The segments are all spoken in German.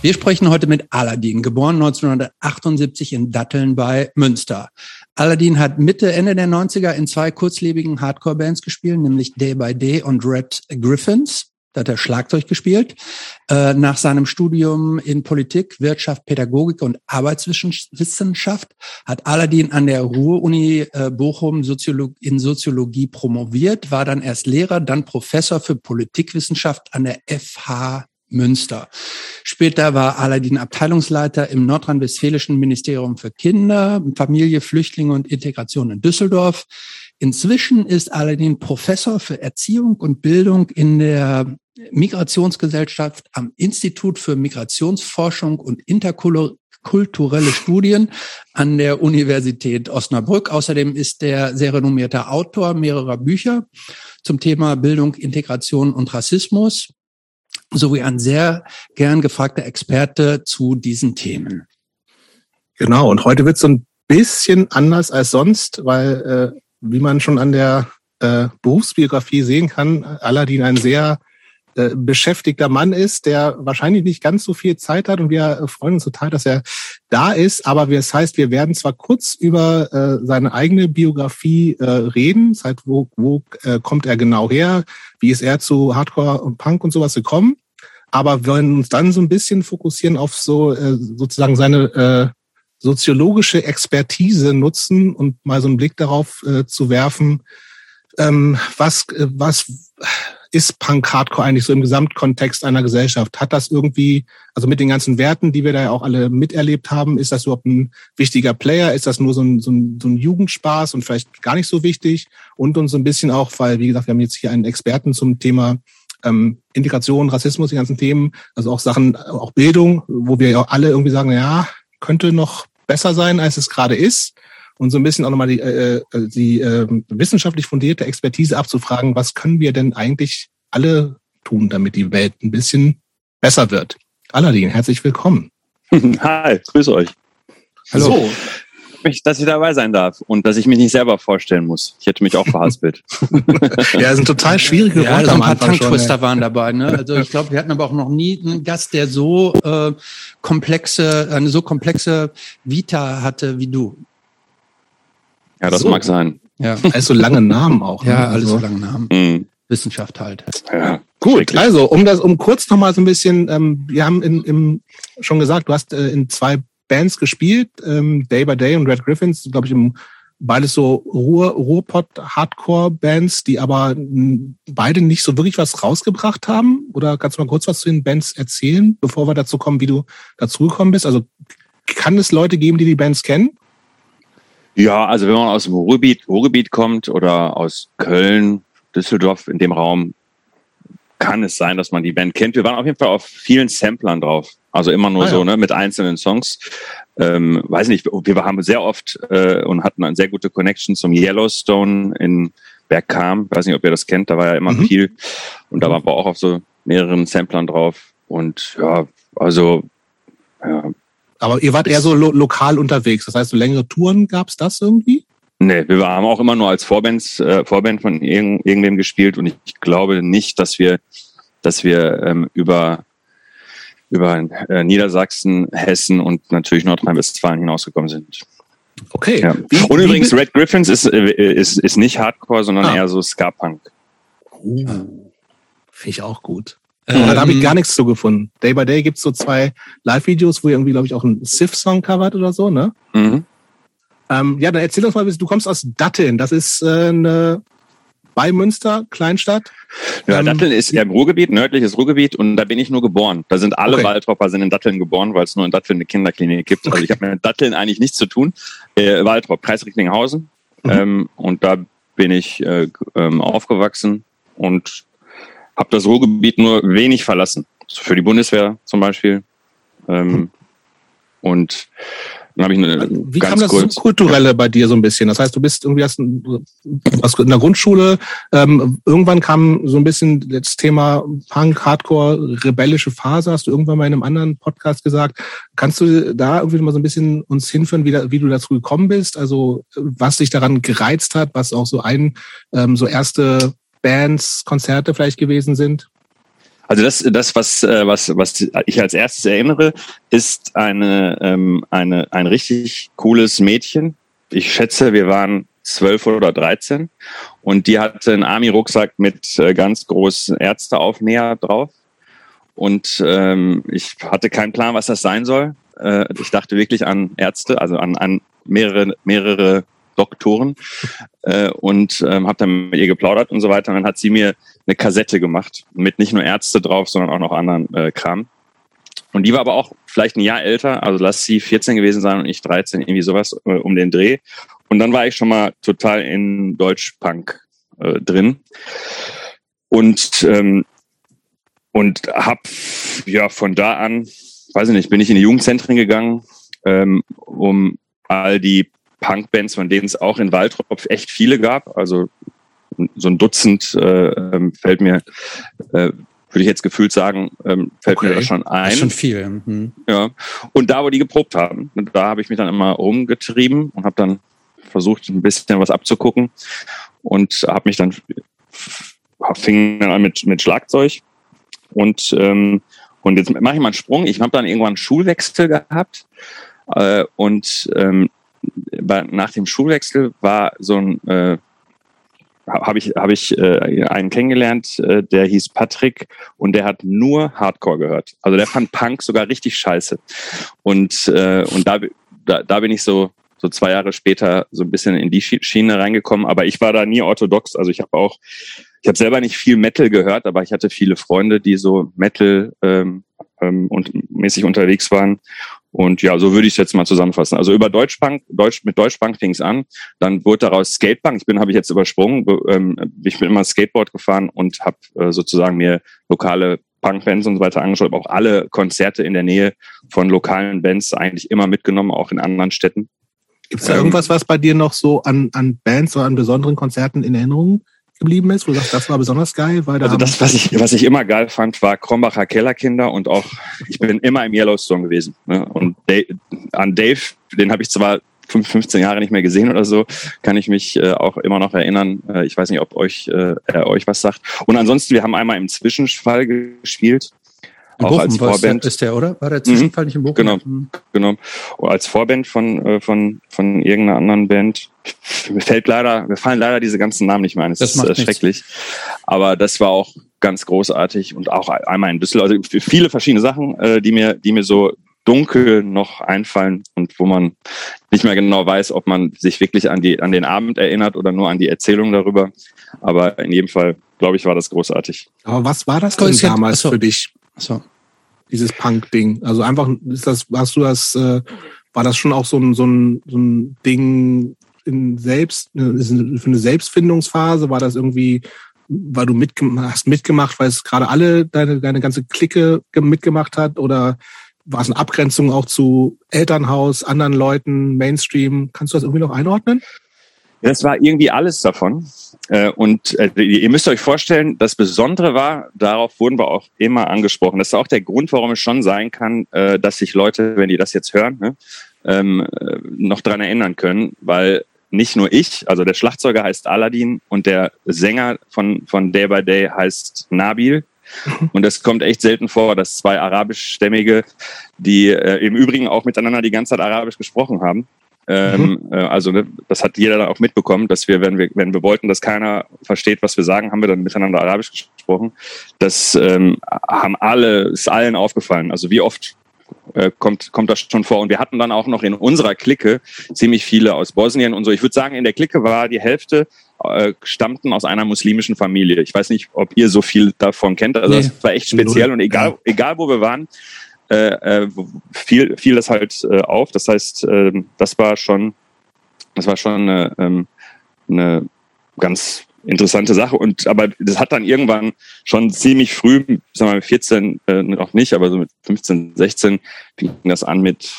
Wir sprechen heute mit Aladdin, geboren 1978 in Datteln bei Münster. Aladdin hat Mitte, Ende der 90er in zwei kurzlebigen Hardcore-Bands gespielt, nämlich Day by Day und Red Griffins. Da hat er Schlagzeug gespielt. Äh, nach seinem Studium in Politik, Wirtschaft, Pädagogik und Arbeitswissenschaft hat Aladdin an der Ruhr-Uni äh, Bochum in Soziologie promoviert, war dann erst Lehrer, dann Professor für Politikwissenschaft an der FH Münster. Später war Aladdin Abteilungsleiter im nordrhein-westfälischen Ministerium für Kinder, Familie, Flüchtlinge und Integration in Düsseldorf. Inzwischen ist Aladdin Professor für Erziehung und Bildung in der Migrationsgesellschaft am Institut für Migrationsforschung und interkulturelle Studien an der Universität Osnabrück. Außerdem ist er sehr renommierter Autor mehrerer Bücher zum Thema Bildung, Integration und Rassismus sowie ein sehr gern gefragter Experte zu diesen Themen. Genau, und heute wird es so ein bisschen anders als sonst, weil, äh, wie man schon an der äh, Berufsbiografie sehen kann, Aladdin ein sehr äh, beschäftigter Mann ist, der wahrscheinlich nicht ganz so viel Zeit hat und wir freuen uns total, dass er da ist. Aber das heißt, wir werden zwar kurz über äh, seine eigene Biografie äh, reden, das heißt, wo, wo äh, kommt er genau her, wie ist er zu Hardcore und Punk und sowas gekommen. Aber wir wollen uns dann so ein bisschen fokussieren auf so äh, sozusagen seine äh, soziologische Expertise nutzen und mal so einen Blick darauf äh, zu werfen, ähm, was, äh, was ist Punk Hardcore eigentlich so im Gesamtkontext einer Gesellschaft? Hat das irgendwie, also mit den ganzen Werten, die wir da ja auch alle miterlebt haben, ist das überhaupt ein wichtiger Player? Ist das nur so ein, so ein, so ein Jugendspaß und vielleicht gar nicht so wichtig? Und uns so ein bisschen auch, weil, wie gesagt, wir haben jetzt hier einen Experten zum Thema ähm, Integration, Rassismus, die ganzen Themen, also auch Sachen, auch Bildung, wo wir ja alle irgendwie sagen, ja, könnte noch besser sein, als es gerade ist und so ein bisschen auch nochmal die, äh, äh, die äh, wissenschaftlich fundierte Expertise abzufragen, was können wir denn eigentlich alle tun, damit die Welt ein bisschen besser wird. Aladdin, herzlich willkommen. Hi, grüß euch. Hallo. So, dass ich dabei sein darf und dass ich mich nicht selber vorstellen muss. Ich hätte mich auch verhaspelt. ja, das sind total schwierige ja, Worte. So ein paar Tanktwister waren dabei. Ne? Also ich glaube, wir hatten aber auch noch nie einen Gast, der so äh, komplexe, eine so komplexe Vita hatte wie du. Ja, das so. mag sein. Ja. Also lange Namen auch. Ne? Ja, alles so lange Namen. Mhm. Wissenschaft halt. Ja, gut. Also um das, um kurz noch mal so ein bisschen, ähm, wir haben in, im, schon gesagt, du hast äh, in zwei Bands gespielt, ähm, Day by Day und Red Griffins, glaube ich, im beides so Ruhr, Ruhrpott-Hardcore-Bands, die aber beide nicht so wirklich was rausgebracht haben? Oder kannst du mal kurz was zu den Bands erzählen, bevor wir dazu kommen, wie du dazugekommen bist? Also kann es Leute geben, die die Bands kennen? Ja, also wenn man aus dem Ruhrgebiet, Ruhrgebiet kommt oder aus Köln, Düsseldorf in dem Raum, kann es sein, dass man die Band kennt. Wir waren auf jeden Fall auf vielen Samplern drauf. Also immer nur ah, so, ja. ne, mit einzelnen Songs. Ähm, weiß nicht, wir haben sehr oft äh, und hatten eine sehr gute Connection zum Yellowstone in Bergkam. Weiß nicht, ob ihr das kennt, da war ja immer mhm. viel. Und da waren wir auch auf so mehreren Samplern drauf. Und ja, also ja, aber ihr wart eher so lo lokal unterwegs. Das heißt, so längere Touren gab's das irgendwie? Nee, wir haben auch immer nur als Vorbands, äh, Vorband von irgend, irgendwem gespielt und ich glaube nicht, dass wir, dass wir ähm, über über äh, Niedersachsen, Hessen und natürlich Nordrhein-Westfalen hinausgekommen sind. Okay. Ja. Wie, und übrigens, Red Griffins ist, äh, ist, ist nicht Hardcore, sondern ah. eher so Ska-Punk. Uh, Finde ich auch gut. Ähm, da habe ich gar nichts zugefunden. Day by Day gibt's so zwei Live-Videos, wo ihr irgendwie, glaube ich, auch einen Sif-Song covert oder so, ne? Mhm. Ähm, ja, dann erzähl uns mal, du kommst aus Datteln. Das ist äh, eine bei Münster, Kleinstadt. Ja, ähm, Datteln ist ja im Ruhrgebiet, nördliches Ruhrgebiet und da bin ich nur geboren. Da sind alle okay. Waldropper sind in Datteln geboren, weil es nur in Datteln eine Kinderklinik gibt. Also ich habe mit Datteln eigentlich nichts zu tun. Äh, Waldrop, Kreis Recklinghausen. Mhm. Ähm, und da bin ich äh, ähm, aufgewachsen und habe das Ruhrgebiet nur wenig verlassen. Für die Bundeswehr zum Beispiel. Ähm, hm. Und dann habe ich eine Wie kam das kurz, kulturelle bei dir so ein bisschen? Das heißt, du bist irgendwie hast was in der Grundschule. Ähm, irgendwann kam so ein bisschen das Thema Punk, Hardcore, rebellische Phase. Hast du irgendwann mal in einem anderen Podcast gesagt? Kannst du da irgendwie mal so ein bisschen uns hinführen, wie, da, wie du dazu gekommen bist? Also was dich daran gereizt hat, was auch so ein ähm, so erste Bands, Konzerte vielleicht gewesen sind? Also das, das was, äh, was, was ich als erstes erinnere, ist eine, ähm, eine, ein richtig cooles Mädchen. Ich schätze, wir waren zwölf oder dreizehn und die hatte einen Army-Rucksack mit äh, ganz großen Ärzteaufnäher drauf. Und ähm, ich hatte keinen Plan, was das sein soll. Äh, ich dachte wirklich an Ärzte, also an, an mehrere, mehrere Doktoren äh, und ähm, habe dann mit ihr geplaudert und so weiter. Und dann hat sie mir eine Kassette gemacht mit nicht nur Ärzte drauf, sondern auch noch anderen äh, Kram. Und die war aber auch vielleicht ein Jahr älter, also lass sie 14 gewesen sein und ich 13, irgendwie sowas äh, um den Dreh. Und dann war ich schon mal total in Deutschpunk äh, drin. Und ähm, und hab ja von da an, weiß ich nicht, bin ich in die Jugendzentren gegangen, ähm, um all die Punkbands, von denen es auch in Waldrop echt viele gab. Also so ein Dutzend äh, ähm, fällt mir, äh, würde ich jetzt gefühlt sagen, ähm, fällt okay. mir da schon ein. Das ist schon viel. Mhm. Ja. Und da, wo die geprobt haben, da habe ich mich dann immer rumgetrieben und habe dann versucht, ein bisschen was abzugucken und habe mich dann fing dann an mit, mit Schlagzeug und ähm, und jetzt mache ich mal einen Sprung. Ich habe dann irgendwann einen Schulwechsel gehabt äh, und ähm, nach dem Schulwechsel war so ein äh, habe ich habe ich äh, einen kennengelernt, äh, der hieß Patrick und der hat nur Hardcore gehört. Also der fand Punk sogar richtig scheiße. Und äh, und da, da da bin ich so so zwei Jahre später so ein bisschen in die Schiene reingekommen. Aber ich war da nie orthodox. Also ich habe auch ich habe selber nicht viel Metal gehört, aber ich hatte viele Freunde, die so Metal ähm, ähm, und mäßig unterwegs waren. Und ja, so würde ich es jetzt mal zusammenfassen. Also über Deutschbank, Deutsch, mit Deutschbank fing es an. Dann wurde daraus Skatebank. Ich bin, habe ich jetzt übersprungen. Ähm, ich bin immer Skateboard gefahren und habe äh, sozusagen mir lokale Punkbands und so weiter angeschaut, aber auch alle Konzerte in der Nähe von lokalen Bands eigentlich immer mitgenommen, auch in anderen Städten. Gibt es da ähm, irgendwas, was bei dir noch so an, an Bands oder an besonderen Konzerten in Erinnerung geblieben ist, wo du sagst, das war besonders geil? Weil da also das, was ich, was ich immer geil fand, war Krombacher Kellerkinder und auch, ich bin immer im Yellowstone gewesen. Ne? Und Dave, an Dave, den habe ich zwar 15 Jahre nicht mehr gesehen oder so, kann ich mich äh, auch immer noch erinnern. Äh, ich weiß nicht, ob euch äh, er euch was sagt. Und ansonsten, wir haben einmal im Zwischenfall gespielt auch Bochum als Vorband. Ist der, oder? War der Zwischenfall mhm. nicht in Bochum? Genau, mhm. genau. Als Vorband von, äh, von, von irgendeiner anderen Band. Mir fällt leider, mir fallen leider diese ganzen Namen nicht mehr ein. Das, das ist äh, schrecklich. Aber das war auch ganz großartig und auch einmal in Düsseldorf. Also viele verschiedene Sachen, äh, die mir, die mir so dunkel noch einfallen und wo man nicht mehr genau weiß, ob man sich wirklich an die, an den Abend erinnert oder nur an die Erzählung darüber. Aber in jedem Fall, glaube ich, war das großartig. Aber was war das denn damals für dich? So. Dieses Punk-Ding. Also einfach, ist das, hast du das, äh, war das schon auch so ein, so ein, so ein Ding in Selbst, für eine Selbstfindungsphase? War das irgendwie, weil du mit, hast mitgemacht, weil es gerade alle deine, deine ganze Clique mitgemacht hat? Oder war es eine Abgrenzung auch zu Elternhaus, anderen Leuten, Mainstream? Kannst du das irgendwie noch einordnen? Das war irgendwie alles davon. Äh, und äh, ihr müsst euch vorstellen, das Besondere war, darauf wurden wir auch immer angesprochen. Das ist auch der Grund, warum es schon sein kann, äh, dass sich Leute, wenn die das jetzt hören, ne, ähm, noch dran erinnern können, weil nicht nur ich, also der Schlagzeuger heißt Aladdin und der Sänger von, von Day by Day heißt Nabil. Und es kommt echt selten vor, dass zwei arabischstämmige, die äh, im Übrigen auch miteinander die ganze Zeit Arabisch gesprochen haben, ähm, mhm. äh, also ne, das hat jeder dann auch mitbekommen, dass wir, wenn wir, wenn wir wollten, dass keiner versteht, was wir sagen, haben wir dann miteinander Arabisch gesprochen. Das ähm, haben alle, ist allen aufgefallen. Also wie oft äh, kommt, kommt das schon vor. Und wir hatten dann auch noch in unserer Clique ziemlich viele aus Bosnien und so. Ich würde sagen, in der Clique war die Hälfte äh, stammten aus einer muslimischen Familie. Ich weiß nicht, ob ihr so viel davon kennt. Also nee. das war echt speziell und egal, egal wo wir waren, äh, äh, fiel, fiel das halt äh, auf. Das heißt, äh, das war schon, das war schon eine, ähm, eine ganz interessante Sache. Und aber das hat dann irgendwann schon ziemlich früh, sagen wir mal 14 äh, noch nicht, aber so mit 15, 16 fing das an mit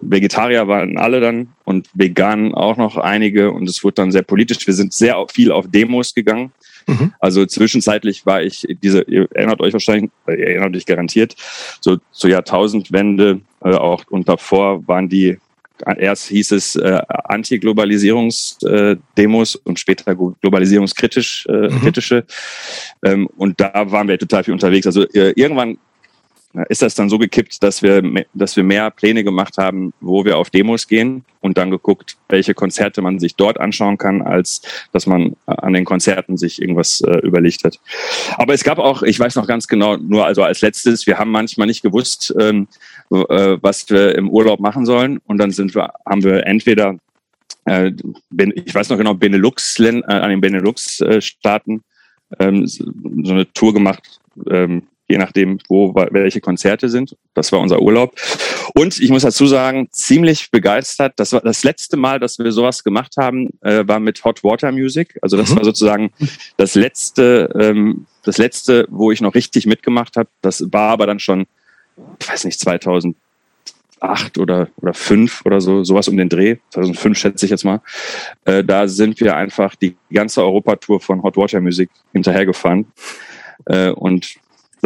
Vegetarier waren alle dann und vegan auch noch einige und es wurde dann sehr politisch. Wir sind sehr viel auf Demos gegangen. Mhm. Also zwischenzeitlich war ich, diese, ihr erinnert euch wahrscheinlich, ihr erinnert euch garantiert, so zur Jahrtausendwende äh, auch und davor waren die erst hieß es äh, Anti-Globalisierungs-Demos äh, und später globalisierungskritisch äh, mhm. kritische. Ähm, und da waren wir total viel unterwegs. Also äh, irgendwann ist das dann so gekippt, dass wir, dass wir mehr Pläne gemacht haben, wo wir auf Demos gehen und dann geguckt, welche Konzerte man sich dort anschauen kann, als dass man an den Konzerten sich irgendwas äh, überlegt hat. Aber es gab auch, ich weiß noch ganz genau, nur also als letztes, wir haben manchmal nicht gewusst, ähm, äh, was wir im Urlaub machen sollen und dann sind wir, haben wir entweder äh, ich weiß noch genau, Benelux, äh, an den Benelux-Staaten ähm, so eine Tour gemacht, ähm, je nachdem, wo welche Konzerte sind. Das war unser Urlaub. Und ich muss dazu sagen, ziemlich begeistert. Das war das letzte Mal, dass wir sowas gemacht haben, äh, war mit Hot Water Music. Also das mhm. war sozusagen das letzte, ähm, das letzte, wo ich noch richtig mitgemacht habe. Das war aber dann schon, ich weiß nicht, 2008 oder oder fünf oder so, sowas um den Dreh. 2005 schätze ich jetzt mal. Äh, da sind wir einfach die ganze Europatour von Hot Water Music hinterhergefahren. Äh, und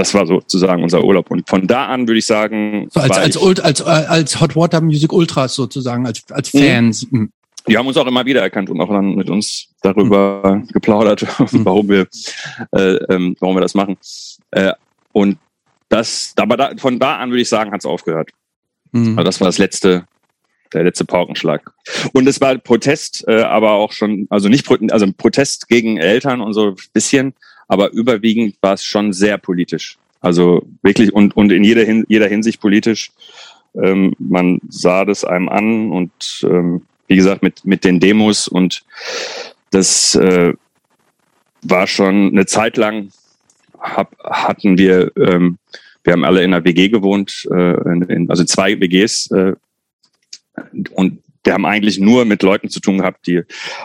das war sozusagen unser Urlaub. Und von da an würde ich sagen. So als, als, ich, als, als Hot Water Music Ultras sozusagen, als, als mhm. Fans. Mhm. Die haben uns auch immer wieder erkannt und auch dann mit uns darüber mhm. geplaudert, warum wir, äh, ähm, warum wir das machen. Äh, und das, aber da, von da an würde ich sagen, hat es aufgehört. Mhm. Also das war das letzte, der letzte Paukenschlag. Und es war Protest, äh, aber auch schon, also nicht also Protest gegen Eltern und so ein bisschen, aber überwiegend war es schon sehr politisch. Also wirklich und, und in jeder, jeder Hinsicht politisch. Ähm, man sah das einem an und ähm, wie gesagt mit, mit den Demos und das äh, war schon eine Zeit lang, hab, hatten wir, ähm, wir haben alle in einer WG gewohnt, äh, in, in, also zwei WGs äh, und wir haben eigentlich nur mit Leuten zu tun gehabt, die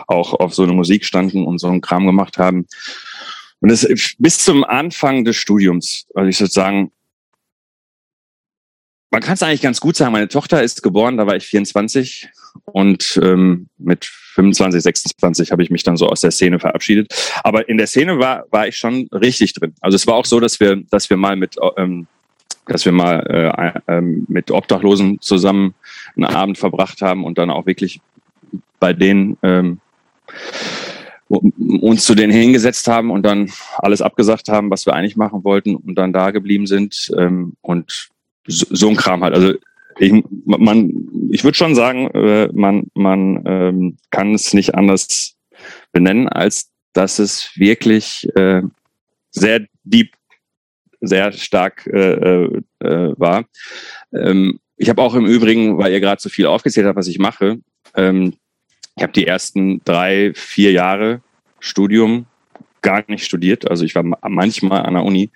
auch auf so eine Musik standen und so einen Kram gemacht haben. Und das bis zum Anfang des Studiums, also ich würde sagen, man kann es eigentlich ganz gut sagen. Meine Tochter ist geboren, da war ich 24 und ähm, mit 25, 26 habe ich mich dann so aus der Szene verabschiedet. Aber in der Szene war war ich schon richtig drin. Also es war auch so, dass wir dass wir mal mit ähm, dass wir mal äh, äh, mit Obdachlosen zusammen einen Abend verbracht haben und dann auch wirklich bei denen ähm, uns zu denen hingesetzt haben und dann alles abgesagt haben, was wir eigentlich machen wollten und dann da geblieben sind ähm, und so, so ein Kram halt. Also ich, man, ich würde schon sagen, äh, man, man ähm, kann es nicht anders benennen, als dass es wirklich äh, sehr deep, sehr stark äh, äh, äh war. Ähm, ich habe auch im Übrigen, weil ihr gerade so viel aufgezählt habt, was ich mache, ähm, ich habe die ersten drei, vier Jahre Studium gar nicht studiert. Also ich war manchmal an der Uni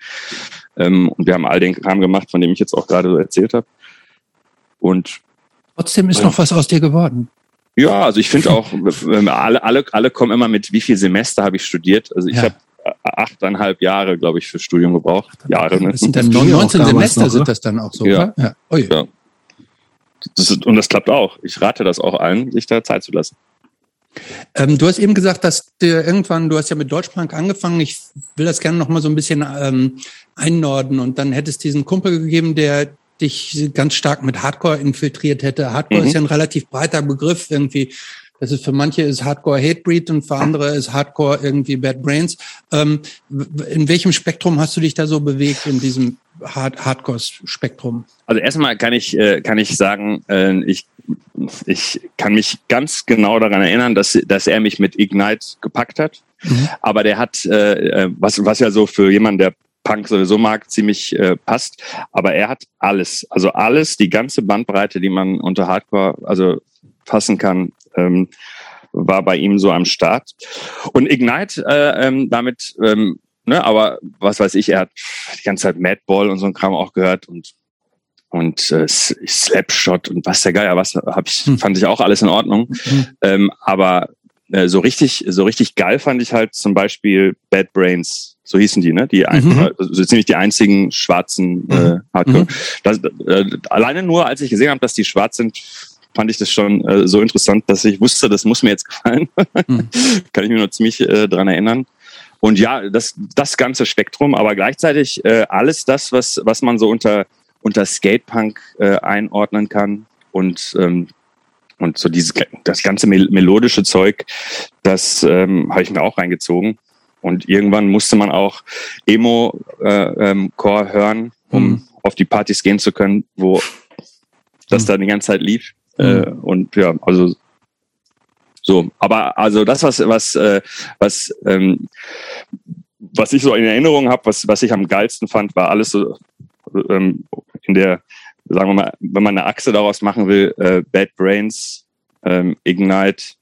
ähm, und wir haben all den Kram gemacht, von dem ich jetzt auch gerade so erzählt habe. Und trotzdem ist äh, noch was aus dir geworden. Ja, also ich finde auch, alle, alle, alle kommen immer mit, wie viel Semester habe ich studiert. Also ich ja. habe achteinhalb Jahre, glaube ich, fürs Studium gebraucht. Jahre. Ne? Das sind dann 19 Semester, noch, sind das dann auch so, ja. Ja. Ja. Das ist, und das klappt auch. Ich rate das auch allen, sich da Zeit zu lassen. Ähm, du hast eben gesagt, dass dir irgendwann, du hast ja mit Deutschpunk angefangen. Ich will das gerne noch mal so ein bisschen ähm, einnorden. Und dann hätte es diesen Kumpel gegeben, der dich ganz stark mit Hardcore infiltriert hätte. Hardcore mhm. ist ja ein relativ breiter Begriff irgendwie. Das ist für manche ist Hardcore Hatebreed und für andere ist Hardcore irgendwie Bad Brains. Ähm, in welchem Spektrum hast du dich da so bewegt in diesem Hard Hardcore-Spektrum? Also erstmal kann ich äh, kann ich sagen, äh, ich ich kann mich ganz genau daran erinnern, dass dass er mich mit Ignite gepackt hat. Mhm. Aber der hat äh, äh was was ja so für jemanden, der Punk sowieso mag, ziemlich äh, passt. Aber er hat alles, also alles, die ganze Bandbreite, die man unter Hardcore also fassen kann, ähm, war bei ihm so am Start. Und Ignite äh, ähm, damit, ähm, ne, aber was weiß ich, er hat die ganze Zeit Madball und so ein Kram auch gehört und und äh, Slapshot und was der Geier, was hab ich, hm. fand ich auch alles in Ordnung. Mhm. Ähm, aber äh, so richtig, so richtig geil fand ich halt zum Beispiel Bad Brains, so hießen die, ne? Die mhm. also ziemlich die einzigen schwarzen äh, mhm. Hardcore. Mhm. Das, äh, alleine nur, als ich gesehen habe, dass die schwarz sind, fand ich das schon äh, so interessant, dass ich wusste, das muss mir jetzt gefallen. Mhm. Kann ich mir noch ziemlich äh, dran erinnern. Und ja, das, das ganze Spektrum, aber gleichzeitig äh, alles das, was, was man so unter, unter Skatepunk äh, einordnen kann. Und ähm, und so dieses, das ganze melodische Zeug, das ähm, habe ich mir auch reingezogen. Und irgendwann musste man auch Emo-Core äh, ähm, hören, um mhm. auf die Partys gehen zu können, wo das mhm. dann die ganze Zeit lief. Mhm. Äh, und ja, also so, aber also das, was, was, äh, was, ähm, was ich so in Erinnerung habe, was, was ich am geilsten fand, war alles so ähm, in der, sagen wir mal, wenn man eine Achse daraus machen will, äh, Bad Brains, ähm, Ignite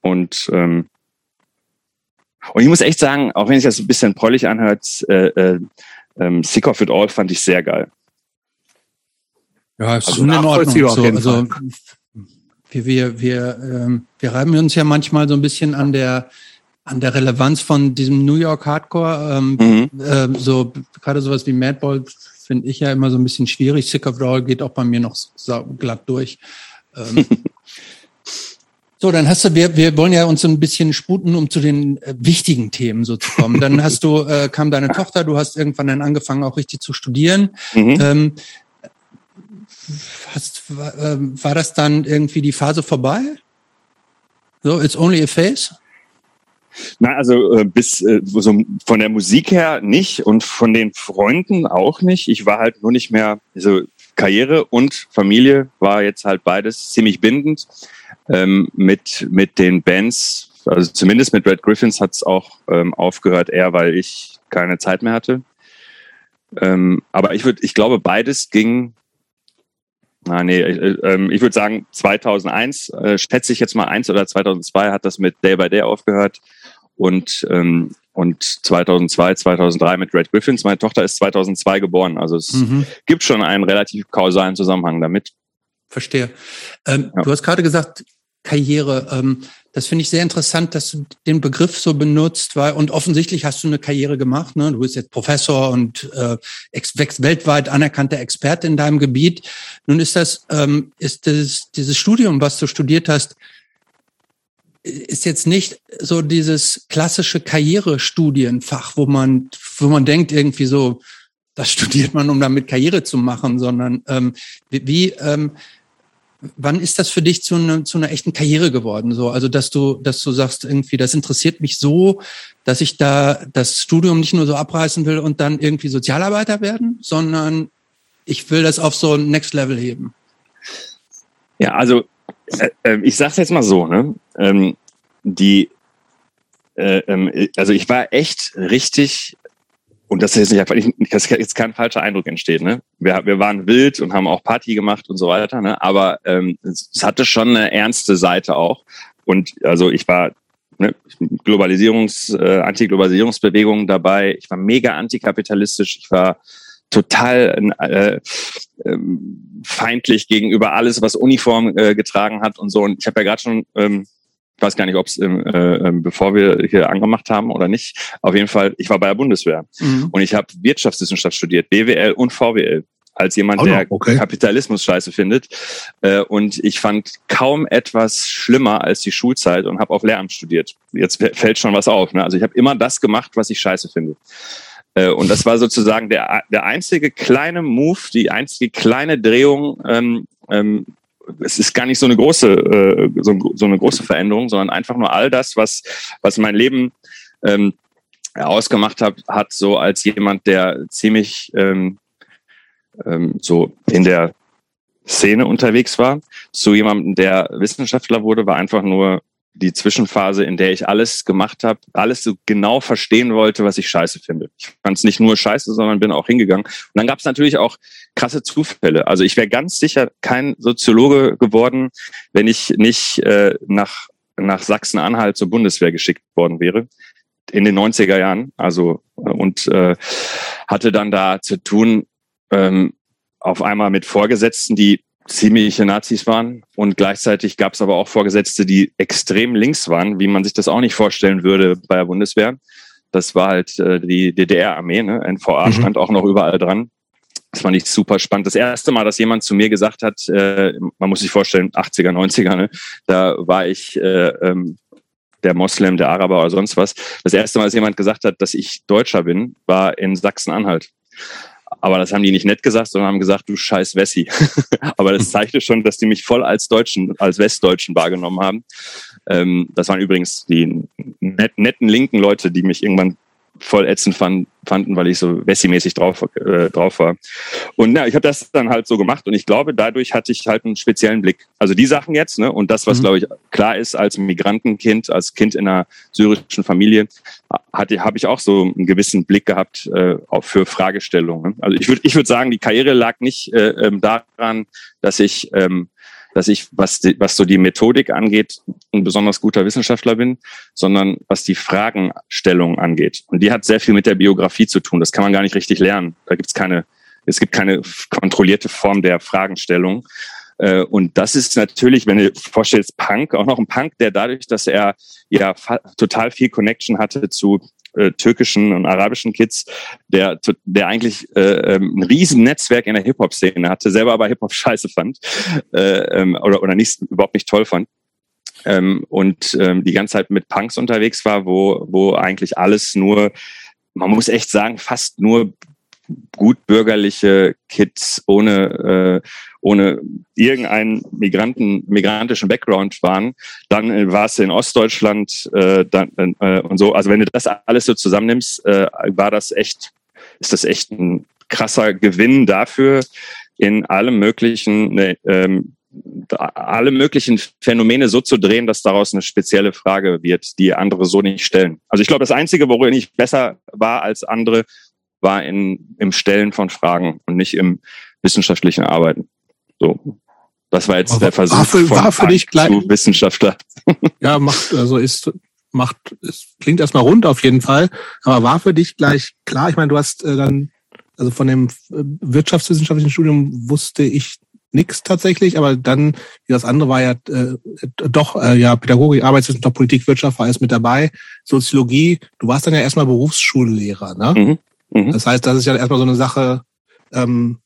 und ähm, und ich muss echt sagen, auch wenn sich das ein bisschen prollig anhört, äh, äh, ähm, Sick of It All fand ich sehr geil. Ja, ist also Ordnung. So, also wir, wir, wir, ähm, wir reiben uns ja manchmal so ein bisschen an der an der Relevanz von diesem New York Hardcore. Ähm, mhm. äh, so gerade sowas wie Madball finde ich ja immer so ein bisschen schwierig. Sick of It All geht auch bei mir noch glatt durch. Ähm, So, dann hast du, wir, wir wollen ja uns so ein bisschen sputen, um zu den äh, wichtigen Themen so zu kommen. Dann hast du, äh, kam deine Tochter, du hast irgendwann dann angefangen, auch richtig zu studieren. Mhm. Ähm, hast, war, äh, war das dann irgendwie die Phase vorbei? So, it's only a phase? Na, also äh, bis äh, so von der Musik her nicht und von den Freunden auch nicht. Ich war halt nur nicht mehr, also Karriere und Familie war jetzt halt beides ziemlich bindend ähm, mit, mit den Bands, also zumindest mit Red Griffins hat es auch ähm, aufgehört, eher weil ich keine Zeit mehr hatte. Ähm, aber ich würde, ich glaube, beides ging. Ah, nee, äh, äh, ich würde sagen 2001, äh, schätze ich jetzt mal eins oder 2002 hat das mit Day by Day aufgehört und ähm, und 2002, 2003 mit Red Griffins. Meine Tochter ist 2002 geboren, also es mhm. gibt schon einen relativ kausalen Zusammenhang damit. Verstehe. Ähm, ja. Du hast gerade gesagt, Karriere. Ähm, das finde ich sehr interessant, dass du den Begriff so benutzt, weil und offensichtlich hast du eine Karriere gemacht. Ne? Du bist jetzt Professor und äh, weltweit anerkannter Experte in deinem Gebiet. Nun ist das, ähm, ist das dieses Studium, was du studiert hast, ist jetzt nicht so dieses klassische Karrierestudienfach, wo man, wo man denkt irgendwie so, das studiert man, um damit Karriere zu machen, sondern ähm, wie, wie ähm, wann ist das für dich zu, ne, zu einer echten Karriere geworden? So, also dass du, dass du sagst irgendwie, das interessiert mich so, dass ich da das Studium nicht nur so abreißen will und dann irgendwie Sozialarbeiter werden, sondern ich will das auf so ein Next Level heben. Ja, also äh, äh ich sag's jetzt mal so, ne? Ähm, die, äh, ähm, also ich war echt richtig und das ist jetzt nicht, dass jetzt kein falscher Eindruck entsteht. Ne? Wir, wir waren wild und haben auch Party gemacht und so weiter, ne? aber ähm, es, hatte schon eine ernste Seite auch. Und also ich war ne, Globalisierungs, äh, Anti-Globalisierungsbewegung dabei. Ich war mega antikapitalistisch. Ich war total äh, äh, feindlich gegenüber alles, was Uniform äh, getragen hat und so. Und ich habe ja gerade schon ähm, ich weiß gar nicht, ob es äh, ähm, bevor wir hier angemacht haben oder nicht. Auf jeden Fall, ich war bei der Bundeswehr mhm. und ich habe Wirtschaftswissenschaft studiert, BWL und VWL als jemand, oh, der okay. Kapitalismus scheiße findet. Äh, und ich fand kaum etwas schlimmer als die Schulzeit und habe auf Lehramt studiert. Jetzt fällt schon was auf. Ne? Also ich habe immer das gemacht, was ich scheiße finde. Äh, und das war sozusagen der, der einzige kleine Move, die einzige kleine Drehung ähm, ähm, es ist gar nicht so eine große, äh, so, so, eine große Veränderung, sondern einfach nur all das, was, was mein Leben ähm, ausgemacht hat, hat so als jemand, der ziemlich ähm, ähm, so in der Szene unterwegs war, zu jemandem, der Wissenschaftler wurde, war einfach nur die Zwischenphase, in der ich alles gemacht habe, alles so genau verstehen wollte, was ich scheiße finde. Ich fand es nicht nur scheiße, sondern bin auch hingegangen. Und dann gab es natürlich auch krasse Zufälle. Also ich wäre ganz sicher kein Soziologe geworden, wenn ich nicht äh, nach, nach Sachsen-Anhalt zur Bundeswehr geschickt worden wäre in den 90er Jahren. Also äh, und äh, hatte dann da zu tun ähm, auf einmal mit Vorgesetzten, die ziemliche Nazis waren und gleichzeitig gab es aber auch Vorgesetzte, die extrem links waren, wie man sich das auch nicht vorstellen würde bei der Bundeswehr. Das war halt äh, die DDR-Armee, ne? NVA mhm. stand auch noch überall dran. Das fand ich super spannend. Das erste Mal, dass jemand zu mir gesagt hat, äh, man muss sich vorstellen, 80er, 90er, ne? da war ich äh, ähm, der Moslem, der Araber oder sonst was. Das erste Mal, dass jemand gesagt hat, dass ich Deutscher bin, war in Sachsen-Anhalt Aber das haben die nicht nett gesagt, sondern haben gesagt, du scheiß Wessi. Aber das zeigte schon, dass die mich voll als Deutschen, als Westdeutschen wahrgenommen haben. Ähm, das waren übrigens die net, netten linken Leute, die mich irgendwann voll ätzend fand, fanden, weil ich so Wessi-mäßig drauf, äh, drauf war. Und ja, ich habe das dann halt so gemacht und ich glaube, dadurch hatte ich halt einen speziellen Blick. Also die Sachen jetzt, ne, und das, was mhm. glaube ich klar ist als Migrantenkind, als Kind in einer syrischen Familie, hatte habe ich auch so einen gewissen Blick gehabt äh, auch für Fragestellungen. Also ich würde ich würde sagen, die Karriere lag nicht äh, ähm, daran, dass ich ähm, dass ich, was, die, was so die Methodik angeht, ein besonders guter Wissenschaftler bin, sondern was die Fragenstellung angeht. Und die hat sehr viel mit der Biografie zu tun. Das kann man gar nicht richtig lernen. Da gibt's keine, es gibt keine kontrollierte Form der Fragenstellung. Äh, und das ist natürlich, wenn du vorstellst, Punk, auch noch ein Punk, der dadurch, dass er ja total viel Connection hatte zu äh, türkischen und arabischen Kids, der, der eigentlich äh, ähm, ein riesen Netzwerk in der Hip-Hop-Szene hatte, selber aber Hip-Hop scheiße fand äh, ähm, oder, oder nicht, überhaupt nicht toll fand. Ähm, und ähm, die ganze Zeit mit Punks unterwegs war, wo, wo eigentlich alles nur, man muss echt sagen, fast nur gut bürgerliche Kids ohne, äh, ohne irgendeinen Migranten, migrantischen Background waren. Dann äh, war es in Ostdeutschland äh, dann, äh, und so. Also wenn du das alles so zusammennimmst, äh, war das echt, ist das echt ein krasser Gewinn dafür, in allem möglichen, ne, ähm, alle möglichen Phänomene so zu drehen, dass daraus eine spezielle Frage wird, die andere so nicht stellen. Also ich glaube, das Einzige, worin ich besser war als andere, war in, im Stellen von Fragen und nicht im wissenschaftlichen Arbeiten. So. Das war jetzt Aber der Versuch war für, von war für dich gleich, zu Wissenschaftler. Ja, macht, also ist, macht, es klingt erstmal rund auf jeden Fall. Aber war für dich gleich klar? Ich meine, du hast äh, dann, also von dem äh, wirtschaftswissenschaftlichen Studium wusste ich nix tatsächlich, aber dann, wie das andere war ja äh, doch, äh, ja, Pädagogik, Arbeitswissenschaft, Politik, Wirtschaft war alles mit dabei. Soziologie, du warst dann ja erstmal Berufsschullehrer, ne? Mhm. Mhm. Das heißt, das ist ja erstmal so eine Sache, ähm,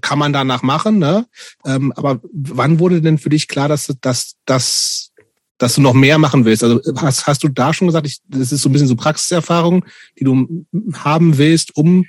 kann man danach machen, ne? Ähm, aber wann wurde denn für dich klar, dass, dass, dass, dass du noch mehr machen willst? Also hast, hast du da schon gesagt, ich, das ist so ein bisschen so Praxiserfahrung, die du haben willst, um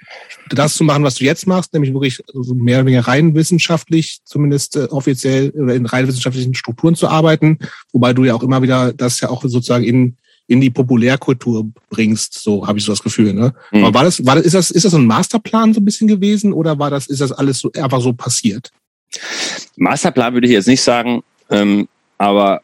das zu machen, was du jetzt machst, nämlich wirklich so mehr oder weniger rein wissenschaftlich, zumindest äh, offiziell oder in rein wissenschaftlichen Strukturen zu arbeiten, wobei du ja auch immer wieder das ja auch sozusagen in in die Populärkultur bringst, so habe ich so das Gefühl. Ne? Mhm. Aber war das, war das, ist das, ist das so ein Masterplan so ein bisschen gewesen oder war das, ist das alles so einfach so passiert? Masterplan würde ich jetzt nicht sagen, ähm, aber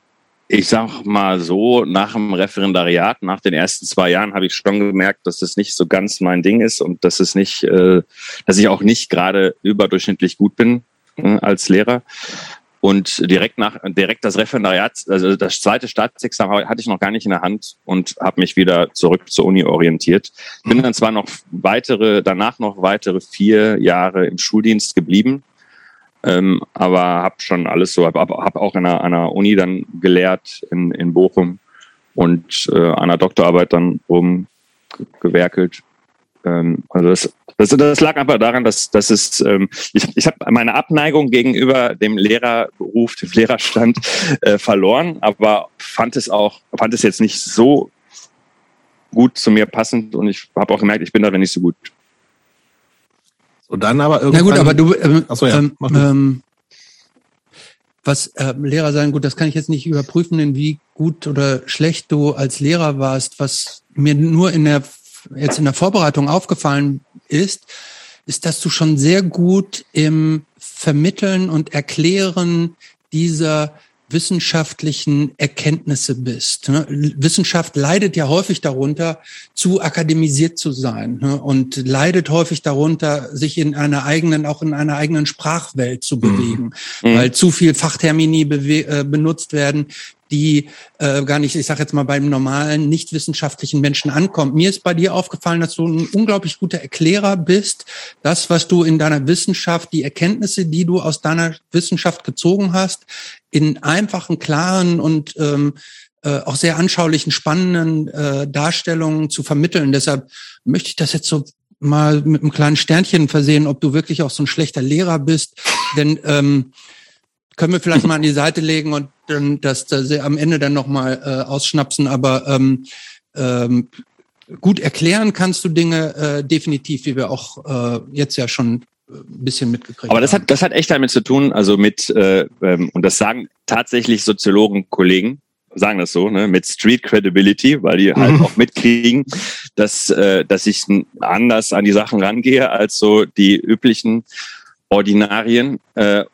ich sag mal so, nach dem Referendariat, nach den ersten zwei Jahren, habe ich schon gemerkt, dass das nicht so ganz mein Ding ist und dass es nicht, äh, dass ich auch nicht gerade überdurchschnittlich gut bin äh, als Lehrer. Und direkt nach, direkt das Referendariat, also das zweite Staatsexamen hatte ich noch gar nicht in der Hand und habe mich wieder zurück zur Uni orientiert. Bin dann zwar noch weitere, danach noch weitere vier Jahre im Schuldienst geblieben, ähm, aber habe schon alles so, habe hab auch an einer, Uni dann gelehrt in, in Bochum und äh, an einer Doktorarbeit dann rumgewerkelt. Ähm, also das das, das lag einfach daran, dass, dass es, ähm, ich, ich habe meine Abneigung gegenüber dem Lehrerberuf, dem Lehrerstand äh, verloren, aber fand es auch, fand es jetzt nicht so gut zu mir passend und ich habe auch gemerkt, ich bin da nicht so gut. So dann aber irgendwann. Na gut, aber du, ähm, Achso, ja, ähm, ähm, was äh, Lehrer sein, gut, das kann ich jetzt nicht überprüfen, in wie gut oder schlecht du als Lehrer warst. Was mir nur in der jetzt in der Vorbereitung aufgefallen ist, ist, dass du schon sehr gut im Vermitteln und Erklären dieser wissenschaftlichen Erkenntnisse bist. Ne? Wissenschaft leidet ja häufig darunter, zu akademisiert zu sein ne? und leidet häufig darunter, sich in einer eigenen, auch in einer eigenen Sprachwelt zu mhm. bewegen, mhm. weil zu viel Fachtermini äh, benutzt werden, die äh, gar nicht, ich sage jetzt mal beim normalen, nicht wissenschaftlichen Menschen ankommt. Mir ist bei dir aufgefallen, dass du ein unglaublich guter Erklärer bist. Das, was du in deiner Wissenschaft, die Erkenntnisse, die du aus deiner Wissenschaft gezogen hast, in einfachen, klaren und ähm, äh, auch sehr anschaulichen, spannenden äh, Darstellungen zu vermitteln. Deshalb möchte ich das jetzt so mal mit einem kleinen Sternchen versehen, ob du wirklich auch so ein schlechter Lehrer bist. Denn ähm, können wir vielleicht mal an die Seite legen und dann das, das am Ende dann nochmal äh, ausschnapsen. Aber ähm, ähm, gut erklären kannst du Dinge äh, definitiv, wie wir auch äh, jetzt ja schon ein bisschen mitgekriegt Aber das hat, das hat echt damit zu tun, also mit, äh, ähm, und das sagen tatsächlich Soziologen-Kollegen, sagen das so, ne, mit Street Credibility, weil die halt auch mitkriegen, dass, äh, dass ich anders an die Sachen rangehe als so die üblichen Ordinarien. Äh,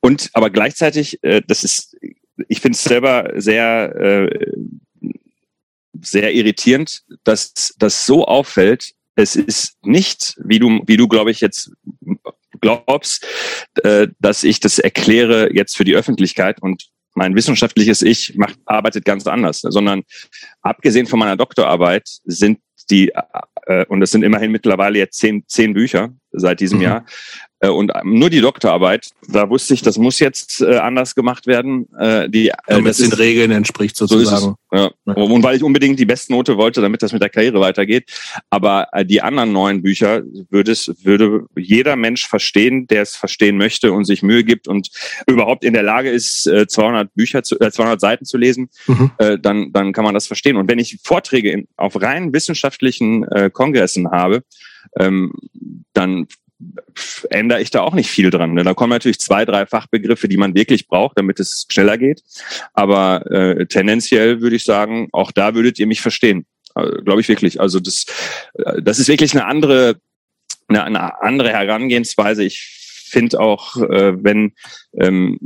und aber gleichzeitig, äh, das ist, ich finde es selber sehr, äh, sehr irritierend, dass das so auffällt. Es ist nicht, wie du, wie du, glaube ich, jetzt glaubst, äh, dass ich das erkläre jetzt für die Öffentlichkeit und mein wissenschaftliches Ich macht, arbeitet ganz anders, sondern abgesehen von meiner Doktorarbeit sind die, äh, und es sind immerhin mittlerweile jetzt zehn, zehn Bücher seit diesem mhm. Jahr, und nur die Doktorarbeit, da wusste ich, das muss jetzt äh, anders gemacht werden. Äh, die, äh, damit das den Regeln entspricht sozusagen. So ja. Und weil ich unbedingt die beste Note wollte, damit das mit der Karriere weitergeht. Aber äh, die anderen neuen Bücher würde es, würde jeder Mensch verstehen, der es verstehen möchte und sich Mühe gibt und überhaupt in der Lage ist, äh, 200 Bücher, zu, äh, 200 Seiten zu lesen, mhm. äh, dann, dann kann man das verstehen. Und wenn ich Vorträge in, auf rein wissenschaftlichen äh, Kongressen habe, ähm, dann ändere ich da auch nicht viel dran. Ne? Da kommen natürlich zwei, drei Fachbegriffe, die man wirklich braucht, damit es schneller geht. Aber äh, tendenziell würde ich sagen, auch da würdet ihr mich verstehen. Also, Glaube ich wirklich. Also das, äh, das ist wirklich eine andere, eine, eine andere Herangehensweise. Ich finde auch, äh, wenn ähm,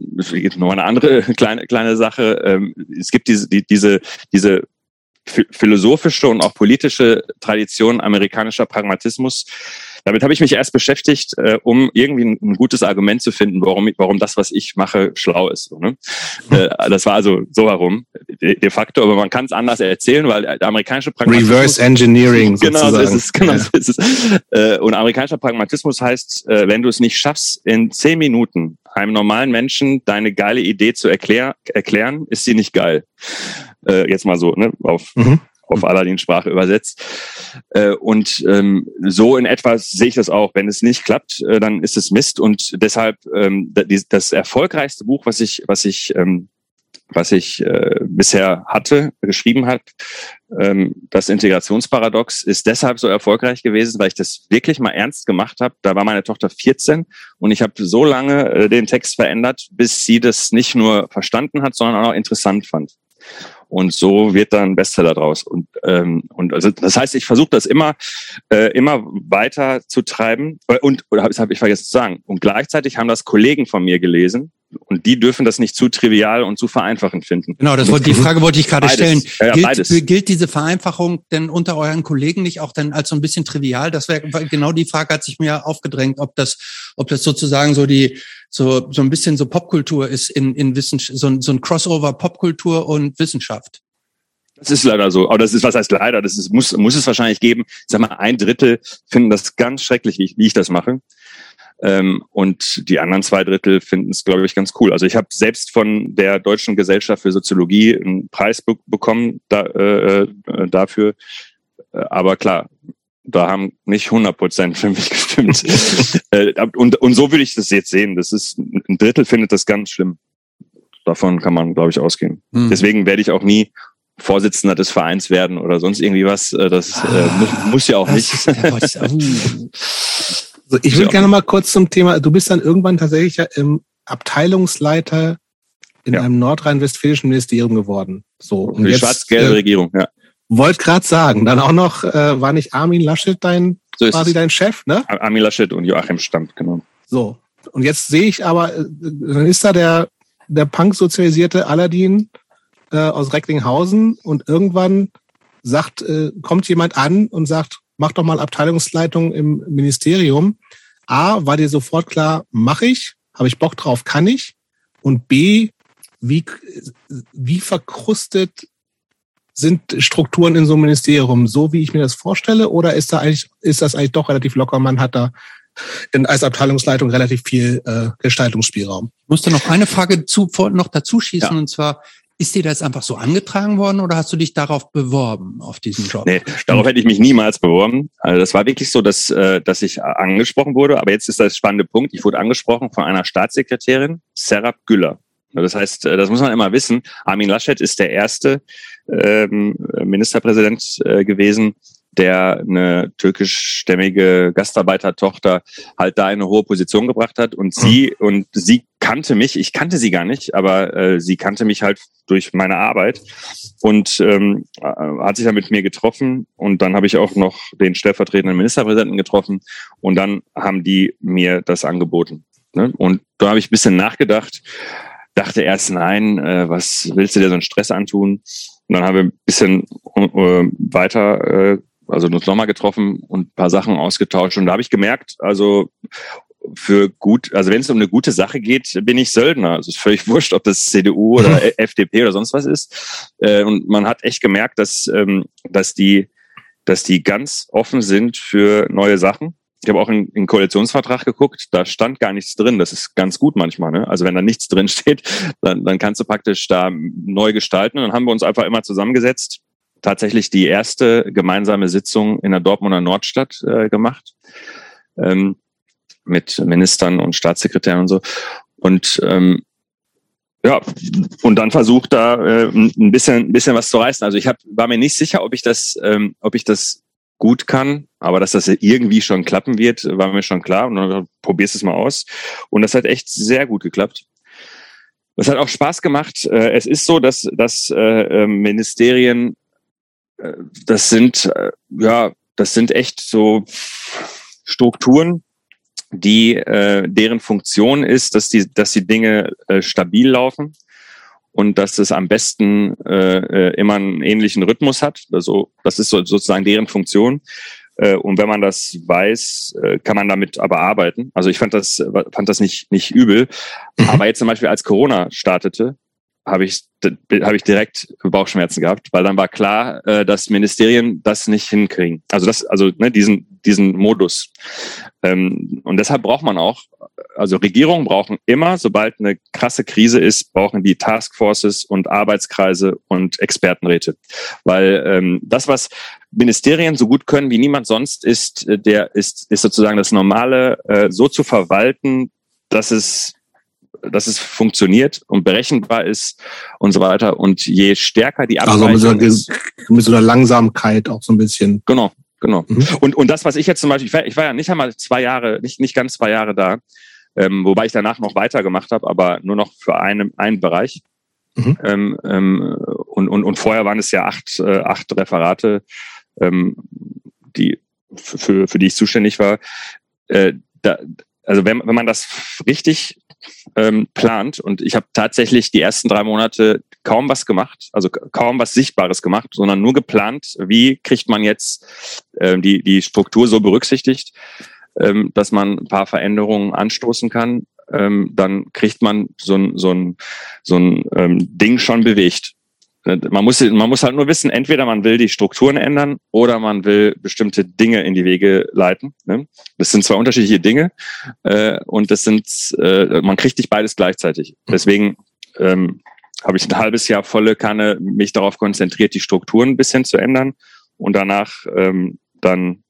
noch eine andere kleine kleine Sache. Ähm, es gibt diese die, diese diese philosophische und auch politische Tradition amerikanischer Pragmatismus damit habe ich mich erst beschäftigt, äh, um irgendwie ein, ein, gutes Argument zu finden, warum, warum das, was ich mache, schlau ist. So, ne? äh, das war also so herum, de, de facto, aber man kann es anders erzählen, weil der amerikanische Pragmatismus... Reverse Engineering Genau, so ist es. Genau ja. so ist es. Äh, und amerikanischer Pragmatismus heißt, äh, wenn du es nicht schaffst, in zehn Minuten einem normalen Menschen deine geile Idee zu erklär, erklären, ist sie nicht geil. Äh, jetzt mal so, ne, auf mhm auf mhm. Aladdin-Sprache übersetzt. Äh, und ähm, so in etwa sehe ich das auch. Wenn es nicht klappt, äh, dann ist es Mist. Und deshalb ähm, das erfolgreichste Buch, was ich, was ich ähm, was ich äh, bisher hatte, geschrieben hat, ähm, das Integrationsparadox, ist deshalb so erfolgreich gewesen, weil ich das wirklich mal ernst gemacht habe. Da war meine Tochter 14 und ich habe so lange äh, den Text verändert, bis sie das nicht nur verstanden hat, sondern auch interessant fand. Und so wird dann Bestseller draus. Und, ähm, und also das heißt, ich versuche das immer, äh, immer weiter zu treiben. Äh, und oder das habe ich vergessen zu sagen. Und gleichzeitig haben das Kollegen von mir gelesen, und die dürfen das nicht zu trivial und zu vereinfachend finden. Genau, das wollte, die Frage wollte ich gerade stellen. Ja, gilt, gilt diese Vereinfachung denn unter euren Kollegen nicht auch dann als so ein bisschen trivial? Das wäre genau die Frage, hat sich mir aufgedrängt, ob das, ob das sozusagen so die, so, so ein bisschen so Popkultur ist in, in Wissenschaft, so, so ein Crossover Popkultur und Wissenschaft. Das ist leider so. Aber das ist, was heißt leider? Das ist, muss, muss es wahrscheinlich geben. Ich sag mal, ein Drittel finden das ganz schrecklich, wie ich, wie ich das mache. Ähm, und die anderen zwei Drittel finden es, glaube ich, ganz cool. Also ich habe selbst von der Deutschen Gesellschaft für Soziologie einen Preis be bekommen da, äh, äh dafür. Äh, aber klar, da haben nicht 100 Prozent für mich gestimmt. Äh, und, und so würde ich das jetzt sehen. Das ist ein Drittel findet das ganz schlimm. Davon kann man, glaube ich, ausgehen. Hm. Deswegen werde ich auch nie Vorsitzender des Vereins werden oder sonst irgendwie was. Das äh, muss, muss, ja auch nicht. So, ich würde gerne mal kurz zum Thema, du bist dann irgendwann tatsächlich ja im Abteilungsleiter in ja. einem nordrhein-westfälischen Ministerium geworden. So, und die schwarz-gelbe äh, Regierung, ja. Wollt gerade sagen, dann auch noch, äh, war nicht Armin Laschet dein, so quasi dein Chef, ne? Armin Laschet und Joachim Stammt, genau. So. Und jetzt sehe ich aber, äh, dann ist da der, der Punk-sozialisierte Aladdin äh, aus Recklinghausen und irgendwann sagt, äh, kommt jemand an und sagt, mach doch mal Abteilungsleitung im Ministerium. A, war dir sofort klar, mache ich, habe ich Bock drauf, kann ich. Und B, wie, wie verkrustet sind Strukturen in so einem Ministerium, so wie ich mir das vorstelle, oder ist da eigentlich, ist das eigentlich doch relativ locker? Man hat da in, als Abteilungsleitung relativ viel äh, Gestaltungsspielraum. Ich musste noch eine Frage zu, noch dazu schießen, ja. und zwar, ist dir das einfach so angetragen worden oder hast du dich darauf beworben, auf diesen Job? Nee, darauf hätte ich mich niemals beworben. Also das war wirklich so, dass, äh, dass ich angesprochen wurde. Aber jetzt ist das spannende Punkt. Ich wurde angesprochen von einer Staatssekretärin, Serap Güller. Das heißt, äh, das muss man immer wissen. Armin Laschet ist der erste ähm, Ministerpräsident äh, gewesen, der eine türkischstämmige Gastarbeitertochter halt da in eine hohe Position gebracht hat und sie mhm. und sie kannte mich, ich kannte sie gar nicht, aber äh, sie kannte mich halt durch meine Arbeit und ähm, äh, hat sich dann mit mir getroffen und dann habe ich auch noch den stellvertretenden Ministerpräsidenten getroffen und dann haben die mir das angeboten. Ne? Und da habe ich ein bisschen nachgedacht, dachte erst, nein, äh, was willst du dir so einen Stress antun? Und dann haben wir ein bisschen äh, weiter äh, also uns nochmal getroffen und ein paar Sachen ausgetauscht. Und da habe ich gemerkt, also für gut, also wenn es um eine gute Sache geht, bin ich Söldner. Also es ist völlig wurscht, ob das CDU oder FDP oder sonst was ist. Äh, und man hat echt gemerkt, dass, ähm, dass die, dass die ganz offen sind für neue Sachen. Ich habe auch in, in Koalitionsvertrag geguckt, da stand gar nichts drin. Das ist ganz gut manchmal. Ne? Also wenn da nichts drin steht, dann, dann kannst du praktisch da neu gestalten. Und dann haben wir uns einfach immer zusammengesetzt tatsächlich die erste gemeinsame Sitzung in der Dortmunder Nordstadt äh, gemacht ähm, mit Ministern und Staatssekretären und so. Und ähm, ja, und dann versucht da äh, ein bisschen, ein bisschen was zu reißen. Also ich hab, war mir nicht sicher, ob ich das, ähm, ob ich das gut kann, aber dass das irgendwie schon klappen wird, war mir schon klar. Und dann probierst es mal aus. Und das hat echt sehr gut geklappt. Das hat auch Spaß gemacht. Äh, es ist so, dass, dass äh, ähm, Ministerien das sind, äh, ja, das sind echt so Strukturen, die, äh, deren Funktion ist, dass die, dass die Dinge äh, stabil laufen und dass es am besten äh, äh, immer einen ähnlichen Rhythmus hat. Also das ist so, sozusagen deren Funktion. Äh, und wenn man das weiß, äh, kann man damit aber arbeiten. Also ich fand das, fand das nicht, nicht übel. Mhm. Aber jetzt zum Beispiel als Corona startete, habe ich, habe ich direkt Bauchschmerzen gehabt, weil dann war klar, äh, dass Ministerien das nicht hinkriegen. Also das, also ne, diesen, diesen Modus. Ähm, und deshalb braucht man auch, also Regierungen brauchen immer, sobald eine krasse Krise ist, brauchen die Taskforces und Arbeitskreise und Expertenräte. Weil ähm, das, was Ministerien so gut können wie niemand sonst, ist, äh, der ist, ist sozusagen das Normale äh, so zu verwalten, dass es dass es funktioniert und berechenbar ist und so weiter. Und je stärker die Abweichung also mit so, einer, mit so einer Langsamkeit auch so ein bisschen. Genau, genau. Mhm. Und, und das, was ich jetzt zum Beispiel, ich war, ich war ja nicht einmal zwei Jahre, nicht, nicht ganz zwei Jahre da, ähm, wobei ich danach noch weitergemacht habe, aber nur noch für einen, einen Bereich. Mhm. Ähm, ähm, und, und, und vorher waren es ja acht, äh, acht Referate, ähm, die, für, für die ich zuständig war. Äh, da, also wenn, wenn man das richtig ähm, plant. Und ich habe tatsächlich die ersten drei Monate kaum was gemacht, also kaum was Sichtbares gemacht, sondern nur geplant, wie kriegt man jetzt ähm, die, die Struktur so berücksichtigt, ähm, dass man ein paar Veränderungen anstoßen kann. Ähm, dann kriegt man so ein, so ein, so ein ähm, Ding schon bewegt. Man muss, man muss halt nur wissen, entweder man will die Strukturen ändern oder man will bestimmte Dinge in die Wege leiten. Ne? Das sind zwei unterschiedliche Dinge äh, und das sind, äh, man kriegt nicht beides gleichzeitig. Deswegen ähm, habe ich ein halbes Jahr volle Kanne mich darauf konzentriert, die Strukturen ein bisschen zu ändern und danach ähm, dann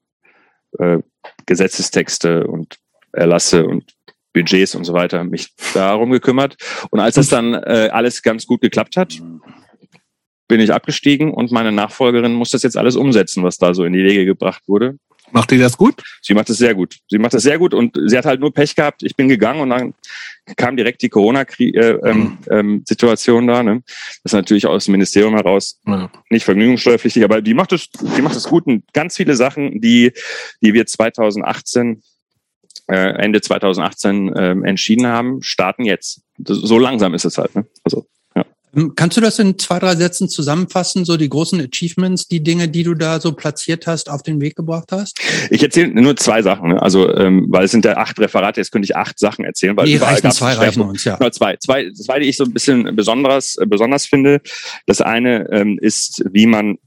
äh, Gesetzestexte und Erlasse und Budgets und so weiter mich darum gekümmert. Und als das dann äh, alles ganz gut geklappt hat, bin ich abgestiegen und meine Nachfolgerin muss das jetzt alles umsetzen, was da so in die Wege gebracht wurde. Macht die das gut? Sie macht es sehr gut. Sie macht es sehr gut und sie hat halt nur Pech gehabt. Ich bin gegangen und dann kam direkt die Corona-Situation äh, ähm, mhm. da. Ne? Das ist natürlich aus dem Ministerium heraus ja. nicht vergnügungssteuerpflichtig, aber die macht es, die macht es gut und ganz viele Sachen, die, die wir 2018 äh, Ende 2018 äh, entschieden haben, starten jetzt. So langsam ist es halt. Ne? Also ähm, kannst du das in zwei, drei Sätzen zusammenfassen, so die großen Achievements, die Dinge, die du da so platziert hast, auf den Weg gebracht hast? Ich erzähle nur zwei Sachen, ne? also ähm, weil es sind ja acht Referate, jetzt könnte ich acht Sachen erzählen. Weil die reichen zwei, reichen uns, ja. Genau, zwei, zwei, zwei, die ich so ein bisschen besonders, äh, besonders finde. Das eine ähm, ist, wie man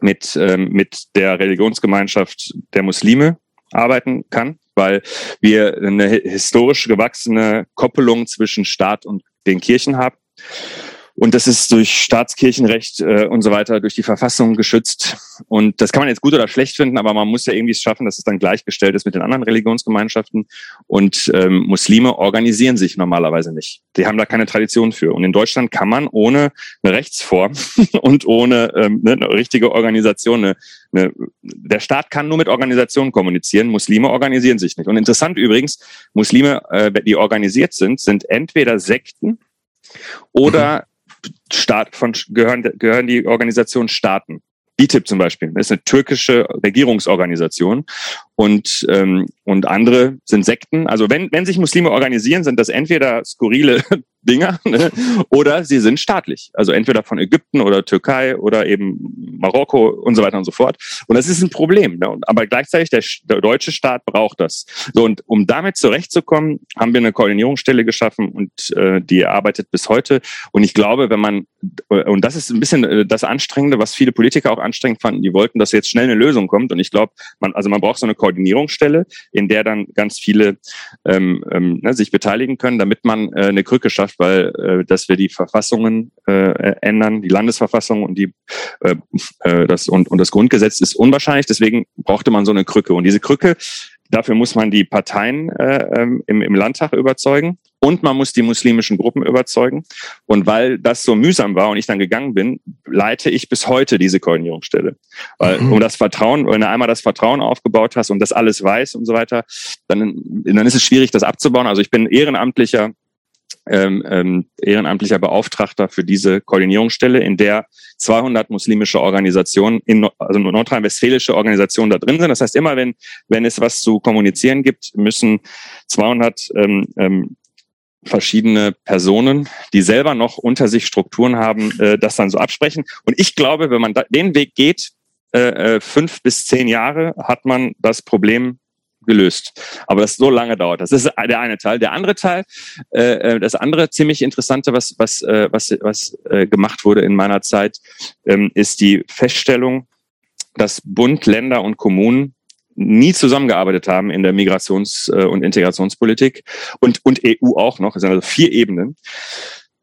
mit, ähm, mit der Religionsgemeinschaft der Muslime arbeiten kann, weil wir eine historisch gewachsene Koppelung zwischen Staat und den Kirchen haben. Und das ist durch Staatskirchenrecht äh, und so weiter, durch die Verfassung geschützt. Und das kann man jetzt gut oder schlecht finden, aber man muss ja irgendwie es schaffen, dass es dann gleichgestellt ist mit den anderen Religionsgemeinschaften. Und ähm, Muslime organisieren sich normalerweise nicht. Die haben da keine Tradition für. Und in Deutschland kann man ohne eine Rechtsform und ohne ähm, ne, eine richtige Organisation, eine, eine, der Staat kann nur mit Organisationen kommunizieren. Muslime organisieren sich nicht. Und interessant übrigens, Muslime, äh, die organisiert sind, sind entweder Sekten oder Staat von, gehören, gehören die Organisationen Staaten. BITIP zum Beispiel, ist eine türkische Regierungsorganisation und, ähm, und andere sind Sekten. Also wenn, wenn sich Muslime organisieren, sind das entweder skurrile Dinger ne? oder sie sind staatlich. Also entweder von Ägypten oder Türkei oder eben Marokko und so weiter und so fort. Und das ist ein Problem. Ne? Aber gleichzeitig der, der deutsche Staat braucht das. So und um damit zurechtzukommen, haben wir eine Koordinierungsstelle geschaffen und äh, die arbeitet bis heute. Und ich glaube, wenn man und das ist ein bisschen äh, das Anstrengende, was viele Politiker auch anstrengend fanden. Die wollten, dass jetzt schnell eine Lösung kommt. Und ich glaube, man also man braucht so eine Koordinierungsstelle, in der dann ganz viele ähm, ähm, ne, sich beteiligen können, damit man äh, eine Krücke schafft, weil äh, dass wir die Verfassungen äh, ändern, die Landesverfassung und die äh, äh, das und, und das Grundgesetz ist unwahrscheinlich. Deswegen brauchte man so eine Krücke. Und diese Krücke Dafür muss man die Parteien äh, ähm, im, im Landtag überzeugen und man muss die muslimischen Gruppen überzeugen. Und weil das so mühsam war und ich dann gegangen bin, leite ich bis heute diese Koordinierungsstelle. Weil mhm. um das Vertrauen, wenn du einmal das Vertrauen aufgebaut hast und das alles weiß und so weiter, dann, dann ist es schwierig, das abzubauen. Also ich bin ehrenamtlicher ähm, ähm, ehrenamtlicher Beauftragter für diese Koordinierungsstelle, in der 200 muslimische Organisationen, in, also nordrhein-westfälische Organisationen da drin sind. Das heißt, immer wenn, wenn es was zu kommunizieren gibt, müssen 200 ähm, ähm, verschiedene Personen, die selber noch unter sich Strukturen haben, äh, das dann so absprechen. Und ich glaube, wenn man da, den Weg geht, äh, äh fünf bis zehn Jahre, hat man das Problem gelöst. Aber das so lange dauert. Das ist der eine Teil. Der andere Teil, äh, äh, das andere ziemlich interessante, was was äh, was was äh, gemacht wurde in meiner Zeit, ähm, ist die Feststellung, dass Bund, Länder und Kommunen nie zusammengearbeitet haben in der Migrations- äh, und Integrationspolitik und, und EU auch noch. Es sind also vier Ebenen.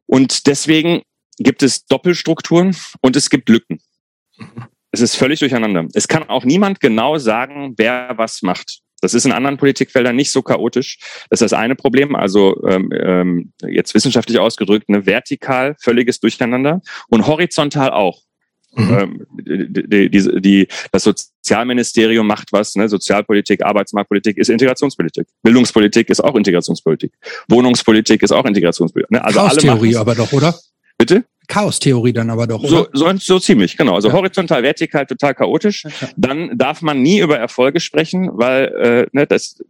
Und deswegen gibt es Doppelstrukturen und es gibt Lücken. Es ist völlig durcheinander. Es kann auch niemand genau sagen, wer was macht. Das ist in anderen Politikfeldern nicht so chaotisch. Das ist das eine Problem, also ähm, ähm jetzt wissenschaftlich ausgedrückt, eine vertikal völliges Durcheinander und horizontal auch. Mhm. Ähm, die, die, die, das Sozialministerium macht was, ne? Sozialpolitik, Arbeitsmarktpolitik ist Integrationspolitik. Bildungspolitik ist auch Integrationspolitik. Wohnungspolitik ist auch Integrationspolitik. Ne? Also Chaos-Theorie aber doch, oder? Bitte? Chaos-Theorie dann aber doch, oder? So, so, so ziemlich, genau. Also ja. horizontal, vertikal, total chaotisch. Okay. Dann darf man nie über Erfolge sprechen, weil äh, ne, das,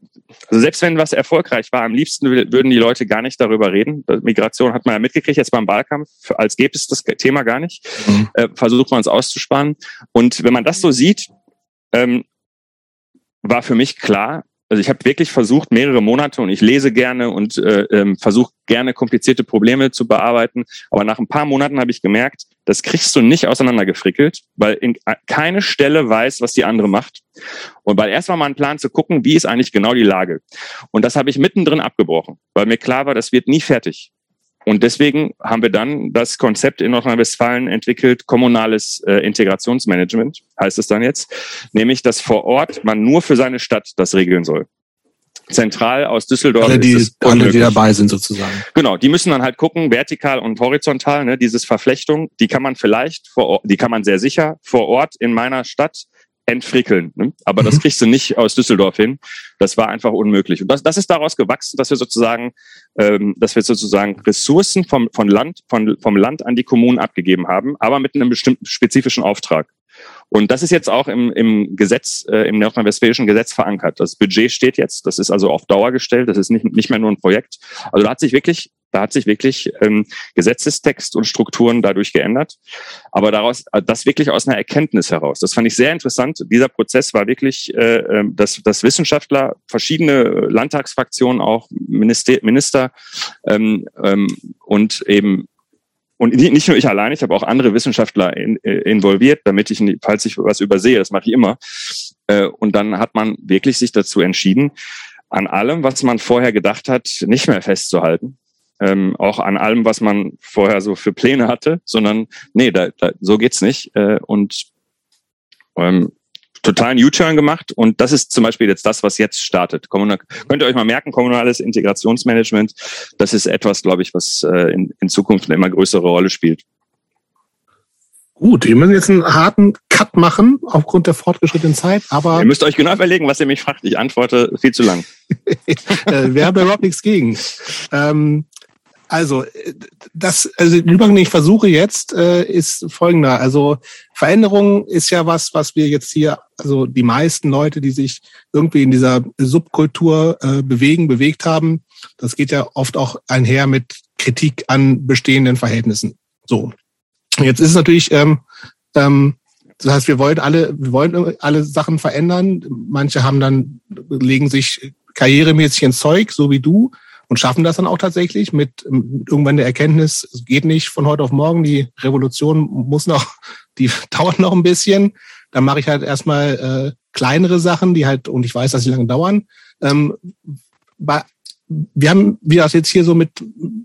also selbst wenn was erfolgreich war, am liebsten würden die Leute gar nicht darüber reden. Migration hat man ja mitgekriegt, jetzt beim Wahlkampf, als gäbe es das Thema gar nicht. Mhm. Äh, versucht man es auszusparen. Und wenn man das so sieht, ähm, war für mich klar, also ich habe wirklich versucht, mehrere Monate und ich lese gerne und äh, ähm, versuche gerne komplizierte Probleme zu bearbeiten. Aber nach ein paar Monaten habe ich gemerkt, das kriegst du nicht auseinandergefrickelt, weil in, keine Stelle weiß, was die andere macht. Und weil erst mal einen Plan zu gucken, wie ist eigentlich genau die Lage. Und das habe ich mittendrin abgebrochen, weil mir klar war, das wird nie fertig. Und deswegen haben wir dann das Konzept in Nordrhein-Westfalen entwickelt, kommunales äh, Integrationsmanagement, heißt es dann jetzt, nämlich, dass vor Ort man nur für seine Stadt das regeln soll. Zentral aus Düsseldorf. Alle, die, alle, die dabei sind sozusagen. Genau, die müssen dann halt gucken, vertikal und horizontal, ne, dieses Verflechtung, die kann man vielleicht vor Ort, die kann man sehr sicher vor Ort in meiner Stadt entfrickeln. Ne? Aber mhm. das kriegst du nicht aus Düsseldorf hin. Das war einfach unmöglich. Und das, das ist daraus gewachsen, dass wir sozusagen, ähm, dass wir sozusagen Ressourcen vom, von Land, von, vom Land an die Kommunen abgegeben haben, aber mit einem bestimmten spezifischen Auftrag. Und das ist jetzt auch im, im Gesetz, äh, im nordrhein-westfälischen Gesetz verankert. Das Budget steht jetzt, das ist also auf Dauer gestellt, das ist nicht, nicht mehr nur ein Projekt. Also da hat sich wirklich da hat sich wirklich ähm, Gesetzestext und Strukturen dadurch geändert. Aber daraus, äh, das wirklich aus einer Erkenntnis heraus. Das fand ich sehr interessant. Dieser Prozess war wirklich, äh, ähm, dass, dass Wissenschaftler, verschiedene Landtagsfraktionen auch, Minister, Minister ähm, ähm, und eben und nicht nur ich allein, ich habe auch andere Wissenschaftler in, äh, involviert, damit ich, falls ich was übersehe, das mache ich immer. Äh, und dann hat man wirklich sich dazu entschieden, an allem, was man vorher gedacht hat, nicht mehr festzuhalten, ähm, auch an allem, was man vorher so für Pläne hatte, sondern nee, da, da, so geht's nicht. Äh, und ähm, totalen U-Turn gemacht und das ist zum Beispiel jetzt das, was jetzt startet. Kommunal, könnt ihr euch mal merken, kommunales Integrationsmanagement, das ist etwas, glaube ich, was äh, in, in Zukunft eine immer größere Rolle spielt. Gut, wir müssen jetzt einen harten Cut machen aufgrund der fortgeschrittenen Zeit, aber. Ihr müsst euch genau überlegen, was ihr mich fragt. Ich antworte viel zu lang. Wir haben da überhaupt nichts gegen. Ähm, also, das, also den Übergang, den ich versuche jetzt, äh, ist folgender. Also Veränderung ist ja was, was wir jetzt hier, also die meisten Leute, die sich irgendwie in dieser Subkultur äh, bewegen, bewegt haben, das geht ja oft auch einher mit Kritik an bestehenden Verhältnissen. So. Jetzt ist es natürlich, ähm, ähm, das heißt, wir wollen alle, wir wollen alle Sachen verändern. Manche haben dann, legen sich karrieremäßig ins Zeug, so wie du, und schaffen das dann auch tatsächlich mit, mit irgendwann der Erkenntnis, es geht nicht von heute auf morgen, die Revolution muss noch, die dauert noch ein bisschen. Dann mache ich halt erstmal äh, kleinere Sachen, die halt, und ich weiß, dass sie lange dauern. Ähm, bei, wir haben, wie das jetzt hier so mit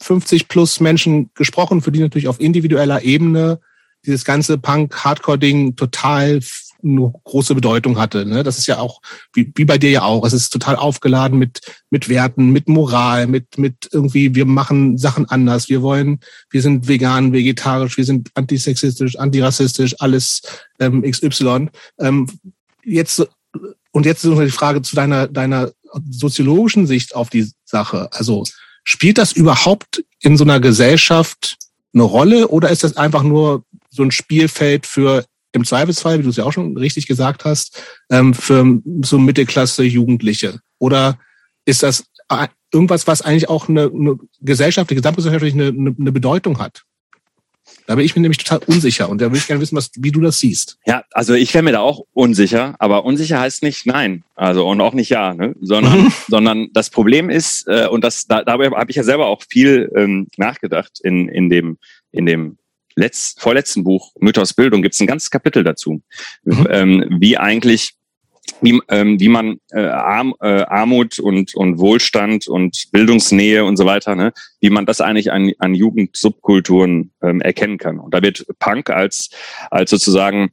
50 plus Menschen gesprochen, für die natürlich auf individueller Ebene dieses ganze Punk-Hardcore-Ding total eine große Bedeutung hatte. Ne? Das ist ja auch, wie, wie bei dir ja auch, es ist total aufgeladen mit, mit Werten, mit Moral, mit, mit irgendwie, wir machen Sachen anders, wir wollen, wir sind vegan, vegetarisch, wir sind antisexistisch, antirassistisch, alles ähm, XY. Ähm, jetzt, und jetzt ist die Frage zu deiner, deiner soziologischen Sicht auf die Sache. Also spielt das überhaupt in so einer Gesellschaft eine Rolle oder ist das einfach nur so ein Spielfeld für im Zweifelsfall, wie du es ja auch schon richtig gesagt hast, ähm, für so Mittelklasse Jugendliche? Oder ist das irgendwas, was eigentlich auch eine, eine Gesellschaft, gesamtgesellschaftlich eine, eine Bedeutung hat? Da bin ich mir nämlich total unsicher und da würde ich gerne wissen, was, wie du das siehst. Ja, also ich wäre mir da auch unsicher, aber unsicher heißt nicht nein, also und auch nicht ja, ne? sondern, mhm. sondern das Problem ist, äh, und das da, darüber habe ich ja selber auch viel ähm, nachgedacht in, in dem, in dem letzt, vorletzten Buch Mythos Bildung gibt es ein ganzes Kapitel dazu, mhm. ähm, wie eigentlich wie, ähm, wie man äh, Arm, äh, Armut und, und Wohlstand und Bildungsnähe und so weiter, ne, wie man das eigentlich an, an Jugendsubkulturen ähm, erkennen kann. Und da wird Punk als, als sozusagen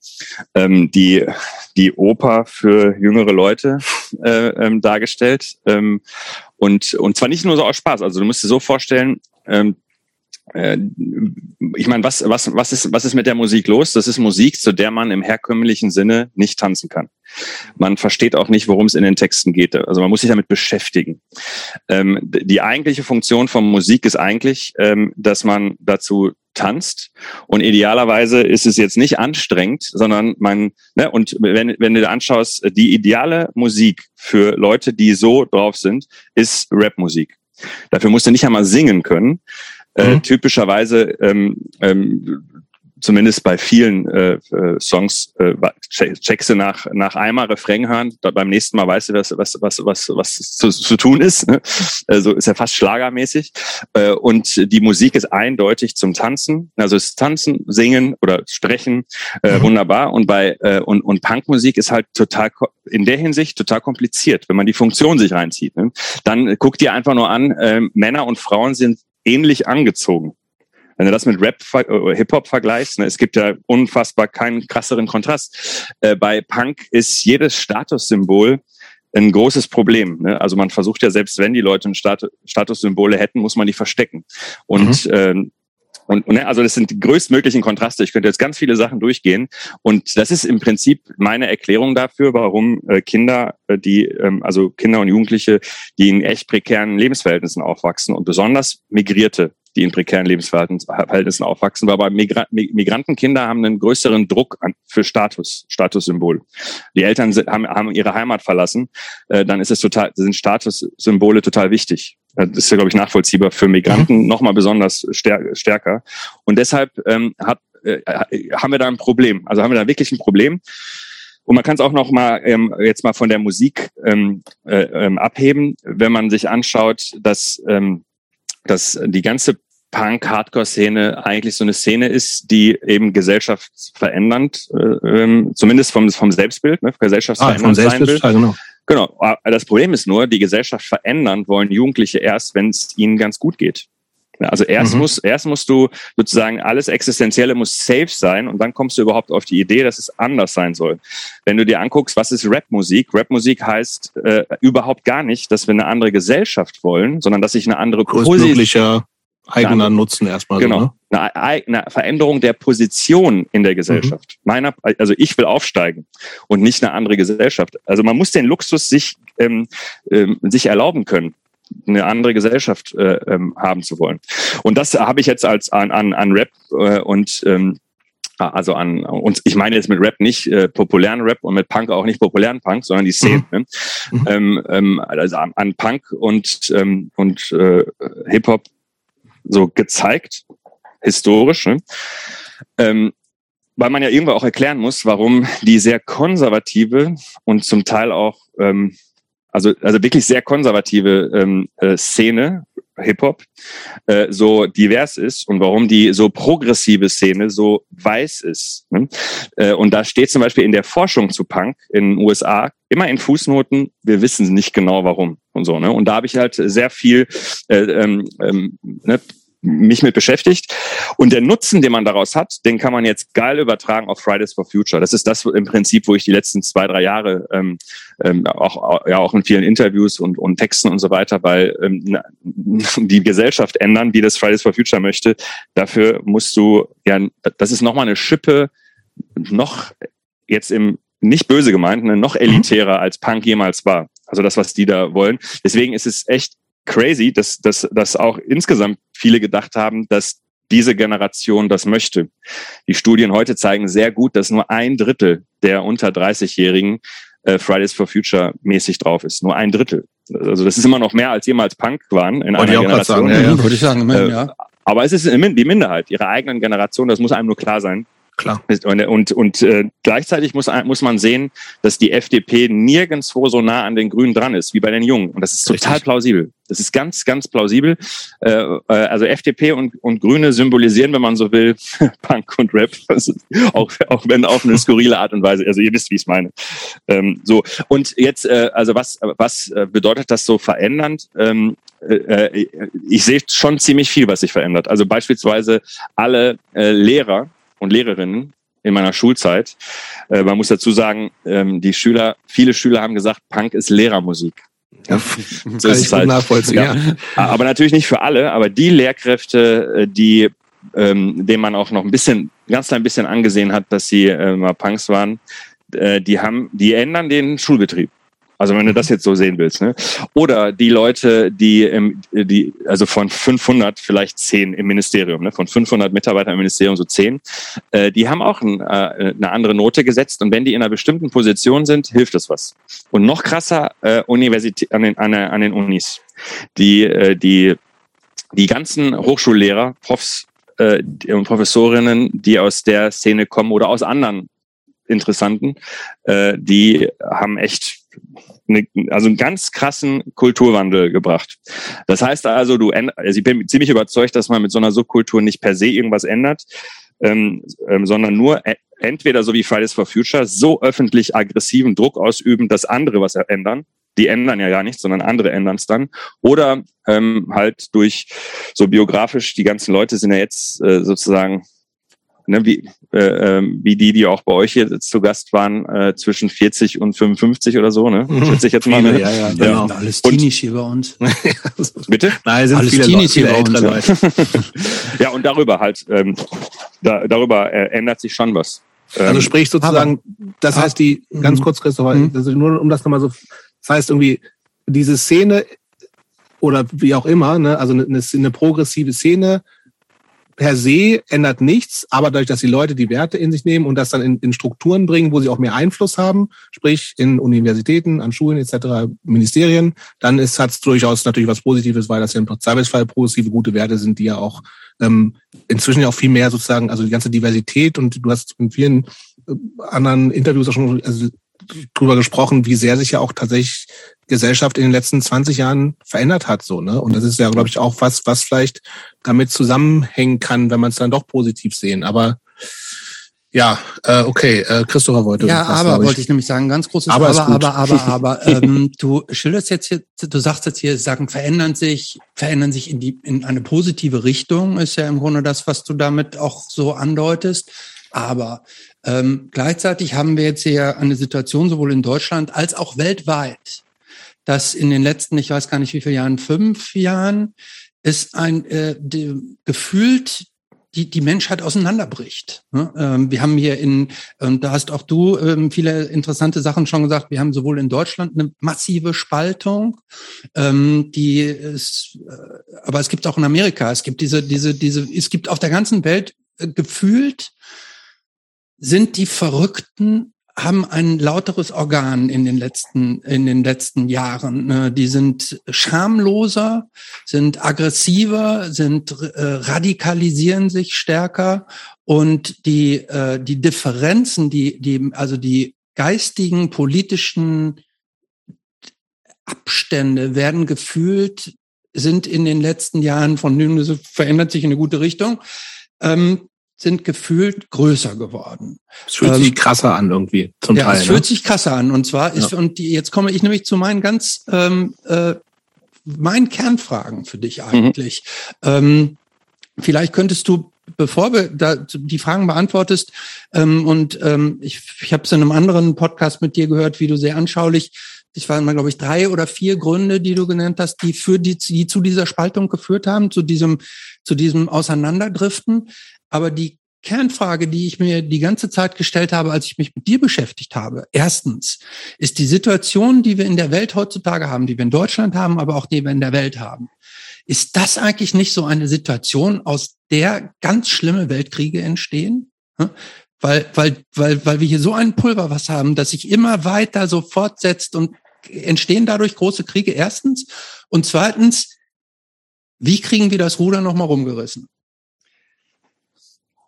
ähm, die, die Oper für jüngere Leute äh, ähm, dargestellt. Ähm, und, und zwar nicht nur so aus Spaß. Also du musst dir so vorstellen, ähm, äh, ich meine, was, was, was, ist, was ist mit der Musik los? Das ist Musik, zu der man im herkömmlichen Sinne nicht tanzen kann. Man versteht auch nicht, worum es in den Texten geht. Also man muss sich damit beschäftigen. Ähm, die eigentliche Funktion von Musik ist eigentlich, ähm, dass man dazu tanzt und idealerweise ist es jetzt nicht anstrengend, sondern man ne, und wenn wenn du dir anschaust, die ideale Musik für Leute, die so drauf sind, ist Rapmusik. Dafür musst du nicht einmal singen können, äh, mhm. typischerweise ähm, ähm, zumindest bei vielen äh, äh, Songs äh, checkst du nach nach einmal Refrain hören, beim nächsten Mal weißt du was was was was was zu, zu tun ist. Ne? Also ist ja fast schlagermäßig äh, und die Musik ist eindeutig zum Tanzen, also ist Tanzen, Singen oder Sprechen äh, mhm. wunderbar und bei äh, und und Punkmusik ist halt total in der Hinsicht total kompliziert, wenn man die Funktion sich reinzieht. Ne? Dann guck dir einfach nur an, äh, Männer und Frauen sind ähnlich angezogen. Wenn du das mit Rap, äh, Hip-Hop vergleichst, ne, es gibt ja unfassbar keinen krasseren Kontrast. Äh, bei Punk ist jedes Statussymbol ein großes Problem. Ne? Also man versucht ja, selbst wenn die Leute ein Stat Statussymbole hätten, muss man die verstecken. Und mhm. ähm, und, und ne, also das sind die größtmöglichen Kontraste. Ich könnte jetzt ganz viele Sachen durchgehen. Und das ist im Prinzip meine Erklärung dafür, warum äh, Kinder, äh, die, ähm, also Kinder und Jugendliche, die in echt prekären Lebensverhältnissen aufwachsen und besonders Migrierte, die in prekären Lebensverhältnissen aufwachsen, weil bei Migra Migrantenkinder haben einen größeren Druck an, für Status, Statussymbol. Die Eltern sind, haben, haben ihre Heimat verlassen, äh, dann ist es total, sind Statussymbole total wichtig. Das ist ja, glaube ich, nachvollziehbar für Migranten mhm. nochmal besonders stärker. Und deshalb ähm, hat, äh, haben wir da ein Problem. Also haben wir da wirklich ein Problem. Und man kann es auch noch mal ähm, jetzt mal von der Musik ähm, äh, ähm, abheben, wenn man sich anschaut, dass, ähm, dass die ganze Punk-Hardcore-Szene eigentlich so eine Szene ist, die eben gesellschaftsverändernd, äh, ähm, zumindest vom, vom Selbstbild, ne, gesellschaftsverändernd ah, vom Selbstbild, sein will. Genau. Genau. Ah, das Problem ist nur, die Gesellschaft verändern wollen Jugendliche erst, wenn es ihnen ganz gut geht. Also erst mhm. muss erst musst du sozusagen alles Existenzielle muss safe sein und dann kommst du überhaupt auf die Idee, dass es anders sein soll. Wenn du dir anguckst, was ist Rapmusik? Rapmusik heißt äh, überhaupt gar nicht, dass wir eine andere Gesellschaft wollen, sondern dass ich eine andere größtmöglicher eigener Nutzen erstmal. Genau. So, ne? Eine, eine, Veränderung der Position in der Gesellschaft. Mhm. Meiner, also ich will aufsteigen und nicht eine andere Gesellschaft. Also man muss den Luxus sich ähm, ähm, sich erlauben können eine andere Gesellschaft äh, ähm, haben zu wollen. Und das habe ich jetzt als an, an, an Rap äh, und ähm, also an und ich meine jetzt mit Rap nicht äh, populären Rap und mit Punk auch nicht populären Punk, sondern die Szene. Mhm. Ne? Mhm. Ähm, ähm, also an, an Punk und ähm, und äh, Hip Hop so gezeigt, historisch. Ne? Ähm, weil man ja irgendwo auch erklären muss, warum die sehr konservative und zum Teil auch ähm, also, also wirklich sehr konservative ähm, äh, Szene, Hip-Hop, äh, so divers ist und warum die so progressive Szene so weiß ist. Ne? Äh, und da steht zum Beispiel in der Forschung zu Punk in den USA immer in Fußnoten, wir wissen nicht genau warum und so. Ne? Und da habe ich halt sehr viel äh, ähm, ähm, ne, mich mit beschäftigt. Und der Nutzen, den man daraus hat, den kann man jetzt geil übertragen auf Fridays for Future. Das ist das im Prinzip, wo ich die letzten zwei, drei Jahre ähm, ähm, auch, ja, auch in vielen Interviews und, und Texten und so weiter, weil ähm, die Gesellschaft ändern, wie das Fridays for Future möchte. Dafür musst du, ja, das ist nochmal eine Schippe, noch jetzt im nicht böse gemeint, ne, noch elitärer als Punk jemals war. Also das, was die da wollen. Deswegen ist es echt crazy, dass, dass, dass auch insgesamt viele gedacht haben, dass diese Generation das möchte. Die Studien heute zeigen sehr gut, dass nur ein Drittel der unter 30-Jährigen äh, Fridays for Future mäßig drauf ist. Nur ein Drittel. Also das ist immer noch mehr als jemals Punk waren in einer Generation. Sagen, ja, ja. Würde ich sagen, immerhin, äh, ja. Aber es ist die Minderheit ihrer eigenen Generation. Das muss einem nur klar sein. Klar. Und, und, und äh, gleichzeitig muss, muss man sehen, dass die FDP nirgendwo so nah an den Grünen dran ist, wie bei den Jungen. Und das ist total Richtig. plausibel. Das ist ganz, ganz plausibel. Äh, äh also FDP und, und Grüne symbolisieren, wenn man so will, Punk und Rap. Also auch, auch wenn auf eine skurrile Art und Weise. Also ihr wisst, wie ich es meine. Ähm, so. Und jetzt, äh, also was, was äh, bedeutet das so verändernd? Ähm, äh, äh, ich sehe schon ziemlich viel, was sich verändert. Also beispielsweise alle äh, Lehrer, und Lehrerinnen in meiner Schulzeit. Äh, man muss dazu sagen, ähm, die Schüler, viele Schüler haben gesagt, Punk ist Lehrermusik. Ja, so ist es halt. nachvollziehen. Ja. ja. Aber natürlich nicht für alle, aber die Lehrkräfte, äh, die ähm, denen man auch noch ein bisschen, ganz klein bisschen angesehen hat, dass sie äh, mal Punks waren, äh, die haben, die ändern den Schulbetrieb. Also wenn du das jetzt so sehen willst, ne? Oder die Leute, die im, die also von 500 vielleicht 10 im Ministerium, ne? Von 500 Mitarbeitern im Ministerium so 10, äh, die haben auch ein, äh, eine andere Note gesetzt und wenn die in einer bestimmten Position sind, hilft das was. Und noch krasser äh, Universität an den an, an den Unis, die äh, die die ganzen Hochschullehrer, Profs äh, und Professorinnen, die aus der Szene kommen oder aus anderen Interessanten, äh, die haben echt eine, also einen ganz krassen Kulturwandel gebracht. Das heißt also, du, also ich bin ziemlich überzeugt, dass man mit so einer Subkultur nicht per se irgendwas ändert, ähm, ähm, sondern nur e, entweder so wie Fridays for Future so öffentlich aggressiven Druck ausüben, dass andere was ändern. Die ändern ja gar nichts, sondern andere ändern es dann. Oder ähm, halt durch so biografisch, die ganzen Leute sind ja jetzt äh, sozusagen ne, wie, äh, ähm, wie die, die auch bei euch hier zu Gast waren, äh, zwischen 40 und 55 oder so, ne? Schätze ich jetzt mal. Ne? Ja, ja, genau. Ja. Alles Teenies hier bei uns. Bitte? Nein, sind alles viele Teenies hier bei uns. Leute. ja, und darüber halt, ähm, da, darüber äh, ändert sich schon was. Ähm, also sprich sozusagen, das heißt die, ganz mhm. kurz, Christopher, also nur um das nochmal so, das heißt irgendwie, diese Szene oder wie auch immer, ne, also eine, eine progressive Szene, per se ändert nichts, aber dadurch, dass die Leute die Werte in sich nehmen und das dann in, in Strukturen bringen, wo sie auch mehr Einfluss haben, sprich in Universitäten, an Schulen etc., Ministerien, dann ist hat es durchaus natürlich was Positives, weil das ja im Zweifelsfall progressive gute Werte sind, die ja auch ähm, inzwischen ja auch viel mehr sozusagen, also die ganze Diversität und du hast in vielen äh, anderen Interviews auch schon also drüber gesprochen, wie sehr sich ja auch tatsächlich Gesellschaft in den letzten 20 Jahren verändert hat, so, ne? Und das ist ja, glaube ich, auch was, was vielleicht damit zusammenhängen kann, wenn man es dann doch positiv sehen. Aber Ja, äh, okay, äh, Christopher wollte. Ja, was, aber wollte ich nämlich sagen, ganz großes Aber, aber, aber, aber, aber. ähm, du schilderst jetzt hier, du sagst jetzt hier, Sachen verändern sich, verändern sich in die in eine positive Richtung, ist ja im Grunde das, was du damit auch so andeutest. Aber ähm, gleichzeitig haben wir jetzt hier eine Situation sowohl in Deutschland als auch weltweit, dass in den letzten, ich weiß gar nicht wie viele Jahren, fünf Jahren, ist ein äh, die, gefühlt die, die Menschheit auseinanderbricht. Ne? Ähm, wir haben hier in, und da hast auch du ähm, viele interessante Sachen schon gesagt, wir haben sowohl in Deutschland eine massive Spaltung, ähm, die ist, äh, aber es gibt auch in Amerika, es gibt diese, diese, diese, es gibt auf der ganzen Welt äh, gefühlt sind die Verrückten haben ein lauteres Organ in den letzten, in den letzten Jahren. Ne? Die sind schamloser, sind aggressiver, sind äh, radikalisieren sich stärker und die, äh, die Differenzen, die, die, also die geistigen, politischen Abstände werden gefühlt, sind in den letzten Jahren von verändert sich in eine gute Richtung. Ähm, sind gefühlt größer geworden. Es fühlt ähm, sich krasser an irgendwie zum ja, Teil. Es ne? fühlt sich krasser an. Und zwar ist, ja. und die, jetzt komme ich nämlich zu meinen ganz, ähm, äh, meinen Kernfragen für dich mhm. eigentlich. Mhm. Ähm, vielleicht könntest du bevor wir da die Fragen beantwortest, ähm, und ähm, ich, ich habe es in einem anderen Podcast mit dir gehört, wie du sehr anschaulich, ich waren mal, glaube ich, drei oder vier Gründe, die du genannt hast, die für die, die zu dieser Spaltung geführt haben, zu diesem, zu diesem Auseinanderdriften. Aber die Kernfrage, die ich mir die ganze Zeit gestellt habe, als ich mich mit dir beschäftigt habe, erstens ist die Situation, die wir in der Welt heutzutage haben, die wir in Deutschland haben, aber auch die wir in der Welt haben, ist das eigentlich nicht so eine Situation, aus der ganz schlimme Weltkriege entstehen? Weil, weil, weil, weil wir hier so ein Pulverwasser haben, das sich immer weiter so fortsetzt und entstehen dadurch große Kriege erstens. Und zweitens, wie kriegen wir das Ruder nochmal rumgerissen?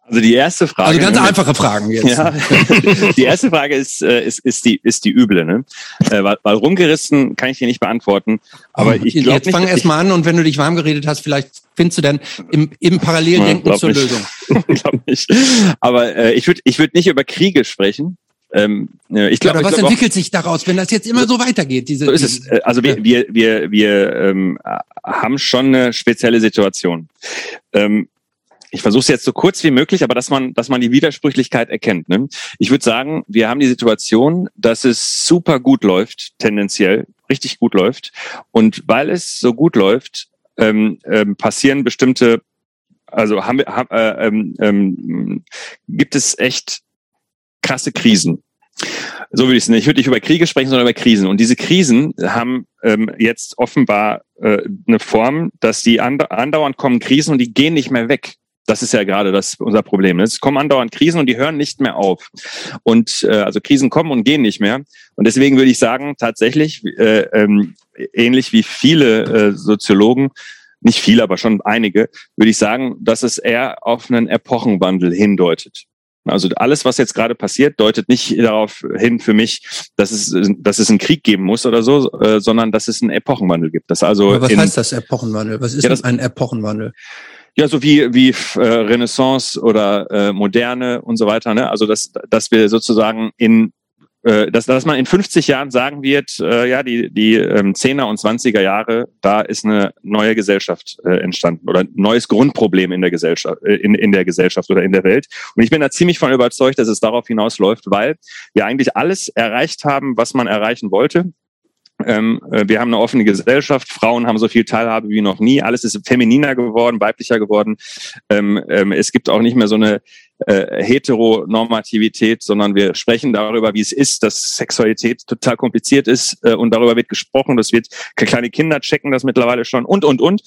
Also die erste Frage. Also ganz einfache Fragen jetzt. Ja, die erste Frage ist, äh, ist, ist die, ist die üble, ne? Äh, weil, weil rumgerissen kann ich dir nicht beantworten. Aber oh, ich glaube Jetzt fang erst mal an und wenn du dich warm geredet hast, vielleicht findest du dann im, im Paralleldenken zur nicht. Lösung. glaub nicht. Aber äh, ich würde ich würd nicht über Kriege sprechen. Ähm, äh, ich glaube, was glaub entwickelt auch, sich daraus, wenn das jetzt immer so weitergeht? Diese, so ist es. Also wir, wir, wir, wir ähm, haben schon eine spezielle Situation. Ähm, ich versuche es jetzt so kurz wie möglich, aber dass man, dass man die Widersprüchlichkeit erkennt. Ne? Ich würde sagen, wir haben die Situation, dass es super gut läuft, tendenziell richtig gut läuft. Und weil es so gut läuft, ähm, ähm, passieren bestimmte, also haben haben, äh, ähm, ähm, gibt es echt krasse Krisen. So würde ich es nicht. Ich würde nicht über Kriege sprechen, sondern über Krisen. Und diese Krisen haben ähm, jetzt offenbar äh, eine Form, dass die andauernd kommen Krisen und die gehen nicht mehr weg. Das ist ja gerade das unser Problem. Es kommen andauernd Krisen und die hören nicht mehr auf. Und äh, also Krisen kommen und gehen nicht mehr. Und deswegen würde ich sagen, tatsächlich, äh, ähm, ähnlich wie viele äh, Soziologen, nicht viele, aber schon einige, würde ich sagen, dass es eher auf einen Epochenwandel hindeutet. Also alles, was jetzt gerade passiert, deutet nicht darauf hin für mich, dass es, dass es einen Krieg geben muss oder so, äh, sondern dass es einen Epochenwandel gibt. Das also Aber was heißt das Epochenwandel? Was ist ja, das, ein Epochenwandel? Ja, so wie, wie äh, Renaissance oder äh, Moderne und so weiter. Ne? Also dass, dass wir sozusagen in äh, dass, dass man in 50 Jahren sagen wird, äh, ja, die, die ähm, 10er und 20er Jahre, da ist eine neue Gesellschaft äh, entstanden oder ein neues Grundproblem in der Gesellschaft, äh, in, in der Gesellschaft oder in der Welt. Und ich bin da ziemlich von überzeugt, dass es darauf hinausläuft, weil wir eigentlich alles erreicht haben, was man erreichen wollte. Ähm, äh, wir haben eine offene Gesellschaft, Frauen haben so viel Teilhabe wie noch nie, alles ist femininer geworden, weiblicher geworden. Ähm, ähm, es gibt auch nicht mehr so eine äh, Heteronormativität, sondern wir sprechen darüber, wie es ist, dass Sexualität total kompliziert ist äh, und darüber wird gesprochen. Das wird kleine Kinder checken das mittlerweile schon und und und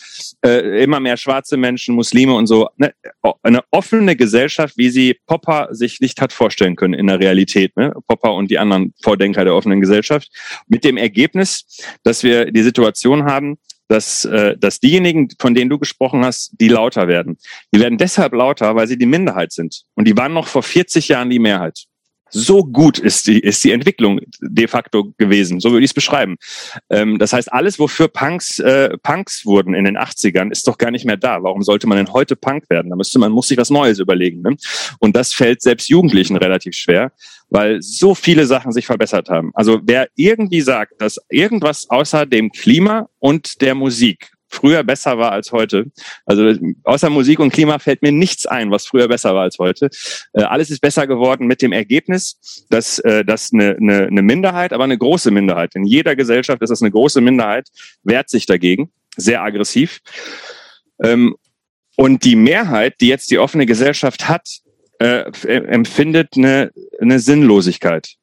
äh, immer mehr schwarze Menschen, Muslime und so. Ne? Eine offene Gesellschaft, wie sie Popper sich nicht hat vorstellen können in der Realität. Ne? Popper und die anderen Vordenker der offenen Gesellschaft. Mit dem Ergebnis, dass wir die Situation haben, dass, äh, dass diejenigen, von denen du gesprochen hast, die lauter werden. Die werden deshalb lauter, weil sie die Minderheit sind. Und die waren noch vor 40 Jahren die Mehrheit. So gut ist die, ist die Entwicklung de facto gewesen. So würde ich es beschreiben. Ähm, das heißt, alles, wofür Punks, äh, Punks wurden in den 80ern, ist doch gar nicht mehr da. Warum sollte man denn heute Punk werden? Da müsste man, muss sich was Neues überlegen. Ne? Und das fällt selbst Jugendlichen relativ schwer, weil so viele Sachen sich verbessert haben. Also wer irgendwie sagt, dass irgendwas außer dem Klima und der Musik früher besser war als heute. Also außer Musik und Klima fällt mir nichts ein, was früher besser war als heute. Äh, alles ist besser geworden mit dem Ergebnis, dass, äh, dass eine, eine, eine Minderheit, aber eine große Minderheit, in jeder Gesellschaft ist das eine große Minderheit, wehrt sich dagegen, sehr aggressiv. Ähm, und die Mehrheit, die jetzt die offene Gesellschaft hat, äh, empfindet eine, eine Sinnlosigkeit.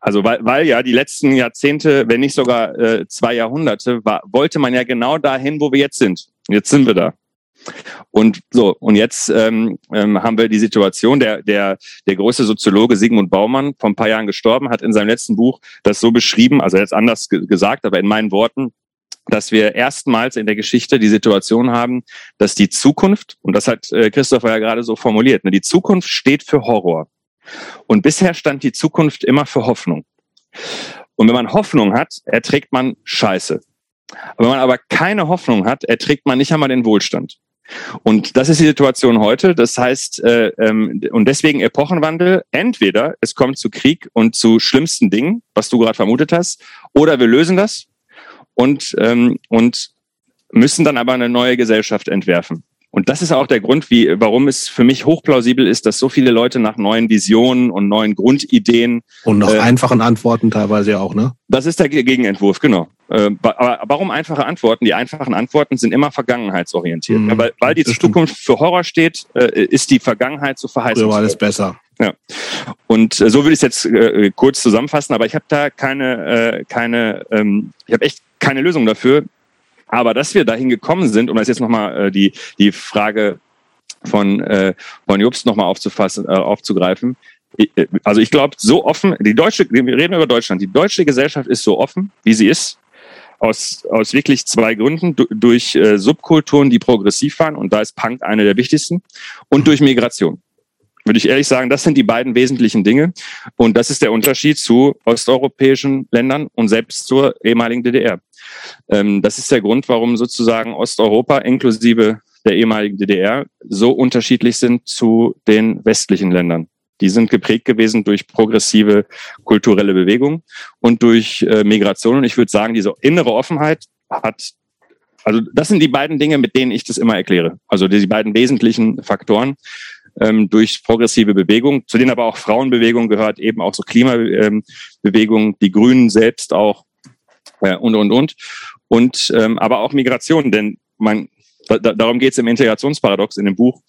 Also weil, weil ja die letzten Jahrzehnte, wenn nicht sogar äh, zwei Jahrhunderte, war, wollte man ja genau dahin, wo wir jetzt sind. Jetzt sind wir da. Und so, und jetzt ähm, ähm, haben wir die Situation, der, der, der große Soziologe Sigmund Baumann, vor ein paar Jahren gestorben, hat in seinem letzten Buch das so beschrieben, also jetzt anders gesagt, aber in meinen Worten, dass wir erstmals in der Geschichte die Situation haben, dass die Zukunft, und das hat äh, Christopher ja gerade so formuliert, ne, die Zukunft steht für Horror. Und bisher stand die Zukunft immer für Hoffnung. Und wenn man Hoffnung hat, erträgt man Scheiße. Wenn man aber keine Hoffnung hat, erträgt man nicht einmal den Wohlstand. Und das ist die Situation heute. Das heißt, äh, ähm, und deswegen Epochenwandel. Entweder es kommt zu Krieg und zu schlimmsten Dingen, was du gerade vermutet hast, oder wir lösen das und, ähm, und müssen dann aber eine neue Gesellschaft entwerfen. Und das ist auch der Grund, wie, warum es für mich hochplausibel ist, dass so viele Leute nach neuen Visionen und neuen Grundideen und nach äh, einfachen Antworten teilweise ja auch, ne? Das ist der Gegenentwurf, genau. Äh, aber warum einfache Antworten? Die einfachen Antworten sind immer vergangenheitsorientiert. Mhm, weil, weil die Zukunft für Horror steht, äh, ist die Vergangenheit zu verheißen. So war alles besser. Ja. Und äh, so will ich es jetzt äh, kurz zusammenfassen, aber ich habe da keine, äh, keine, ähm, ich habe echt keine Lösung dafür. Aber dass wir dahin gekommen sind, um das jetzt nochmal äh, die, die Frage von, äh, von Jobst nochmal aufzufassen, äh, aufzugreifen. Äh, also ich glaube, so offen, die deutsche, wir reden über Deutschland, die deutsche Gesellschaft ist so offen, wie sie ist, aus, aus wirklich zwei Gründen. durch äh, Subkulturen, die progressiv waren, und da ist Punk eine der wichtigsten, und durch Migration würde ich ehrlich sagen, das sind die beiden wesentlichen Dinge. Und das ist der Unterschied zu osteuropäischen Ländern und selbst zur ehemaligen DDR. Ähm, das ist der Grund, warum sozusagen Osteuropa inklusive der ehemaligen DDR so unterschiedlich sind zu den westlichen Ländern. Die sind geprägt gewesen durch progressive kulturelle Bewegung und durch äh, Migration. Und ich würde sagen, diese innere Offenheit hat also das sind die beiden Dinge, mit denen ich das immer erkläre. Also die beiden wesentlichen Faktoren ähm, durch progressive Bewegung, zu denen aber auch Frauenbewegung gehört, eben auch so Klimabewegung, ähm, die Grünen selbst auch äh, und und und. Und ähm, aber auch Migration, denn man da, darum geht es im Integrationsparadox in dem Buch.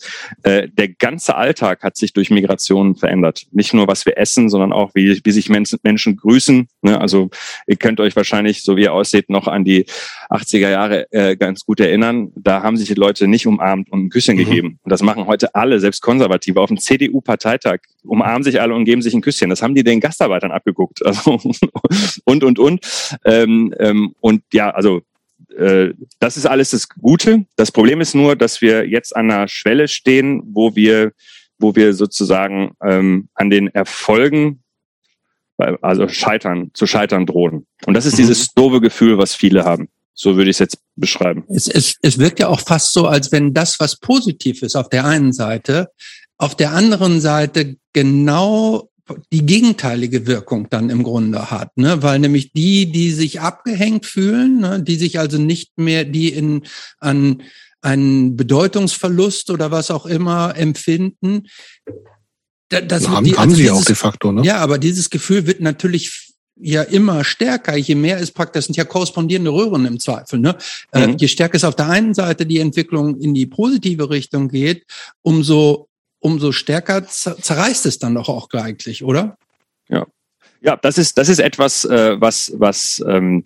Äh, der ganze Alltag hat sich durch Migration verändert. Nicht nur, was wir essen, sondern auch, wie, wie sich Menschen, Menschen grüßen. Ne? Also ihr könnt euch wahrscheinlich, so wie ihr aussieht, noch an die 80er Jahre äh, ganz gut erinnern. Da haben sich die Leute nicht umarmt und ein Küsschen mhm. gegeben. Und das machen heute alle, selbst Konservative. Auf dem CDU-Parteitag umarmen sich alle und geben sich ein Küsschen. Das haben die den Gastarbeitern abgeguckt. Also und, und, und. Ähm, ähm, und ja, also äh, das ist alles das Gute. Das Problem ist nur, dass wir jetzt an einer Schwelle stehen, wo wir, wo wir sozusagen ähm, an den Erfolgen, also scheitern, zu scheitern drohen. Und das ist mhm. dieses doofe Gefühl, was viele haben. So würde ich es jetzt beschreiben. Es, es, es wirkt ja auch fast so, als wenn das, was positiv ist auf der einen Seite, auf der anderen Seite genau die gegenteilige Wirkung dann im Grunde hat, ne? weil nämlich die, die sich abgehängt fühlen, ne? die sich also nicht mehr, die in an einen Bedeutungsverlust oder was auch immer empfinden, das haben, die, also haben sie dieses, auch de facto, ne? Ja, aber dieses Gefühl wird natürlich ja immer stärker, je mehr es praktisch, das sind ja korrespondierende Röhren im Zweifel, ne? Äh, mhm. Äh, je stärker es auf der einen Seite die Entwicklung in die positive Richtung geht, umso umso stärker zerreißt es dann doch auch eigentlich, oder? Ja. Ja, das ist, das ist etwas, äh, was, was ähm,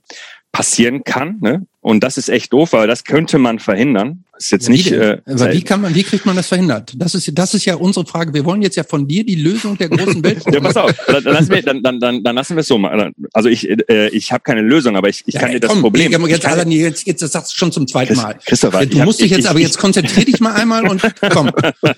passieren kann. Ne? Und das ist echt doof, weil das könnte man verhindern. Das ist jetzt nicht. Äh, Aber wie kann man, wie kriegt man das verhindert? Das ist, das ist ja unsere Frage. Wir wollen jetzt ja von dir die Lösung der großen Welt. ja, pass auf. Dann, dann, lassen wir, dann, dann, dann, dann lassen wir es so. Also ich, äh, ich habe keine Lösung, aber ich, ich kann ja, dir das komm, Problem. Jetzt, jetzt, kann, jetzt, jetzt, das sagst du schon zum zweiten Mal. Christopher, du musst dich jetzt, ich, aber jetzt konzentrier dich mal einmal und komm.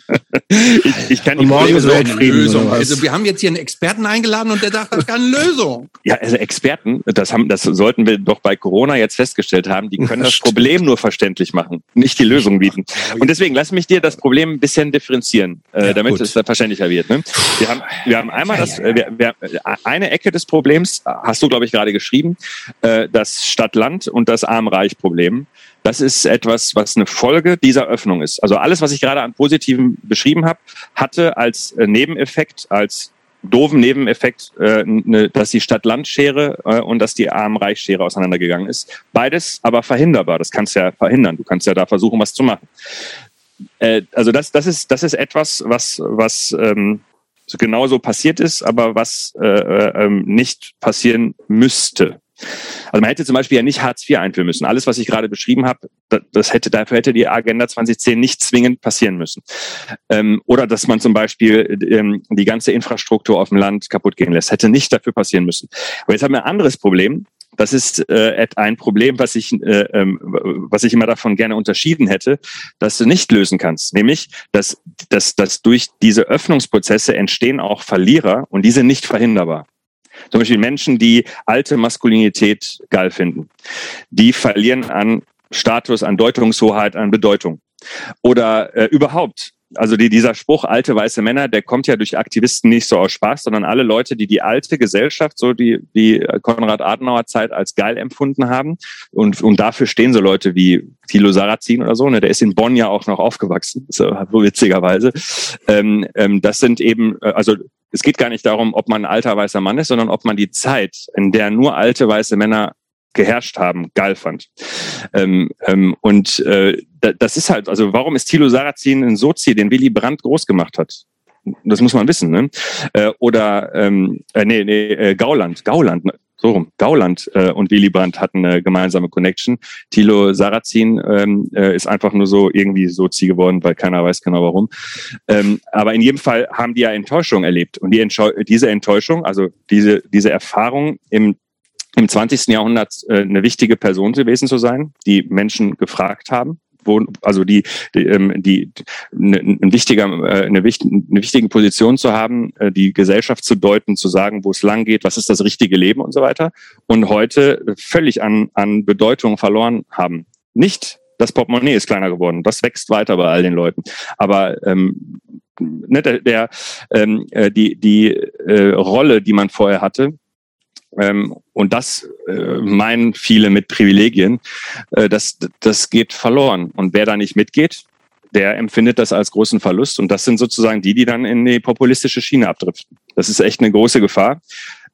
ich, ich kann die morgen so eine Lösung. Also wir haben jetzt hier einen Experten eingeladen und der sagt, das kann eine Lösung. Ja, also Experten, das haben, das sollten wir doch bei Corona jetzt festgestellt haben. Die können das Problem nur verständlich machen, nicht die Lösung bieten. Und deswegen lass mich dir das Problem ein bisschen differenzieren, äh, ja, damit gut. es verständlicher wird. Ne? Wir haben, wir haben einmal das, äh, wir, wir, eine Ecke des Problems, hast du, glaube ich, gerade geschrieben, äh, das Stadt-Land und das Arm-Reich-Problem. Das ist etwas, was eine Folge dieser Öffnung ist. Also alles, was ich gerade an Positiven beschrieben habe, hatte als äh, Nebeneffekt, als doofen Nebeneffekt, äh, ne, dass die Stadt-Land-Schere äh, und dass die Arm-Reich-Schere auseinandergegangen ist. Beides aber verhinderbar. Das kannst du ja verhindern. Du kannst ja da versuchen, was zu machen. Äh, also das, das ist, das ist etwas, was, was ähm, genauso passiert ist, aber was äh, äh, ähm, nicht passieren müsste. Also man hätte zum Beispiel ja nicht Hartz IV einführen müssen. Alles, was ich gerade beschrieben habe, das hätte, dafür hätte die Agenda 2010 nicht zwingend passieren müssen. Ähm, oder dass man zum Beispiel ähm, die ganze Infrastruktur auf dem Land kaputt gehen lässt, hätte nicht dafür passieren müssen. Aber jetzt haben wir ein anderes Problem. Das ist äh, ein Problem, was ich, äh, ähm, was ich immer davon gerne unterschieden hätte, dass du nicht lösen kannst. Nämlich, dass, dass, dass durch diese Öffnungsprozesse entstehen auch Verlierer und die sind nicht verhinderbar. Zum Beispiel Menschen, die alte Maskulinität geil finden. Die verlieren an Status, an Deutungshoheit, an Bedeutung. Oder äh, überhaupt also die, dieser Spruch alte weiße Männer, der kommt ja durch Aktivisten nicht so aus Spaß, sondern alle Leute, die die alte Gesellschaft, so die die Konrad Adenauer Zeit als geil empfunden haben. Und und dafür stehen so Leute wie Thilo Sarrazin oder so, ne, der ist in Bonn ja auch noch aufgewachsen, so witzigerweise. Ähm, ähm, das sind eben äh, also es geht gar nicht darum, ob man ein alter weißer Mann ist, sondern ob man die Zeit, in der nur alte weiße Männer geherrscht haben, geil fand. Ähm, ähm, und äh, das ist halt, also warum ist Thilo Sarrazin ein Sozi, den Willy Brandt groß gemacht hat? Das muss man wissen, ne? Äh, oder ähm, äh, nee, nee, äh, Gauland, Gauland, ne? so rum. Gauland äh, und Willy Brandt hatten eine gemeinsame Connection. Thilo Sarrazin ähm, äh, ist einfach nur so irgendwie Sozi geworden, weil keiner weiß genau warum. Ähm, aber in jedem Fall haben die ja Enttäuschung erlebt. Und die Entscheu diese Enttäuschung, also diese, diese Erfahrung im im 20. Jahrhundert äh, eine wichtige Person gewesen zu sein, die Menschen gefragt haben, wo, also die, die, ähm, die ne, ein wichtiger, äh, eine, wichtig, eine wichtige Position zu haben, äh, die Gesellschaft zu deuten, zu sagen, wo es lang geht, was ist das richtige Leben und so weiter. Und heute völlig an, an Bedeutung verloren haben. Nicht das Portemonnaie ist kleiner geworden, das wächst weiter bei all den Leuten. Aber ähm, ne, der, der ähm, äh, die, die äh, Rolle, die man vorher hatte, ähm, und das äh, meinen viele mit Privilegien, äh, das, das geht verloren. Und wer da nicht mitgeht, der empfindet das als großen Verlust. Und das sind sozusagen die, die dann in die populistische Schiene abdriften. Das ist echt eine große Gefahr.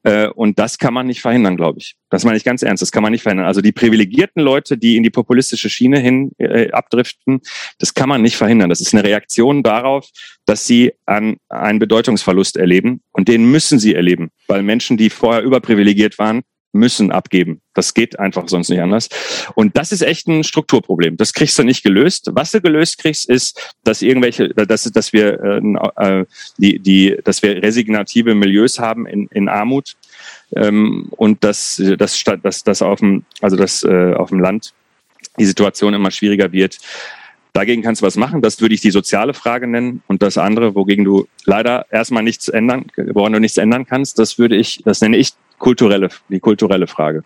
Äh, und das kann man nicht verhindern, glaube ich. Das meine ich ganz ernst. Das kann man nicht verhindern. Also die privilegierten Leute, die in die populistische Schiene hin äh, abdriften, das kann man nicht verhindern. Das ist eine Reaktion darauf, dass sie an einen Bedeutungsverlust erleben. Und den müssen sie erleben, weil Menschen, die vorher überprivilegiert waren, müssen abgeben. Das geht einfach sonst nicht anders. Und das ist echt ein Strukturproblem. Das kriegst du nicht gelöst. Was du gelöst kriegst, ist, dass irgendwelche, dass, dass wir äh, äh, die, die, dass wir resignative Milieus haben in, in Armut ähm, und dass, dass, dass, dass auf dem, also dass äh, auf dem Land die Situation immer schwieriger wird. Dagegen kannst du was machen. Das würde ich die soziale Frage nennen. Und das andere, wogegen du leider erstmal nichts ändern, woran du nichts ändern kannst, das würde ich, das nenne ich kulturelle, die kulturelle Frage.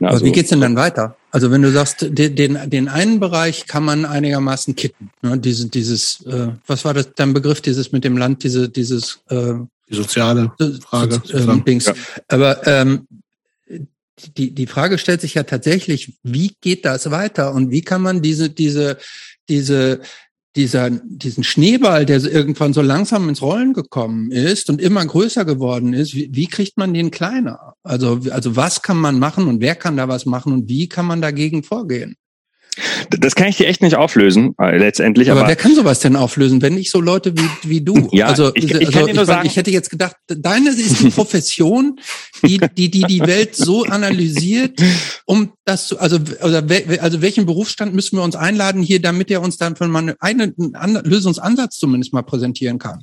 Also, Aber wie geht's denn dann weiter? Also wenn du sagst, den, den, den einen Bereich kann man einigermaßen kitten. Ne? Diese, dieses, äh, was war das dein Begriff, dieses mit dem Land, diese, dieses äh, die soziale Frage. äh, Dings. Ja. Aber ähm, die, die Frage stellt sich ja tatsächlich, wie geht das weiter und wie kann man diese, diese, diese dieser, diesen Schneeball, der irgendwann so langsam ins Rollen gekommen ist und immer größer geworden ist, wie, wie, kriegt man den kleiner? Also, also was kann man machen und wer kann da was machen und wie kann man dagegen vorgehen? Das kann ich dir echt nicht auflösen, äh, letztendlich. Aber, aber wer kann sowas denn auflösen, wenn nicht so Leute wie, wie du? Ja, also, ich, ich, also, ich, sagen, ich hätte jetzt gedacht, deine ist eine Profession, die, die, die die Welt so analysiert, um das zu, also, also, also welchen Berufsstand müssen wir uns einladen hier, damit er uns dann von mal einen, einen Lösungsansatz zumindest mal präsentieren kann?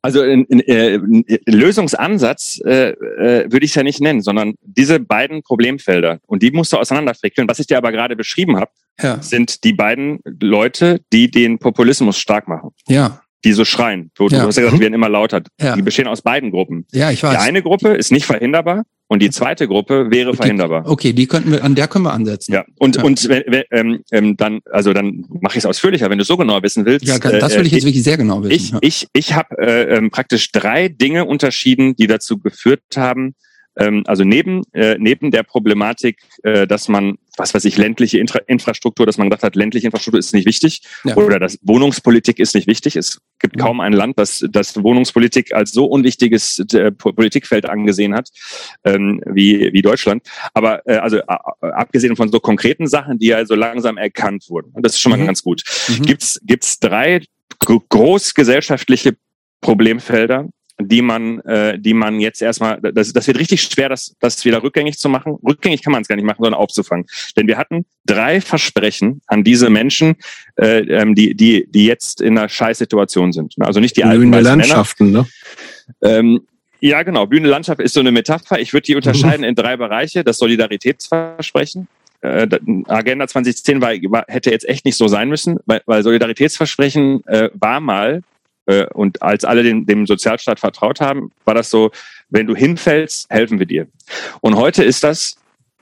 Also ein, ein, äh, ein Lösungsansatz äh, äh, würde ich es ja nicht nennen, sondern diese beiden Problemfelder und die musst du auseinanderfrickeln. Was ich dir aber gerade beschrieben habe, ja. sind die beiden Leute, die den Populismus stark machen. Ja die so schreien. Du, ja. du hast ja gesagt, wir werden immer lauter. Ja. Die bestehen aus beiden Gruppen. Ja, ich weiß. Die eine Gruppe ist nicht verhinderbar und die zweite Gruppe wäre verhinderbar. Okay, die könnten wir, an der können wir ansetzen. Ja, und ja. und ähm, ähm, dann, also dann mache ich es ausführlicher, wenn du so genau wissen willst. Ja, das will ich jetzt äh, wirklich sehr genau wissen. Ich, ja. ich, ich habe äh, ähm, praktisch drei Dinge unterschieden, die dazu geführt haben, ähm, also neben, äh, neben der Problematik, äh, dass man, was weiß ich, ländliche Infra Infrastruktur, dass man gedacht hat, ländliche Infrastruktur ist nicht wichtig ja. oder dass Wohnungspolitik ist nicht wichtig. Es gibt kaum ein Land, das, das Wohnungspolitik als so unwichtiges äh, Politikfeld angesehen hat ähm, wie, wie Deutschland. Aber äh, also abgesehen von so konkreten Sachen, die ja so langsam erkannt wurden. Und das ist schon mal mhm. ganz gut. Mhm. Gibt's gibt's drei großgesellschaftliche Problemfelder, die man, äh, die man jetzt erstmal, das, das wird richtig schwer, das, das wieder rückgängig zu machen. Rückgängig kann man es gar nicht machen, sondern aufzufangen. Denn wir hatten drei Versprechen an diese Menschen, äh, ähm, die, die, die jetzt in einer Scheißsituation sind. Also nicht die alten Landschaften, ne? Ähm, ja, genau. Bühne Landschaft ist so eine Metapher. Ich würde die unterscheiden in drei Bereiche. Das Solidaritätsversprechen, äh, Agenda 2010 war, war, hätte jetzt echt nicht so sein müssen, weil, weil Solidaritätsversprechen äh, war mal und als alle dem, dem Sozialstaat vertraut haben, war das so, wenn du hinfällst, helfen wir dir. Und heute ist das,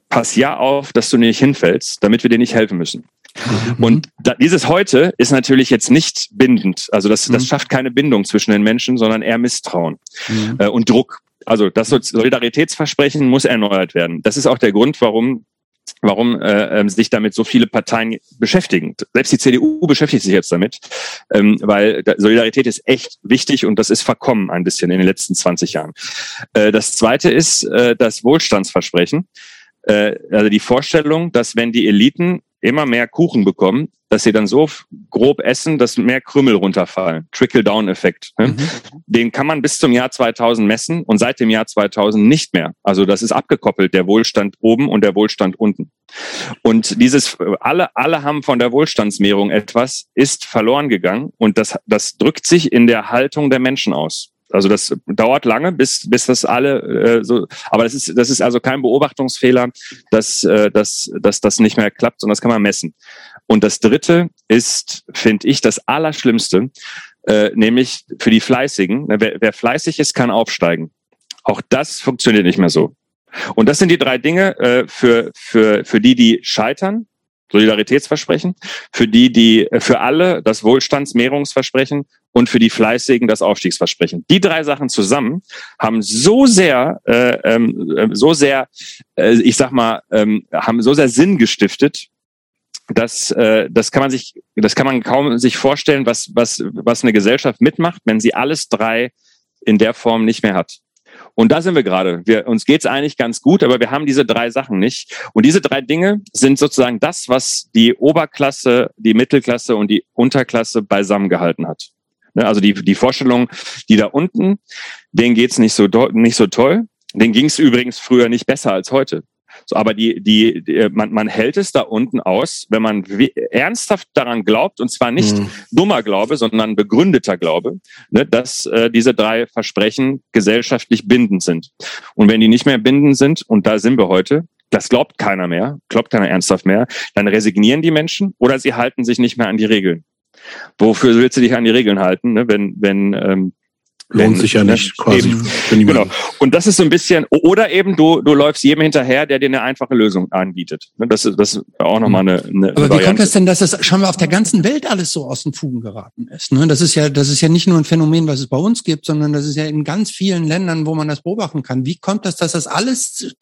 pass ja auf, dass du nicht hinfällst, damit wir dir nicht helfen müssen. Mhm. Und da, dieses heute ist natürlich jetzt nicht bindend. Also das, das mhm. schafft keine Bindung zwischen den Menschen, sondern eher Misstrauen mhm. äh, und Druck. Also das Solidaritätsversprechen muss erneuert werden. Das ist auch der Grund, warum warum äh, ähm, sich damit so viele Parteien beschäftigen. Selbst die CDU beschäftigt sich jetzt damit, ähm, weil Solidarität ist echt wichtig und das ist verkommen ein bisschen in den letzten 20 Jahren. Äh, das Zweite ist äh, das Wohlstandsversprechen. Äh, also die Vorstellung, dass wenn die Eliten immer mehr Kuchen bekommen, dass sie dann so grob essen, dass mehr Krümel runterfallen. Trickle-Down-Effekt. Ne? Mhm. Den kann man bis zum Jahr 2000 messen und seit dem Jahr 2000 nicht mehr. Also das ist abgekoppelt, der Wohlstand oben und der Wohlstand unten. Und dieses, alle, alle haben von der Wohlstandsmehrung etwas, ist verloren gegangen und das, das drückt sich in der Haltung der Menschen aus. Also das dauert lange, bis, bis das alle äh, so, aber das ist, das ist also kein Beobachtungsfehler, dass, äh, dass, dass das nicht mehr klappt, sondern das kann man messen. Und das dritte ist, finde ich, das Allerschlimmste, äh, nämlich für die Fleißigen. Wer, wer fleißig ist, kann aufsteigen. Auch das funktioniert nicht mehr so. Und das sind die drei Dinge äh, für, für, für die, die scheitern, Solidaritätsversprechen, für die, die, äh, für alle das Wohlstandsmehrungsversprechen und für die Fleißigen das Aufstiegsversprechen. Die drei Sachen zusammen haben so sehr, äh, äh, so sehr, äh, ich sag mal, ähm, haben so sehr Sinn gestiftet, dass äh, das kann man sich, das kann man kaum sich vorstellen, was was was eine Gesellschaft mitmacht, wenn sie alles drei in der Form nicht mehr hat. Und da sind wir gerade. Wir, uns geht's eigentlich ganz gut, aber wir haben diese drei Sachen nicht. Und diese drei Dinge sind sozusagen das, was die Oberklasse, die Mittelklasse und die Unterklasse beisammengehalten hat. Ne, also die, die Vorstellung, die da unten, denen geht's nicht so, nicht so toll. Den ging's übrigens früher nicht besser als heute. So, aber die, die, die man, man hält es da unten aus, wenn man ernsthaft daran glaubt, und zwar nicht mhm. dummer Glaube, sondern begründeter Glaube, ne, dass äh, diese drei Versprechen gesellschaftlich bindend sind. Und wenn die nicht mehr bindend sind, und da sind wir heute, das glaubt keiner mehr, glaubt keiner ernsthaft mehr, dann resignieren die Menschen oder sie halten sich nicht mehr an die Regeln. Wofür willst du dich an die Regeln halten, ne, wenn, wenn ähm, Lohnt sich ja nicht quasi. Genau. Und das ist so ein bisschen, oder eben du, du läufst jedem hinterher, der dir eine einfache Lösung anbietet. Ne, das ist, das ist auch nochmal eine, eine Aber wie kommt es denn, dass das schon mal auf der ganzen Welt alles so aus den Fugen geraten ist? Ne? Das ist ja, das ist ja nicht nur ein Phänomen, was es bei uns gibt, sondern das ist ja in ganz vielen Ländern, wo man das beobachten kann. Wie kommt das, dass das alles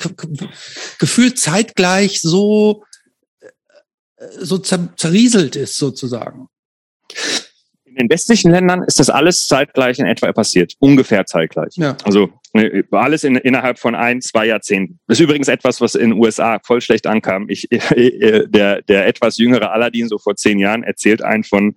gefühlt zeitgleich so, so zerrieselt ist sozusagen? In den westlichen Ländern ist das alles zeitgleich in etwa passiert, ungefähr zeitgleich. Ja. Also äh, alles in, innerhalb von ein, zwei Jahrzehnten. Das ist übrigens etwas, was in den USA voll schlecht ankam. Ich, äh, der, der etwas jüngere Aladdin, so vor zehn Jahren, erzählt einen von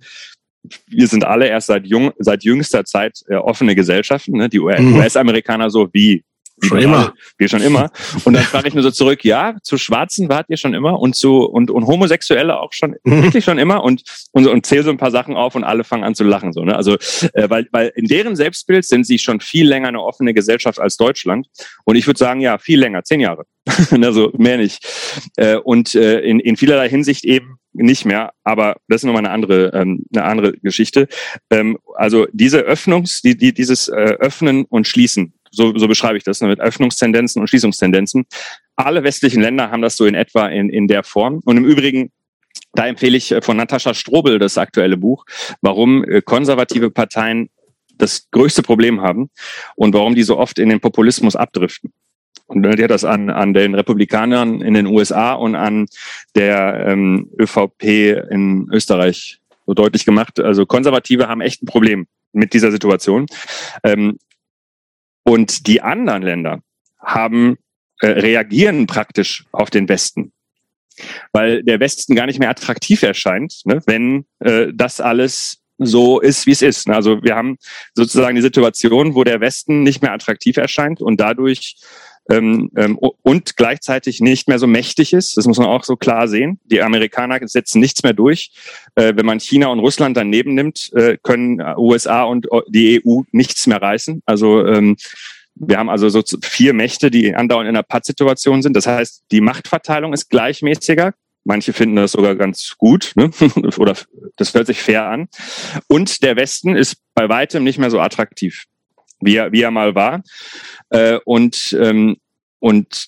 wir sind alle erst seit jung, seit jüngster Zeit äh, offene Gesellschaften. Ne? Die mhm. US-Amerikaner so wie Schon immer. Wir schon immer. Und dann frage ich mir so zurück, ja, zu Schwarzen wart ihr schon immer und zu und, und Homosexuelle auch schon, mhm. wirklich schon immer und, und, und zähle so ein paar Sachen auf und alle fangen an zu lachen. So, ne? Also, äh, weil, weil in deren Selbstbild sind sie schon viel länger eine offene Gesellschaft als Deutschland. Und ich würde sagen, ja, viel länger, zehn Jahre. also mehr nicht. Äh, und äh, in, in vielerlei Hinsicht eben nicht mehr, aber das ist nochmal eine andere, ähm, eine andere Geschichte. Ähm, also diese Öffnungs, die, die, dieses äh, Öffnen und Schließen so, so beschreibe ich das, ne, mit Öffnungstendenzen und Schließungstendenzen. Alle westlichen Länder haben das so in etwa in, in der Form. Und im Übrigen, da empfehle ich äh, von Natascha Strobel das aktuelle Buch, warum äh, konservative Parteien das größte Problem haben und warum die so oft in den Populismus abdriften. Und die hat das an, an den Republikanern in den USA und an der ähm, ÖVP in Österreich so deutlich gemacht. Also Konservative haben echt ein Problem mit dieser Situation. Ähm, und die anderen Länder haben äh, reagieren praktisch auf den Westen, weil der Westen gar nicht mehr attraktiv erscheint, ne, wenn äh, das alles so ist, wie es ist. Also wir haben sozusagen die Situation, wo der Westen nicht mehr attraktiv erscheint und dadurch ähm, ähm, und gleichzeitig nicht mehr so mächtig ist. Das muss man auch so klar sehen. Die Amerikaner setzen nichts mehr durch. Äh, wenn man China und Russland daneben nimmt, äh, können USA und die EU nichts mehr reißen. Also ähm, wir haben also so vier Mächte, die andauernd in einer Pattsituation sind. Das heißt, die Machtverteilung ist gleichmäßiger. Manche finden das sogar ganz gut, ne? oder das hört sich fair an. Und der Westen ist bei weitem nicht mehr so attraktiv, wie er, wie er mal war. Äh, und, ähm, und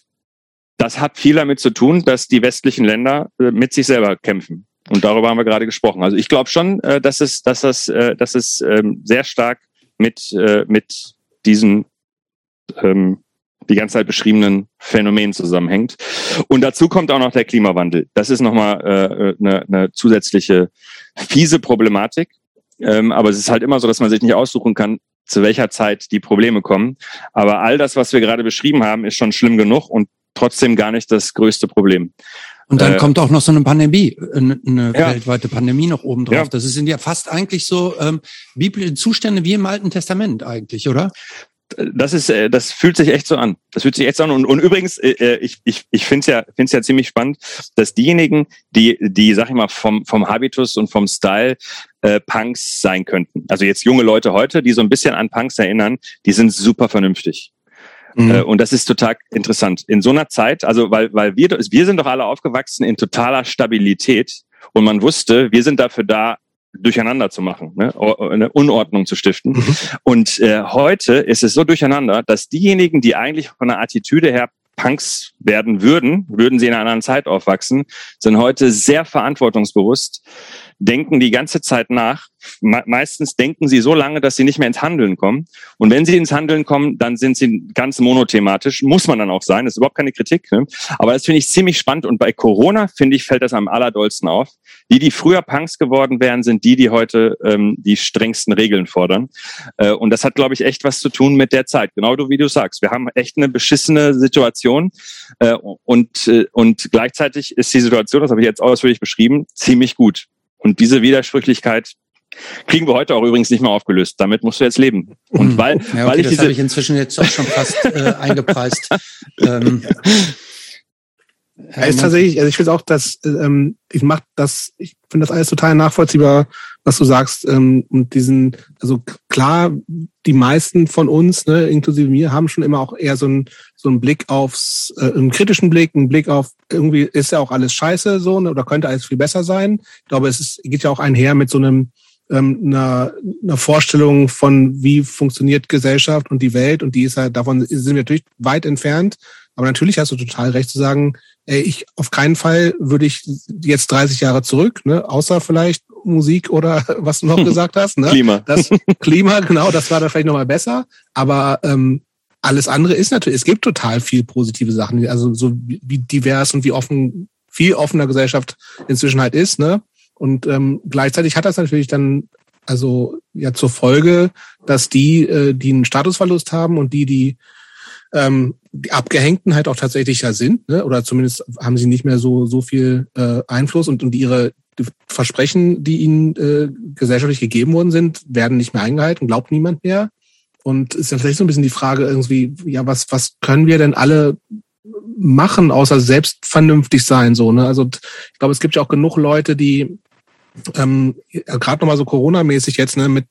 das hat viel damit zu tun, dass die westlichen Länder äh, mit sich selber kämpfen. Und darüber haben wir gerade gesprochen. Also ich glaube schon, äh, dass es, dass es, äh, dass es ähm, sehr stark mit, äh, mit diesen ähm, die ganze Zeit beschriebenen Phänomenen zusammenhängt. Und dazu kommt auch noch der Klimawandel. Das ist nochmal äh, eine, eine zusätzliche fiese Problematik. Ähm, aber es ist halt immer so, dass man sich nicht aussuchen kann, zu welcher Zeit die Probleme kommen. Aber all das, was wir gerade beschrieben haben, ist schon schlimm genug und trotzdem gar nicht das größte Problem. Und dann äh, kommt auch noch so eine Pandemie, eine, eine ja. weltweite Pandemie noch oben drauf. Ja. Das sind ja fast eigentlich so ähm, biblische Zustände wie im Alten Testament eigentlich, oder? Das ist, äh, das fühlt sich echt so an. Das fühlt sich echt so an. Und, und übrigens, äh, äh ich, ich, ich finde es ja, find's ja ziemlich spannend, dass diejenigen, die, die, sag ich mal, vom, vom Habitus und vom Style äh, Punks sein könnten. Also jetzt junge Leute heute, die so ein bisschen an Punks erinnern, die sind super vernünftig. Mhm. Äh, und das ist total interessant. In so einer Zeit, also weil, weil wir, wir sind doch alle aufgewachsen in totaler Stabilität und man wusste, wir sind dafür da, durcheinander zu machen, ne? eine Unordnung zu stiften. Mhm. Und äh, heute ist es so durcheinander, dass diejenigen, die eigentlich von der Attitüde her Punks werden würden, würden sie in einer anderen Zeit aufwachsen, sind heute sehr verantwortungsbewusst, denken die ganze Zeit nach. Me meistens denken sie so lange, dass sie nicht mehr ins Handeln kommen. Und wenn sie ins Handeln kommen, dann sind sie ganz monothematisch. Muss man dann auch sein. Das ist überhaupt keine Kritik. Ne? Aber das finde ich ziemlich spannend. Und bei Corona, finde ich, fällt das am allerdollsten auf. Die, die früher Punks geworden wären, sind die, die heute ähm, die strengsten Regeln fordern. Äh, und das hat, glaube ich, echt was zu tun mit der Zeit. Genau wie du sagst. Wir haben echt eine beschissene Situation. Äh, und, äh, und gleichzeitig ist die Situation, das habe ich jetzt ausführlich beschrieben, ziemlich gut. Und diese Widersprüchlichkeit kriegen wir heute auch übrigens nicht mehr aufgelöst. Damit musst du jetzt leben. Und hm. weil, ja, okay, weil ich das habe ich inzwischen jetzt auch schon fast äh, eingepreist. ähm, ja, ist tatsächlich, also ich finde auch, dass ähm, ich mache das, ich finde das alles total nachvollziehbar, was du sagst. Ähm, und diesen, also klar, die meisten von uns, ne, inklusive mir, haben schon immer auch eher so einen so einen Blick aufs, äh, einen kritischen Blick, einen Blick auf irgendwie ist ja auch alles scheiße so, ne, oder könnte alles viel besser sein. Ich glaube, es ist, geht ja auch einher mit so einem ähm, einer, einer Vorstellung von, wie funktioniert Gesellschaft und die Welt und die ist halt, davon sind wir natürlich weit entfernt. Aber natürlich hast du total recht zu sagen, ey, ich auf keinen Fall würde ich jetzt 30 Jahre zurück, ne, außer vielleicht Musik oder was du noch gesagt hast, ne? Klima. Das Klima, genau, das war da vielleicht nochmal besser. Aber ähm, alles andere ist natürlich, es gibt total viel positive Sachen, also so wie divers und wie offen, viel offener Gesellschaft inzwischen halt ist, ne? Und ähm, gleichzeitig hat das natürlich dann also ja zur Folge, dass die, äh, die einen Statusverlust haben und die, die ähm, die Abgehängten halt auch tatsächlich ja sind, ne? oder zumindest haben sie nicht mehr so so viel äh, Einfluss und, und ihre Versprechen, die ihnen äh, gesellschaftlich gegeben worden sind, werden nicht mehr eingehalten, glaubt niemand mehr. Und ist dann vielleicht so ein bisschen die Frage irgendwie, ja, was, was können wir denn alle machen, außer selbst vernünftig sein, so, ne? Also, ich glaube, es gibt ja auch genug Leute, die, ähm, gerade nochmal so Corona-mäßig jetzt, ne, mit,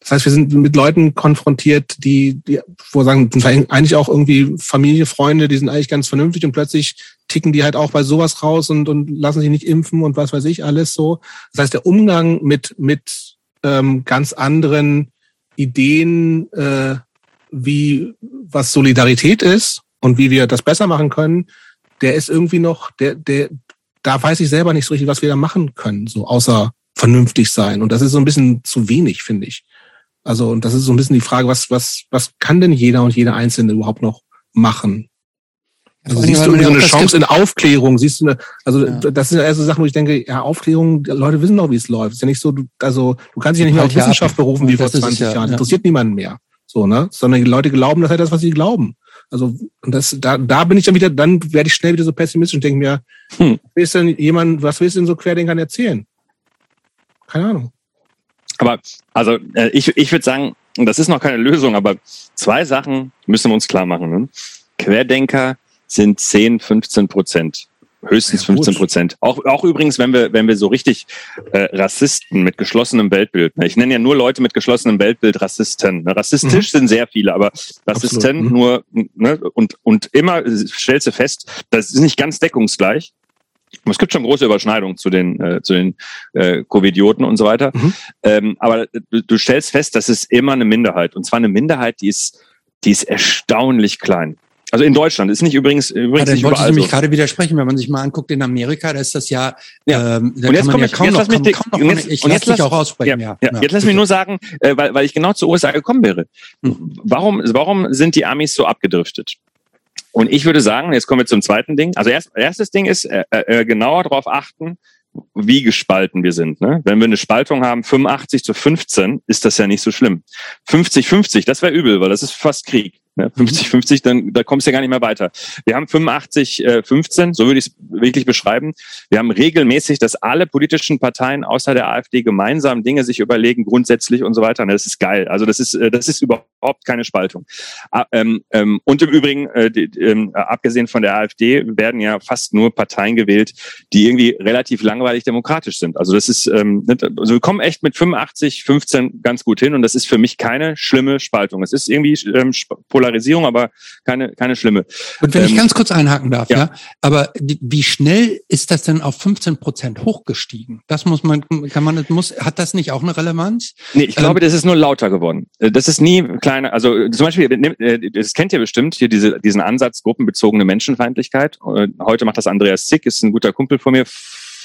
das heißt, wir sind mit Leuten konfrontiert, die, die, wo sagen, eigentlich auch irgendwie Familie, Freunde, die sind eigentlich ganz vernünftig und plötzlich ticken die halt auch bei sowas raus und, und lassen sich nicht impfen und was weiß ich alles so. Das heißt, der Umgang mit, mit ähm, ganz anderen Ideen, äh, wie was Solidarität ist und wie wir das besser machen können, der ist irgendwie noch, der, der, da weiß ich selber nicht so richtig, was wir da machen können, so außer vernünftig sein. Und das ist so ein bisschen zu wenig, finde ich. Also, und das ist so ein bisschen die Frage, was, was, was kann denn jeder und jede Einzelne überhaupt noch machen? Also siehst du irgendwie so eine Chance in Aufklärung, siehst du eine, also ja. das sind ja erste Sachen, wo ich denke, ja, Aufklärung, Leute wissen doch, wie es läuft. ist ja nicht so, du, also du kannst dich ja nicht mehr auf Wissenschaft berufen wie vor 20 ja, Jahren. Ja. Interessiert niemanden mehr. So, ne? Sondern die Leute glauben das halt das, was sie glauben. Also, das, da, da bin ich dann wieder, dann werde ich schnell wieder so pessimistisch und denke mir, hm. ist denn jemand, was willst du denn so Querdenkern erzählen? Keine Ahnung. Aber, also, äh, ich, ich würde sagen, das ist noch keine Lösung, aber zwei Sachen müssen wir uns klar machen. Ne? Querdenker sind 10, 15 Prozent. Höchstens 15 Prozent. Auch, auch übrigens, wenn wir, wenn wir so richtig äh, Rassisten mit geschlossenem Weltbild, ne? ich nenne ja nur Leute mit geschlossenem Weltbild Rassisten. Ne? Rassistisch mhm. sind sehr viele, aber Rassisten mhm. nur ne? und, und immer stellst du fest, das ist nicht ganz deckungsgleich. Es gibt schon große Überschneidungen zu den, äh, zu den äh, Covidioten und so weiter. Mhm. Ähm, aber du, du stellst fest, das ist immer eine Minderheit. Und zwar eine Minderheit, die ist, die ist erstaunlich klein. Also in Deutschland ist nicht übrigens übrigens ja, nicht wollte ich nämlich so. gerade widersprechen, wenn man sich mal anguckt in Amerika, da ist das ja, ja. Ähm, da und jetzt kann man ja kaum noch, kaum, kaum noch jetzt, ich und jetzt lass dich auch aussprechen. Ja, ja, ja, jetzt lass mich nur sagen, äh, weil, weil ich genau zur USA gekommen wäre. Hm. Warum, warum sind die Amis so abgedriftet? Und ich würde sagen, jetzt kommen wir zum zweiten Ding. Also erst, erstes Ding ist äh, äh, genauer darauf achten, wie gespalten wir sind. Ne? Wenn wir eine Spaltung haben, 85 zu 15, ist das ja nicht so schlimm. 50-50, das wäre übel, weil das ist fast Krieg. Ne? 50-50, dann da kommst du ja gar nicht mehr weiter. Wir haben 85, äh, 15, so würde ich es wirklich beschreiben. Wir haben regelmäßig, dass alle politischen Parteien außer der AfD gemeinsam Dinge sich überlegen, grundsätzlich und so weiter. Das ist geil. Also das ist, äh, das ist überhaupt keine Spaltung. Ah, ähm, ähm, und im Übrigen, äh, ähm, abgesehen von der AfD, werden ja fast nur Parteien gewählt, die irgendwie relativ langweilig demokratisch sind. Also das ist, ähm, also wir kommen echt mit 85, 15 ganz gut hin und das ist für mich keine schlimme Spaltung. Es ist irgendwie ähm, Polarisierung, aber keine, keine schlimme. Und wenn ähm, ich ganz kurz einhaken darf, ja, ja aber wie schnell ist das denn auf 15 Prozent hochgestiegen? Das muss man, kann man, muss, hat das nicht auch eine Relevanz? Nee, ich glaube, ähm, das ist nur lauter geworden. Äh, das ist nie kleiner, also zum Beispiel, äh, das kennt ihr bestimmt, hier diese, diesen Ansatz gruppenbezogene Menschenfeindlichkeit. Äh, heute macht das Andreas Zick, ist ein guter Kumpel von mir,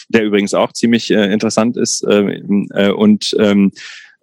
der übrigens auch ziemlich äh, interessant ist. Äh, äh, und ähm,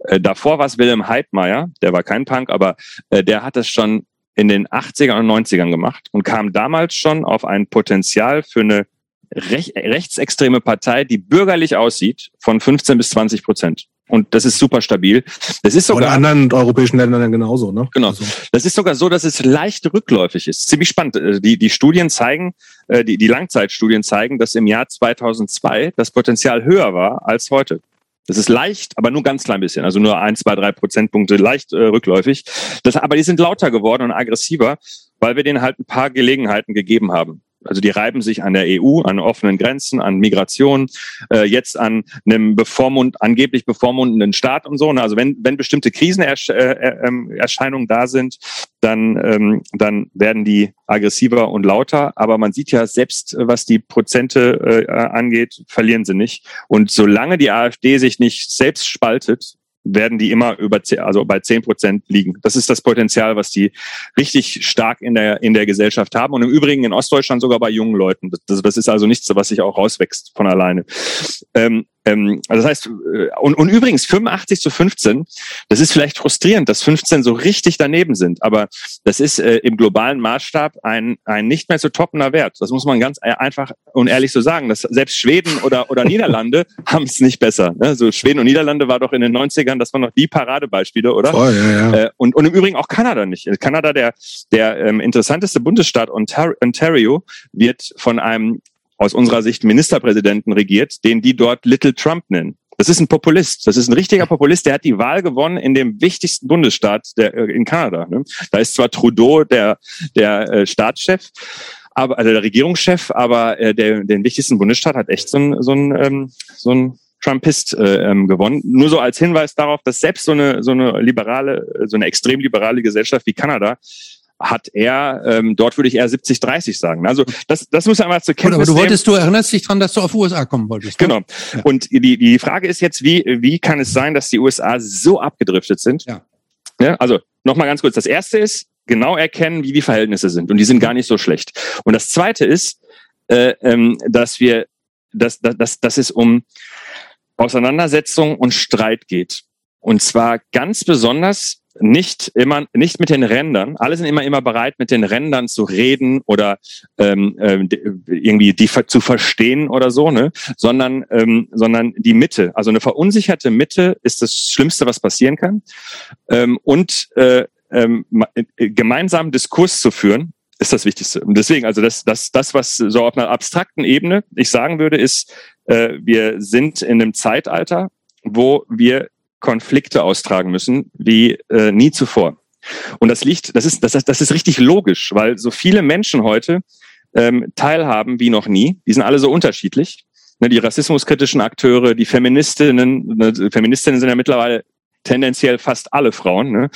äh, davor war es Wilhelm Heidmeier, der war kein Punk, aber äh, der hat das schon in den 80ern und 90ern gemacht und kam damals schon auf ein Potenzial für eine rech rechtsextreme Partei, die bürgerlich aussieht, von 15 bis 20 Prozent. Und das ist super stabil. Das ist sogar. in anderen europäischen Ländern genauso, ne? Genau. Also. Das ist sogar so, dass es leicht rückläufig ist. Ziemlich spannend. Äh, die, die Studien zeigen, äh, die, die Langzeitstudien zeigen, dass im Jahr 2002 das Potenzial höher war als heute. Das ist leicht, aber nur ganz klein bisschen, also nur ein, zwei, drei Prozentpunkte leicht äh, rückläufig. Das, aber die sind lauter geworden und aggressiver, weil wir denen halt ein paar Gelegenheiten gegeben haben. Also die reiben sich an der EU, an offenen Grenzen, an Migration, äh, jetzt an einem bevormund, angeblich bevormundenden Staat und so. Ne? Also wenn, wenn bestimmte Krisenerscheinungen äh, äh, da sind, dann, ähm, dann werden die aggressiver und lauter. Aber man sieht ja selbst, was die Prozente äh, angeht, verlieren sie nicht. Und solange die AfD sich nicht selbst spaltet, werden die immer über, also bei zehn Prozent liegen. Das ist das Potenzial, was die richtig stark in der, in der Gesellschaft haben. Und im Übrigen in Ostdeutschland sogar bei jungen Leuten. Das, das ist also nichts, was sich auch rauswächst von alleine. Ähm, Ähm, also das heißt, äh, und, und übrigens 85 zu 15, das ist vielleicht frustrierend, dass 15 so richtig daneben sind, aber das ist äh, im globalen Maßstab ein, ein nicht mehr zu toppender Wert. Das muss man ganz e-, einfach und ehrlich so sagen. Dass selbst Schweden oder, oder Niederlande haben es nicht besser. Ne? So Schweden und Niederlande war doch in den 90ern, das waren noch die Paradebeispiele, oder? Voll, ja, ja. Äh, und, und im Übrigen auch Kanada nicht. Kanada, der, der ähm, interessanteste Bundesstaat Ontario, wird von einem aus unserer Sicht Ministerpräsidenten regiert, den die dort Little Trump nennen. Das ist ein Populist. Das ist ein richtiger Populist. Der hat die Wahl gewonnen in dem wichtigsten Bundesstaat der, äh, in Kanada. Ne? Da ist zwar Trudeau der, der äh, Staatschef, aber also der Regierungschef, aber äh, der, den wichtigsten Bundesstaat hat echt so ein, so ein, ähm, so ein Trumpist äh, ähm, gewonnen. Nur so als Hinweis darauf, dass selbst so eine so eine liberale, so eine extrem liberale Gesellschaft wie Kanada hat er, ähm, dort würde ich eher 70-30 sagen. Also das, das muss einmal zur Kenntnis Aber du wolltest, du erinnerst dich dran, dass du auf USA kommen wolltest. Ne? Genau. Ja. Und die, die Frage ist jetzt, wie, wie kann es sein, dass die USA so abgedriftet sind? Ja. ja also nochmal ganz kurz. Das erste ist, genau erkennen, wie die Verhältnisse sind. Und die sind gar nicht so schlecht. Und das zweite ist, äh, ähm, dass wir, dass, dass, dass, dass es um Auseinandersetzung und Streit geht. Und zwar ganz besonders nicht immer nicht mit den Rändern. Alle sind immer immer bereit, mit den Rändern zu reden oder ähm, äh, irgendwie die zu verstehen oder so, ne? Sondern ähm, sondern die Mitte. Also eine verunsicherte Mitte ist das Schlimmste, was passieren kann. Ähm, und äh, ähm, äh, gemeinsam Diskurs zu führen ist das Wichtigste. Und deswegen, also das, das, das, was so auf einer abstrakten Ebene ich sagen würde, ist, äh, wir sind in einem Zeitalter, wo wir Konflikte austragen müssen wie äh, nie zuvor. Und das liegt, das ist, das, das ist richtig logisch, weil so viele Menschen heute ähm, teilhaben wie noch nie. Die sind alle so unterschiedlich. Ne, die rassismuskritischen Akteure, die Feministinnen, ne, Feministinnen sind ja mittlerweile tendenziell fast alle Frauen, ne?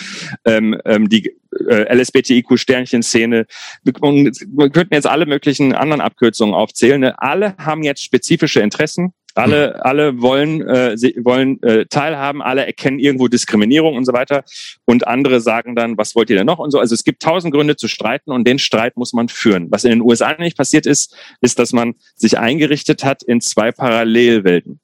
ähm, ähm, die äh, LSBTIQ-Sternchen-Szene. Wir, könnten jetzt alle möglichen anderen Abkürzungen aufzählen. Ne? Alle haben jetzt spezifische Interessen alle, mhm. alle wollen, äh, wollen äh, teilhaben, alle erkennen irgendwo Diskriminierung und so weiter. Und andere sagen dann, was wollt ihr denn noch und so. Also es gibt tausend Gründe zu streiten und den Streit muss man führen. Was in den USA nicht passiert ist, ist, dass man sich eingerichtet hat in zwei Parallelwelten.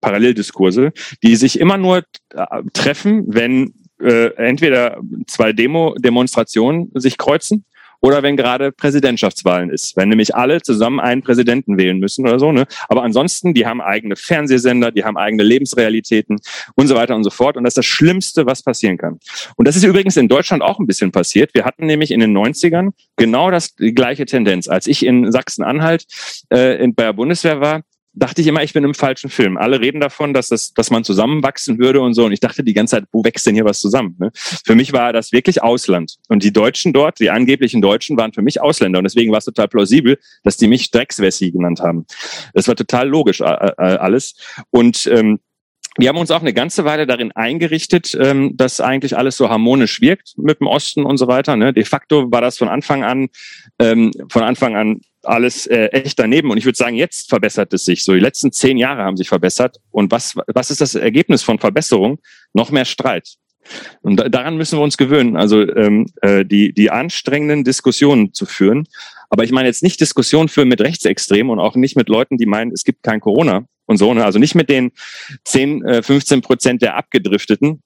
Paralleldiskurse, die sich immer nur äh, treffen, wenn äh, entweder zwei Demo Demonstrationen sich kreuzen oder wenn gerade Präsidentschaftswahlen ist, wenn nämlich alle zusammen einen Präsidenten wählen müssen oder so. Ne? Aber ansonsten, die haben eigene Fernsehsender, die haben eigene Lebensrealitäten und so weiter und so fort. Und das ist das Schlimmste, was passieren kann. Und das ist übrigens in Deutschland auch ein bisschen passiert. Wir hatten nämlich in den 90ern genau das die gleiche Tendenz. Als ich in Sachsen-Anhalt äh, in, bei der Bundeswehr war, dachte ich immer, ich bin im falschen Film. Alle reden davon, dass das, dass man zusammenwachsen würde und so. Und ich dachte die ganze Zeit, wo wächst denn hier was zusammen? Ne? Für mich war das wirklich Ausland. Und die Deutschen dort, die angeblichen Deutschen, waren für mich Ausländer. Und deswegen war es total plausibel, dass die mich Dreckswessi genannt haben. Das war total logisch alles. Und ähm, wir haben uns auch eine ganze Weile darin eingerichtet, ähm, dass eigentlich alles so harmonisch wirkt mit dem Osten und so weiter. Ne? De facto war das von Anfang an, ähm, von Anfang an alles äh, echt daneben. Und ich würde sagen, jetzt verbessert es sich. So die letzten zehn Jahre haben sich verbessert. Und was, was ist das Ergebnis von Verbesserung? Noch mehr Streit. Und daran müssen wir uns gewöhnen, also ähm, äh, die, die anstrengenden Diskussionen zu führen. Aber ich meine jetzt nicht Diskussionen führen mit Rechtsextremen und auch nicht mit Leuten, die meinen, es gibt kein Corona und so. Ne? Also nicht mit den 10, äh, 15 Prozent der Abgedrifteten,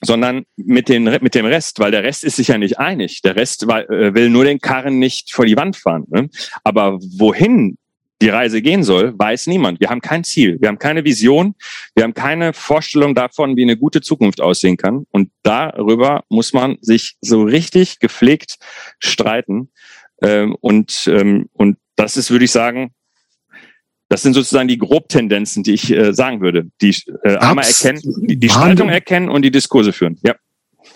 sondern mit, den, mit dem Rest, weil der Rest ist sich ja nicht einig. Der Rest äh, will nur den Karren nicht vor die Wand fahren. Ne? Aber wohin die Reise gehen soll, weiß niemand. Wir haben kein Ziel, wir haben keine Vision, wir haben keine Vorstellung davon, wie eine gute Zukunft aussehen kann. Und darüber muss man sich so richtig gepflegt streiten. Ähm, und, ähm, und das ist, würde ich sagen, das sind sozusagen die Grobtendenzen, die ich äh, sagen würde. Die äh, einmal erkennen, die, die Spaltung erkennen und die Diskurse führen. Ja.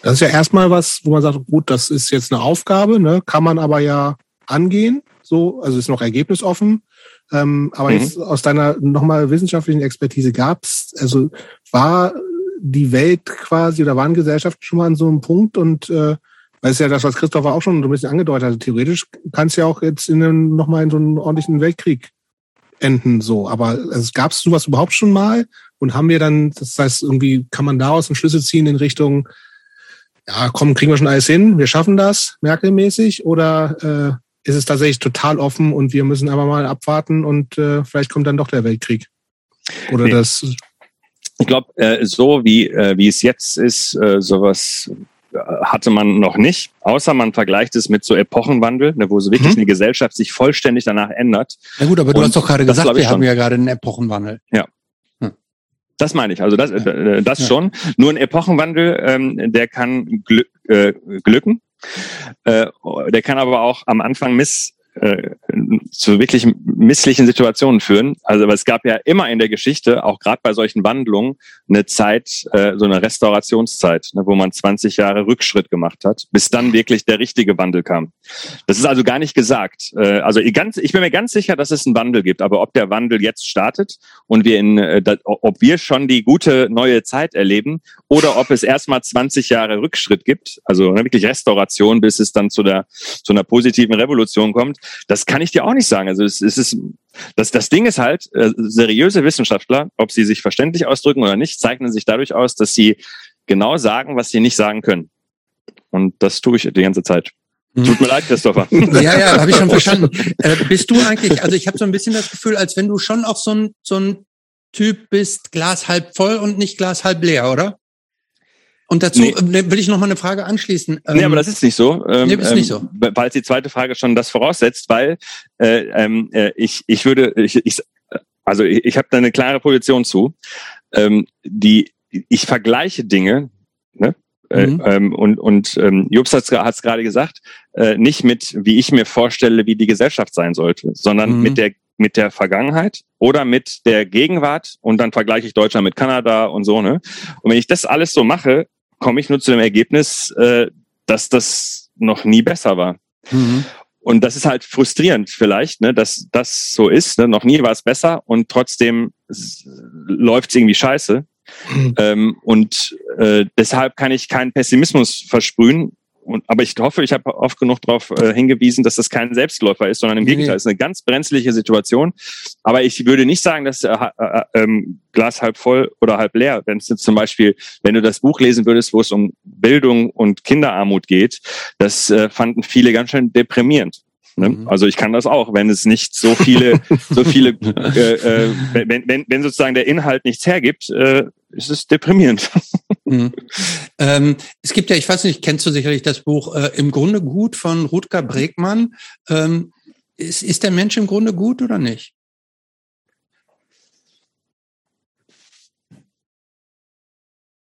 Das ist ja erstmal was, wo man sagt, gut, das ist jetzt eine Aufgabe, ne? kann man aber ja angehen. So, also ist noch ergebnisoffen. Ähm, aber mhm. jetzt aus deiner nochmal wissenschaftlichen Expertise gab's, also war die Welt quasi oder waren Gesellschaften schon mal an so einem Punkt und äh, weil es ja das, was Christopher auch schon so ein bisschen angedeutet hat. Theoretisch kann es ja auch jetzt in einem, nochmal in so einen ordentlichen Weltkrieg enden so. Aber also, gab es sowas überhaupt schon mal? Und haben wir dann, das heißt, irgendwie kann man daraus einen Schlüssel ziehen in Richtung, ja, komm, kriegen wir schon alles hin, wir schaffen das, Merkel-mäßig, oder äh, ist es tatsächlich total offen und wir müssen aber mal abwarten und äh, vielleicht kommt dann doch der Weltkrieg? Oder nee. das ich glaube, äh, so wie, äh, wie es jetzt ist, äh, sowas hatte man noch nicht, außer man vergleicht es mit so Epochenwandel, ne, wo so wirklich mhm. eine Gesellschaft sich vollständig danach ändert. Ja gut, aber du Und hast doch gerade gesagt, wir haben ja gerade einen Epochenwandel. Ja. Hm. Das meine ich, also das, äh, das ja. schon. Nur ein Epochenwandel, ähm, der kann glü äh, glücken, äh, der kann aber auch am Anfang miss äh, zu wirklich misslichen Situationen führen. Also aber es gab ja immer in der Geschichte, auch gerade bei solchen Wandlungen, eine Zeit, äh, so eine Restaurationszeit, ne, wo man 20 Jahre Rückschritt gemacht hat, bis dann wirklich der richtige Wandel kam. Das ist also gar nicht gesagt. Äh, also ganz, ich bin mir ganz sicher, dass es einen Wandel gibt, aber ob der Wandel jetzt startet und wir in, äh, ob wir schon die gute neue Zeit erleben oder ob es erstmal 20 Jahre Rückschritt gibt, also ne, wirklich Restauration, bis es dann zu der zu einer positiven Revolution kommt, das kann ich dir auch nicht sagen. Also es, es ist das, das Ding ist halt, äh, seriöse Wissenschaftler, ob sie sich verständlich ausdrücken oder nicht, zeichnen sich dadurch aus, dass sie genau sagen, was sie nicht sagen können. Und das tue ich die ganze Zeit. Hm. Tut mir leid, Christopher. Ja, ja, habe ich schon verstanden. Äh, bist du eigentlich, also ich habe so ein bisschen das Gefühl, als wenn du schon auch so ein, so ein Typ bist, Glas halb voll und nicht Glas halb leer, oder? Und dazu nee. Äh, will ich noch mal eine Frage anschließen. Nee, aber ähm, das ist nicht so. Ähm, nee, ist nicht so. Ähm, weil die zweite Frage schon das voraussetzt, weil äh, ähm, äh, ich, ich würde, ich, ich, also ich, ich habe da eine klare Position zu. Ähm, die, ich vergleiche Dinge, ne? Äh, mhm. ähm, und und ähm, Jobs hat es gerade gesagt, äh, nicht mit, wie ich mir vorstelle, wie die Gesellschaft sein sollte, sondern mhm. mit der mit der Vergangenheit oder mit der Gegenwart und dann vergleiche ich Deutschland mit Kanada und so ne. Und wenn ich das alles so mache, komme ich nur zu dem Ergebnis, äh, dass das noch nie besser war. Mhm. Und das ist halt frustrierend vielleicht, ne, dass das so ist. Ne? Noch nie war es besser und trotzdem läuft es irgendwie scheiße. Mhm. Ähm, und äh, deshalb kann ich keinen Pessimismus versprühen, und, aber ich hoffe, ich habe oft genug darauf äh, hingewiesen, dass das kein Selbstläufer ist, sondern im nee. Gegenteil, es ist eine ganz brenzliche Situation. Aber ich würde nicht sagen, dass äh, äh, ähm, Glas halb voll oder halb leer. Wenn es jetzt zum Beispiel, wenn du das Buch lesen würdest, wo es um Bildung und Kinderarmut geht, das äh, fanden viele ganz schön deprimierend. Ne? Mhm. Also ich kann das auch, wenn es nicht so viele, so viele, äh, äh, wenn, wenn, wenn sozusagen der Inhalt nichts hergibt, äh, ist es deprimierend. Mhm. Ähm, es gibt ja, ich weiß nicht, kennst du sicherlich das Buch äh, Im Grunde gut von Rutger Bregmann. Ähm, ist, ist der Mensch im Grunde gut oder nicht?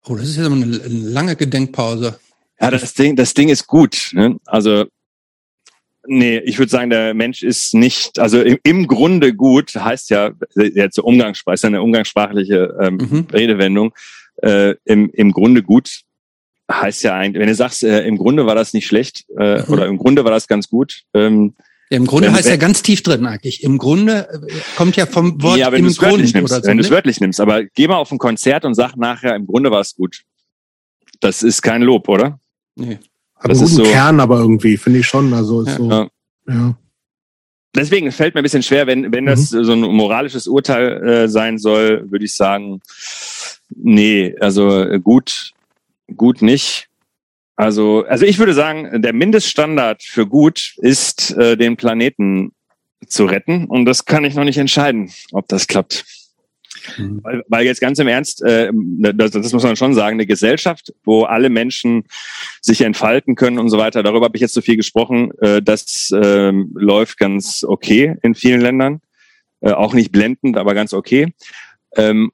Oh, das ist ja eine lange Gedenkpause. Ja, das Ding, das Ding ist gut. Ne? Also Nee, ich würde sagen, der Mensch ist nicht, also im, im Grunde gut, heißt ja, jetzt Umgangssprache, ist ja eine umgangssprachliche ähm, mhm. Redewendung. Äh, im, Im Grunde gut heißt ja eigentlich, wenn du sagst, äh, im Grunde war das nicht schlecht äh, mhm. oder im Grunde war das ganz gut. Ähm, Im Grunde wenn, heißt ja ganz tief drin eigentlich. Im Grunde äh, kommt ja vom Wort ja, wenn im Grund nimmst, oder so. Wenn du es wörtlich nimmst, aber geh mal auf ein Konzert und sag nachher, im Grunde war es gut. Das ist kein Lob, oder? Nee. Hat das einen guten so, Kern aber irgendwie, finde ich schon. Also ist ja. so, ja. ja. Deswegen fällt mir ein bisschen schwer, wenn, wenn das mhm. so ein moralisches Urteil äh, sein soll, würde ich sagen, nee, also gut, gut nicht. Also, also ich würde sagen, der Mindeststandard für gut ist, äh, den Planeten zu retten. Und das kann ich noch nicht entscheiden, ob das klappt. Mhm. Weil, weil jetzt ganz im Ernst, äh, das, das muss man schon sagen, eine Gesellschaft, wo alle Menschen sich entfalten können und so weiter, darüber habe ich jetzt so viel gesprochen, äh, das äh, läuft ganz okay in vielen Ländern. Äh, auch nicht blendend, aber ganz okay. Ähm,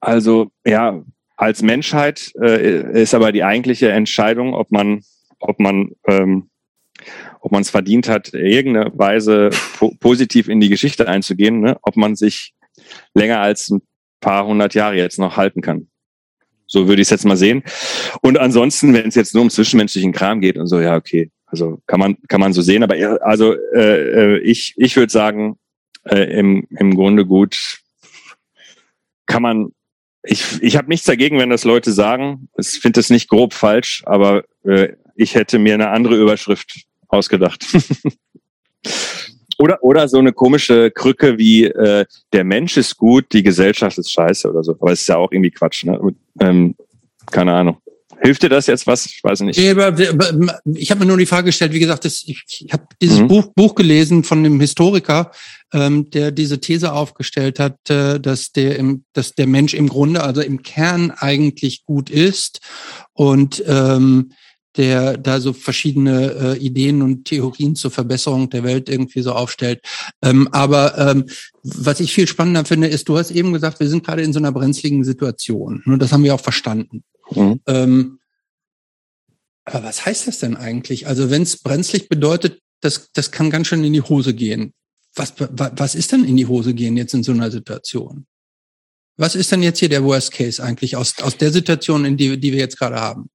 also ja, als Menschheit äh, ist aber die eigentliche Entscheidung, ob man, ob man ähm, ob man es verdient hat, irgendeine Weise po positiv in die Geschichte einzugehen, ne? ob man sich länger als ein paar hundert Jahre jetzt noch halten kann. So würde ich es jetzt mal sehen. Und ansonsten, wenn es jetzt nur um zwischenmenschlichen Kram geht und so, ja, okay. Also kann man, kann man so sehen. Aber also äh, äh, ich, ich würde sagen, äh, im, im Grunde gut kann man. Ich, ich habe nichts dagegen, wenn das Leute sagen. Ich finde das nicht grob falsch, aber äh, ich hätte mir eine andere Überschrift ausgedacht. oder, oder so eine komische Krücke wie äh, der Mensch ist gut, die Gesellschaft ist scheiße oder so. Aber es ist ja auch irgendwie Quatsch, ne? Ähm, keine Ahnung. Hilft dir das jetzt was? Ich weiß nicht. Ich habe mir nur die Frage gestellt, wie gesagt, das, ich, ich habe dieses mhm. Buch, Buch gelesen von einem Historiker, ähm, der diese These aufgestellt hat, äh, dass, der im, dass der Mensch im Grunde, also im Kern eigentlich gut ist und ähm, der da so verschiedene äh, Ideen und Theorien zur Verbesserung der Welt irgendwie so aufstellt. Ähm, aber ähm, was ich viel spannender finde, ist, du hast eben gesagt, wir sind gerade in so einer brenzligen Situation. Und das haben wir auch verstanden. Mhm. Ähm, aber was heißt das denn eigentlich? Also wenn es brenzlig bedeutet, das, das kann ganz schön in die Hose gehen. Was, was ist denn in die Hose gehen jetzt in so einer Situation? Was ist denn jetzt hier der Worst Case eigentlich aus, aus der Situation, in die, die wir jetzt gerade haben?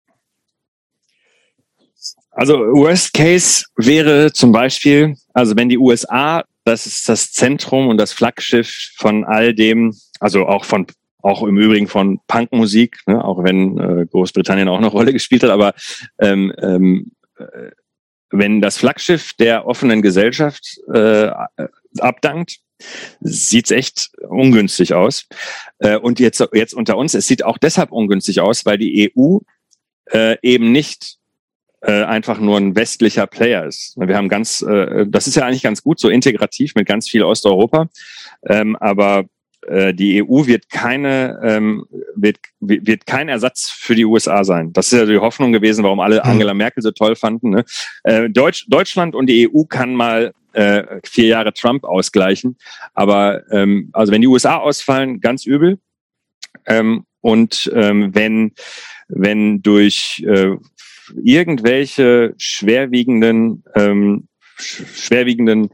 Also Worst Case wäre zum Beispiel, also wenn die USA, das ist das Zentrum und das Flaggschiff von all dem, also auch von auch im Übrigen von Punkmusik, ne, auch wenn äh, Großbritannien auch eine Rolle gespielt hat, aber ähm, ähm, äh, wenn das Flaggschiff der offenen Gesellschaft äh, abdankt, sieht's echt ungünstig aus. Äh, und jetzt, jetzt unter uns, es sieht auch deshalb ungünstig aus, weil die EU äh, eben nicht äh, einfach nur ein westlicher Player ist. Wir haben ganz, äh, das ist ja eigentlich ganz gut, so integrativ mit ganz viel Osteuropa, ähm, aber äh, die EU wird keine ähm, wird, wird kein Ersatz für die USA sein. Das ist ja die Hoffnung gewesen, warum alle hm. Angela Merkel so toll fanden. Ne? Äh, Deutsch, Deutschland und die EU kann mal äh, vier Jahre Trump ausgleichen, aber ähm, also wenn die USA ausfallen, ganz übel. Ähm, und ähm, wenn wenn durch äh, irgendwelche schwerwiegenden, ähm, schwerwiegenden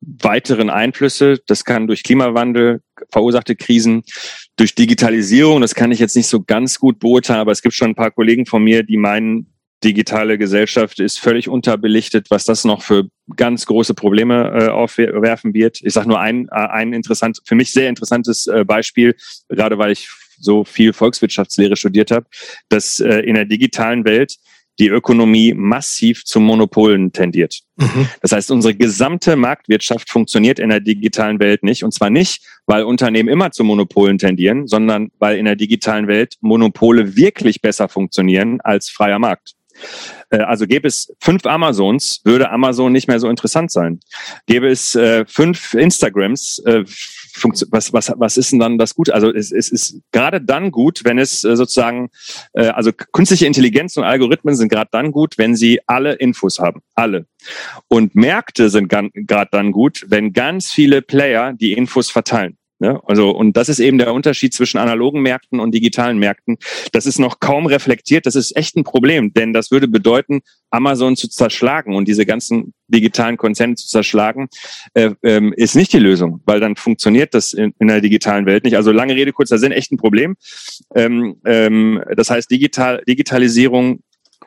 weiteren Einflüsse. Das kann durch Klimawandel verursachte Krisen, durch Digitalisierung, das kann ich jetzt nicht so ganz gut beurteilen, aber es gibt schon ein paar Kollegen von mir, die meinen, digitale Gesellschaft ist völlig unterbelichtet, was das noch für ganz große Probleme äh, aufwerfen wird. Ich sage nur ein, äh, ein interessant, für mich sehr interessantes äh, Beispiel, gerade weil ich so viel Volkswirtschaftslehre studiert habe, dass äh, in der digitalen Welt die Ökonomie massiv zu Monopolen tendiert. Mhm. Das heißt, unsere gesamte Marktwirtschaft funktioniert in der digitalen Welt nicht. Und zwar nicht, weil Unternehmen immer zu Monopolen tendieren, sondern weil in der digitalen Welt Monopole wirklich besser funktionieren als freier Markt. Äh, also gäbe es fünf Amazons, würde Amazon nicht mehr so interessant sein. Gäbe es äh, fünf Instagrams, äh, was, was, was ist denn dann das Gute? Also es, es ist gerade dann gut, wenn es äh, sozusagen, äh, also künstliche Intelligenz und Algorithmen sind gerade dann gut, wenn sie alle Infos haben. Alle. Und Märkte sind gerade dann gut, wenn ganz viele Player die Infos verteilen. Ne? Also, und das ist eben der Unterschied zwischen analogen Märkten und digitalen Märkten. Das ist noch kaum reflektiert. Das ist echt ein Problem, denn das würde bedeuten, Amazon zu zerschlagen und diese ganzen digitalen Konzerne zu zerschlagen, äh, ähm, ist nicht die Lösung, weil dann funktioniert das in, in der digitalen Welt nicht. Also lange Rede, kurzer Sinn, echt ein Problem. Ähm, ähm, das heißt, digital, Digitalisierung,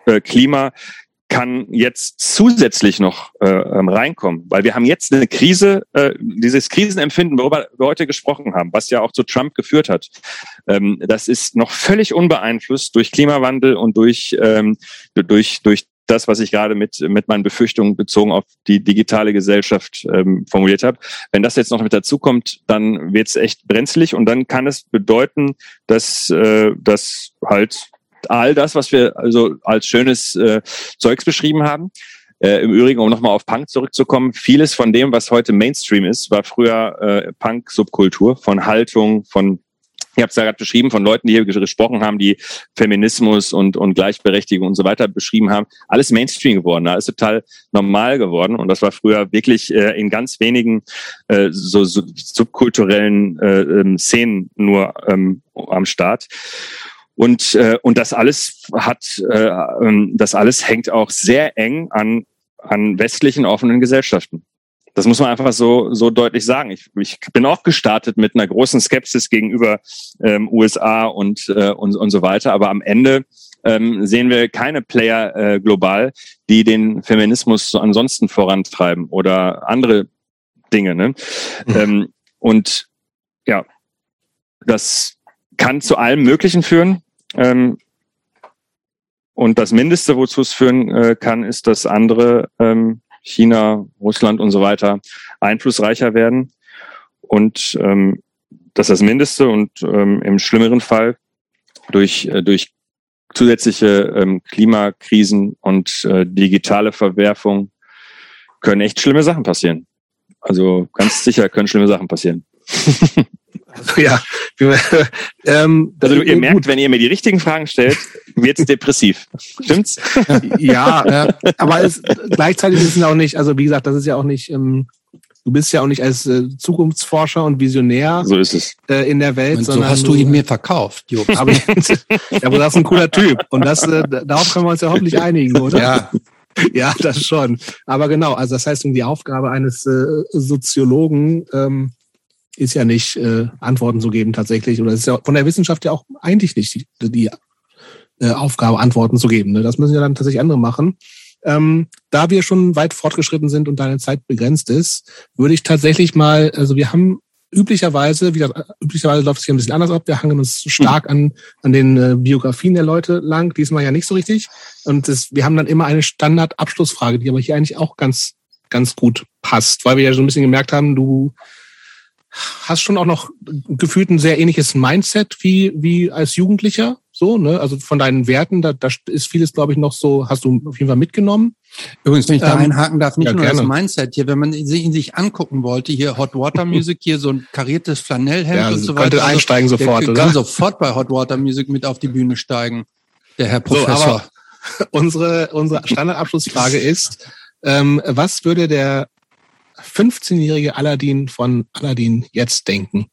äh, Klima kann jetzt zusätzlich noch äh, ähm, reinkommen, weil wir haben jetzt eine Krise, äh, dieses Krisenempfinden, worüber wir heute gesprochen haben, was ja auch zu Trump geführt hat. Ähm, das ist noch völlig unbeeinflusst durch Klimawandel und durch ähm, durch durch das, was ich gerade mit, mit meinen Befürchtungen bezogen auf die digitale Gesellschaft ähm, formuliert habe. Wenn das jetzt noch mit dazukommt, dann wird es echt brenzlig und dann kann es bedeuten, dass, äh, dass halt all das, was wir also als schönes äh, Zeugs beschrieben haben. Äh, Im Übrigen, um nochmal auf Punk zurückzukommen, vieles von dem, was heute Mainstream ist, war früher äh, Punk-Subkultur, von Haltung, von ich habe es ja gerade beschrieben von Leuten, die hier gesprochen haben, die Feminismus und, und Gleichberechtigung und so weiter beschrieben haben. Alles Mainstream geworden, alles total normal geworden. Und das war früher wirklich äh, in ganz wenigen äh, so, so subkulturellen äh, ähm, Szenen nur ähm, am Start. Und, äh, und das alles hat, äh, ähm, das alles hängt auch sehr eng an, an westlichen offenen Gesellschaften. Das muss man einfach so, so deutlich sagen. Ich, ich bin auch gestartet mit einer großen Skepsis gegenüber ähm, USA und, äh, und, und so weiter. Aber am Ende ähm, sehen wir keine Player äh, global, die den Feminismus so ansonsten vorantreiben oder andere Dinge. Ne? Mhm. Ähm, und ja, das kann zu allem Möglichen führen. Ähm, und das Mindeste, wozu es führen äh, kann, ist, dass andere ähm, China, Russland und so weiter einflussreicher werden. Und ähm, das das Mindeste und ähm, im schlimmeren Fall durch, äh, durch zusätzliche ähm, Klimakrisen und äh, digitale Verwerfung können echt schlimme Sachen passieren. Also ganz sicher können schlimme Sachen passieren. Also, ja. ähm, also ihr gut. merkt, wenn ihr mir die richtigen Fragen stellt, wird's depressiv. Stimmt's? ja, äh, aber es, gleichzeitig ist es auch nicht, also wie gesagt, das ist ja auch nicht, ähm, du bist ja auch nicht als äh, Zukunftsforscher und Visionär so ist es. Äh, in der Welt. Und so hast du ihn mir verkauft, Jupp. Aber, ja, aber das ist ein cooler Typ. Und das, äh, darauf können wir uns ja hoffentlich einigen, oder? Ja. Ja, das schon. Aber genau, also das heißt, die Aufgabe eines äh, Soziologen ähm, ist ja nicht äh, Antworten zu geben tatsächlich. Oder es ist ja von der Wissenschaft ja auch eigentlich nicht die, die äh, Aufgabe, Antworten zu geben. Ne? Das müssen ja dann tatsächlich andere machen. Ähm, da wir schon weit fortgeschritten sind und deine Zeit begrenzt ist, würde ich tatsächlich mal, also wir haben üblicherweise, wie gesagt, üblicherweise läuft es hier ein bisschen anders ab. Wir hangen uns stark an, an den äh, Biografien der Leute lang, diesmal ja nicht so richtig. Und das, wir haben dann immer eine Standardabschlussfrage, die aber hier eigentlich auch ganz, ganz gut passt, weil wir ja so ein bisschen gemerkt haben, du hast schon auch noch gefühlt ein sehr ähnliches Mindset wie, wie als Jugendlicher. So, ne? Also von deinen Werten, da, da ist vieles, glaube ich, noch so, hast du auf jeden Fall mitgenommen. Übrigens, wenn ich da ähm, einhaken darf, nicht ja, nur gerne. das Mindset hier, wenn man sich ihn sich angucken wollte, hier Hot Water Music, hier so ein kariertes Flanellhemd ja, und so weiter. Könnte also, einsteigen sofort, der oder? kann sofort bei Hot Water Music mit auf die Bühne steigen, der Herr Professor. So, unsere, unsere Standardabschlussfrage ist, ähm, was würde der 15-jährige Aladdin von Aladdin jetzt denken?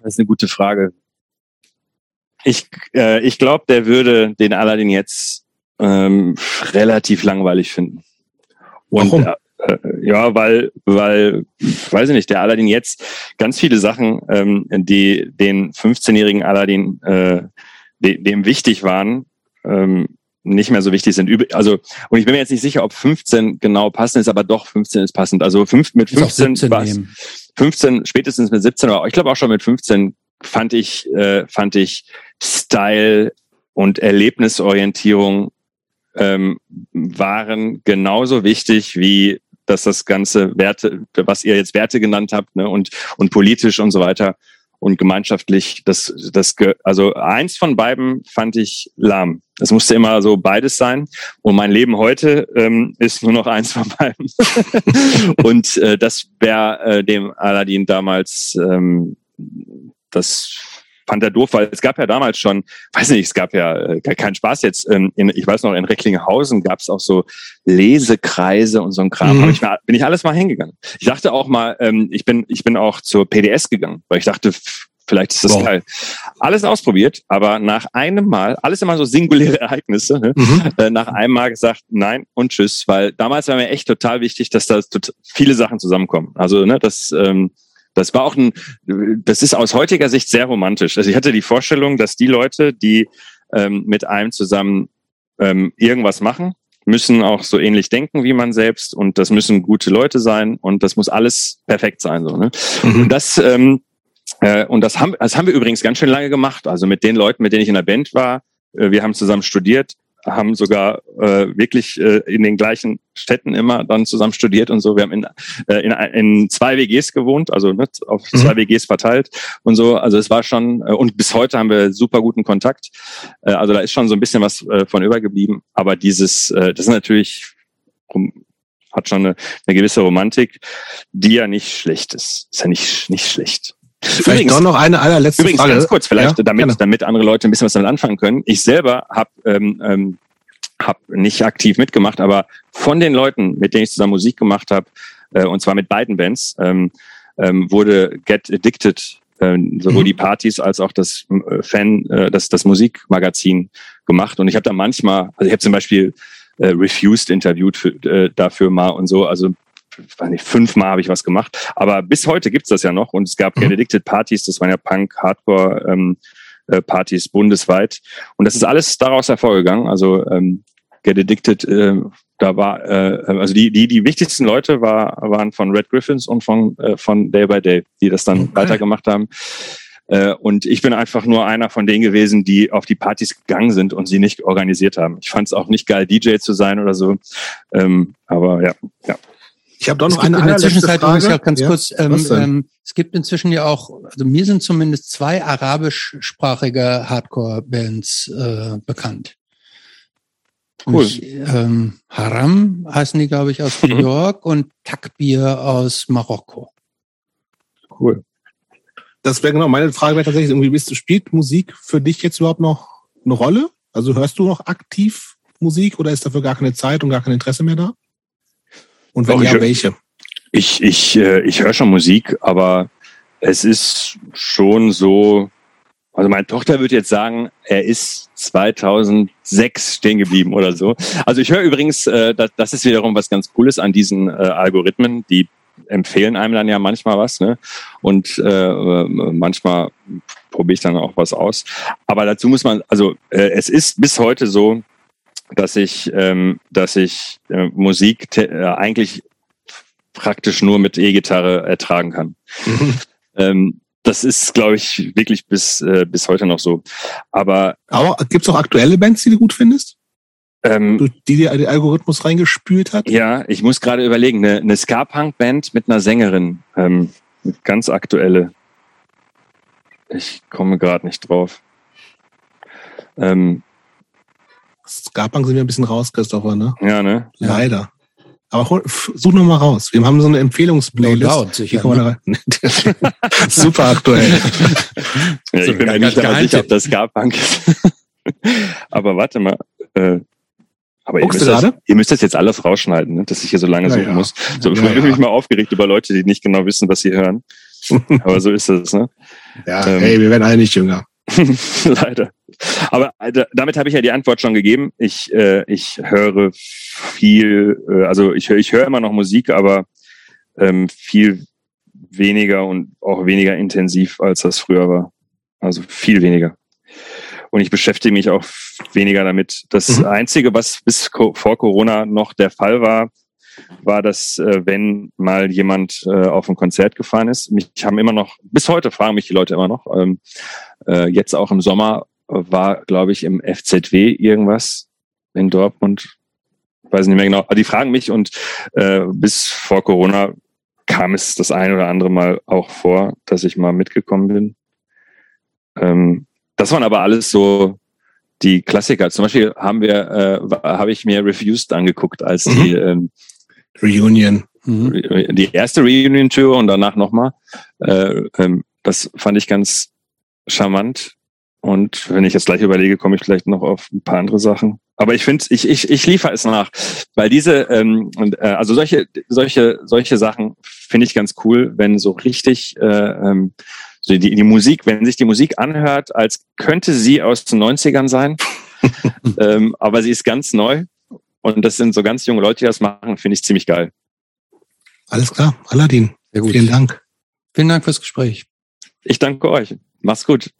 Das ist eine gute Frage. Ich, äh, ich glaube, der würde den Aladdin jetzt ähm, relativ langweilig finden. Und, Warum? Äh, ja, weil, weil, weiß ich nicht, der Aladdin jetzt ganz viele Sachen, ähm, die den 15-jährigen Aladdin, äh, de, dem wichtig waren, ähm, nicht mehr so wichtig sind. Also, und ich bin mir jetzt nicht sicher, ob 15 genau passend ist, aber doch 15 ist passend. Also fünf, mit 15 15, spätestens mit 17, aber ich glaube auch schon mit 15 fand ich, äh, fand ich Style und Erlebnisorientierung ähm, waren genauso wichtig wie dass das ganze Werte, was ihr jetzt Werte genannt habt, ne, und, und politisch und so weiter, und gemeinschaftlich, das, das, also eins von beiden fand ich lahm. Es musste immer so beides sein. Und mein Leben heute ähm, ist nur noch eins von beiden. und äh, das wäre äh, dem Aladdin damals, ähm, das fand er doof, weil es gab ja damals schon, weiß nicht, es gab ja äh, keinen Spaß jetzt. Ähm, in, ich weiß noch, in Recklinghausen gab es auch so Lesekreise und so ein Kram. Mhm. ich mal, bin ich alles mal hingegangen. Ich dachte auch mal, ähm, ich bin ich bin auch zur PDS gegangen, weil ich dachte, vielleicht ist das wow. geil. Alles ausprobiert, aber nach einem Mal, alles immer so singuläre Ereignisse, ne? mhm. äh, nach einem Mal gesagt, nein und tschüss, weil damals war mir echt total wichtig, dass da viele Sachen zusammenkommen. Also, ne, das ähm, das war auch ein, das ist aus heutiger Sicht sehr romantisch. Also ich hatte die Vorstellung, dass die Leute, die ähm, mit einem zusammen ähm, irgendwas machen, müssen auch so ähnlich denken wie man selbst und das müssen gute Leute sein und das muss alles perfekt sein. So, ne? Mhm. Und das ähm, äh, und das haben, das haben wir übrigens ganz schön lange gemacht. Also mit den Leuten, mit denen ich in der Band war, äh, wir haben zusammen studiert haben sogar äh, wirklich äh, in den gleichen Städten immer dann zusammen studiert und so. Wir haben in, äh, in, in zwei WGs gewohnt, also ne, auf mhm. zwei WGs verteilt und so. Also es war schon, äh, und bis heute haben wir super guten Kontakt. Äh, also da ist schon so ein bisschen was äh, von übergeblieben. Aber dieses, äh, das ist natürlich, hat schon eine, eine gewisse Romantik, die ja nicht schlecht ist. Ist ja nicht, nicht schlecht. Vielleicht übrigens, doch noch eine allerletzte übrigens Frage. ganz kurz vielleicht, ja, damit, damit andere Leute ein bisschen was damit anfangen können. Ich selber habe ähm, ähm, hab nicht aktiv mitgemacht, aber von den Leuten, mit denen ich zusammen Musik gemacht habe, äh, und zwar mit beiden Bands, ähm, ähm, wurde Get Addicted äh, sowohl mhm. die Partys als auch das äh, Fan, äh, das, das Musikmagazin gemacht. Und ich habe da manchmal, also ich habe zum Beispiel äh, Refused interviewt für, äh, dafür mal und so. Also weiß nicht, fünfmal habe ich was gemacht. Aber bis heute gibt's das ja noch und es gab mhm. Addicted Partys, das waren ja Punk, Hardcore ähm, äh, Partys bundesweit. Und das ist alles daraus hervorgegangen. Also ähm, Get Addicted, äh, da war, äh, also die, die, die wichtigsten Leute war, waren von Red Griffins und von, äh, von Day by Day, die das dann okay. weitergemacht haben. Äh, und ich bin einfach nur einer von denen gewesen, die auf die Partys gegangen sind und sie nicht organisiert haben. Ich fand es auch nicht geil, DJ zu sein oder so. Ähm, aber ja, ja. Ich habe doch noch eine in der Zwischenzeit Frage. ja ganz Ja, kurz, ähm, ähm, es gibt inzwischen ja auch, also mir sind zumindest zwei arabischsprachige Hardcore-Bands äh, bekannt. Cool. Nämlich, ähm, Haram heißen die, glaube ich, aus New Mhm. York und Takbir aus Marokko. Cool. Das wäre genau meine Frage wäre tatsächlich irgendwie, bist du spielt Musik für dich jetzt überhaupt noch eine Rolle? Also hörst du noch aktiv Musik oder ist dafür gar keine Zeit und gar kein Interesse mehr da? Und wenn Doch, ja, ich- welche? Ich, ich, äh, ich höre schon Musik, aber es ist schon so, also meine Tochter würde jetzt sagen, er ist 2006 stehen geblieben oder so. Also ich höre übrigens, äh, das, das ist wiederum was ganz Cooles an diesen äh, Algorithmen, die empfehlen einem dann ja manchmal was, ne? Und äh, äh, manchmal probiere ich dann auch was aus. Aber dazu muss man, also äh, es ist bis heute so, dass ich, ähm, dass ich äh, Musik äh, eigentlich praktisch nur mit E-Gitarre ertragen kann. Ähm, das ist, glaube ich, wirklich bis, äh, bis heute noch so. Aber Aber gibt's auch aktuelle Bands, die du gut findest? ähm, Die dir der Algorithmus reingespült hat? ja, ich muss gerade überlegen, eine, eine Ska-Punk-Band mit einer Sängerin, ähm, ganz aktuelle. Ich komme gerade nicht drauf. Ähm, Scarpunk sind wir ein bisschen raus, Christopher, ne? ja, ne? Ja. Leider. Aber hol, such noch mal raus. Wir haben so eine No Empfehlungsplaylist. doubt, sicher. man Ne? Super aktuell. Ja, So, ich bin mir ganz nicht geheimtipp. sicher, ob das Ska-Punk ist. aber warte mal. Äh, aber ihr müsst, das, ihr müsst das jetzt alles rausschneiden, ne? dass ich hier so lange Ja, suchen ja. muss. So, Ja, ich bin ja. mich mal aufgeregt über Leute, die nicht genau wissen, was sie hören. Aber so ist es, ne? Ja, Ähm, hey, wir werden alle nicht jünger. Leider. Aber äh, da- damit habe ich ja die Antwort schon gegeben. Ich, äh, ich höre viel, äh, also ich höre ich höre immer noch Musik, aber ähm, viel weniger und auch weniger intensiv, als das früher war. Also viel weniger. Und ich beschäftige mich auch weniger damit. Das Mhm. Einzige, was bis vor Corona noch der Fall war, war, dass äh, wenn mal jemand äh, auf ein Konzert gefahren ist, mich haben immer noch, bis heute fragen mich die Leute immer noch, ähm, äh, jetzt auch im Sommer war, glaube ich, im FZW irgendwas in Dortmund. Weiß nicht mehr genau. Aber die fragen mich und bis vor Corona kam es das ein oder andere Mal auch vor, dass ich mal mitgekommen bin. Ähm, das waren aber alles so die Klassiker. Zum Beispiel haben wir, äh, habe ich mir Refused angeguckt als die, ähm, Reunion. Mhm. die erste Reunion-Tour und danach nochmal. Äh, ähm, das fand ich ganz charmant. Und wenn ich jetzt gleich überlege, komme ich vielleicht noch auf ein paar andere Sachen. Aber ich finde, ich, ich, ich liefere es nach, weil diese, ähm, und, äh, also solche, solche, solche Sachen finde ich ganz cool, wenn so richtig äh, ähm, so die, die Musik, wenn sich die Musik anhört, als könnte sie aus den 90ern sein, ähm, aber sie ist ganz neu. Und das sind so ganz junge Leute, die das machen, finde ich ziemlich geil. Alles klar. Aladdin. Sehr gut. Vielen Dank. Vielen Dank fürs Gespräch. Ich danke euch. Mach's gut.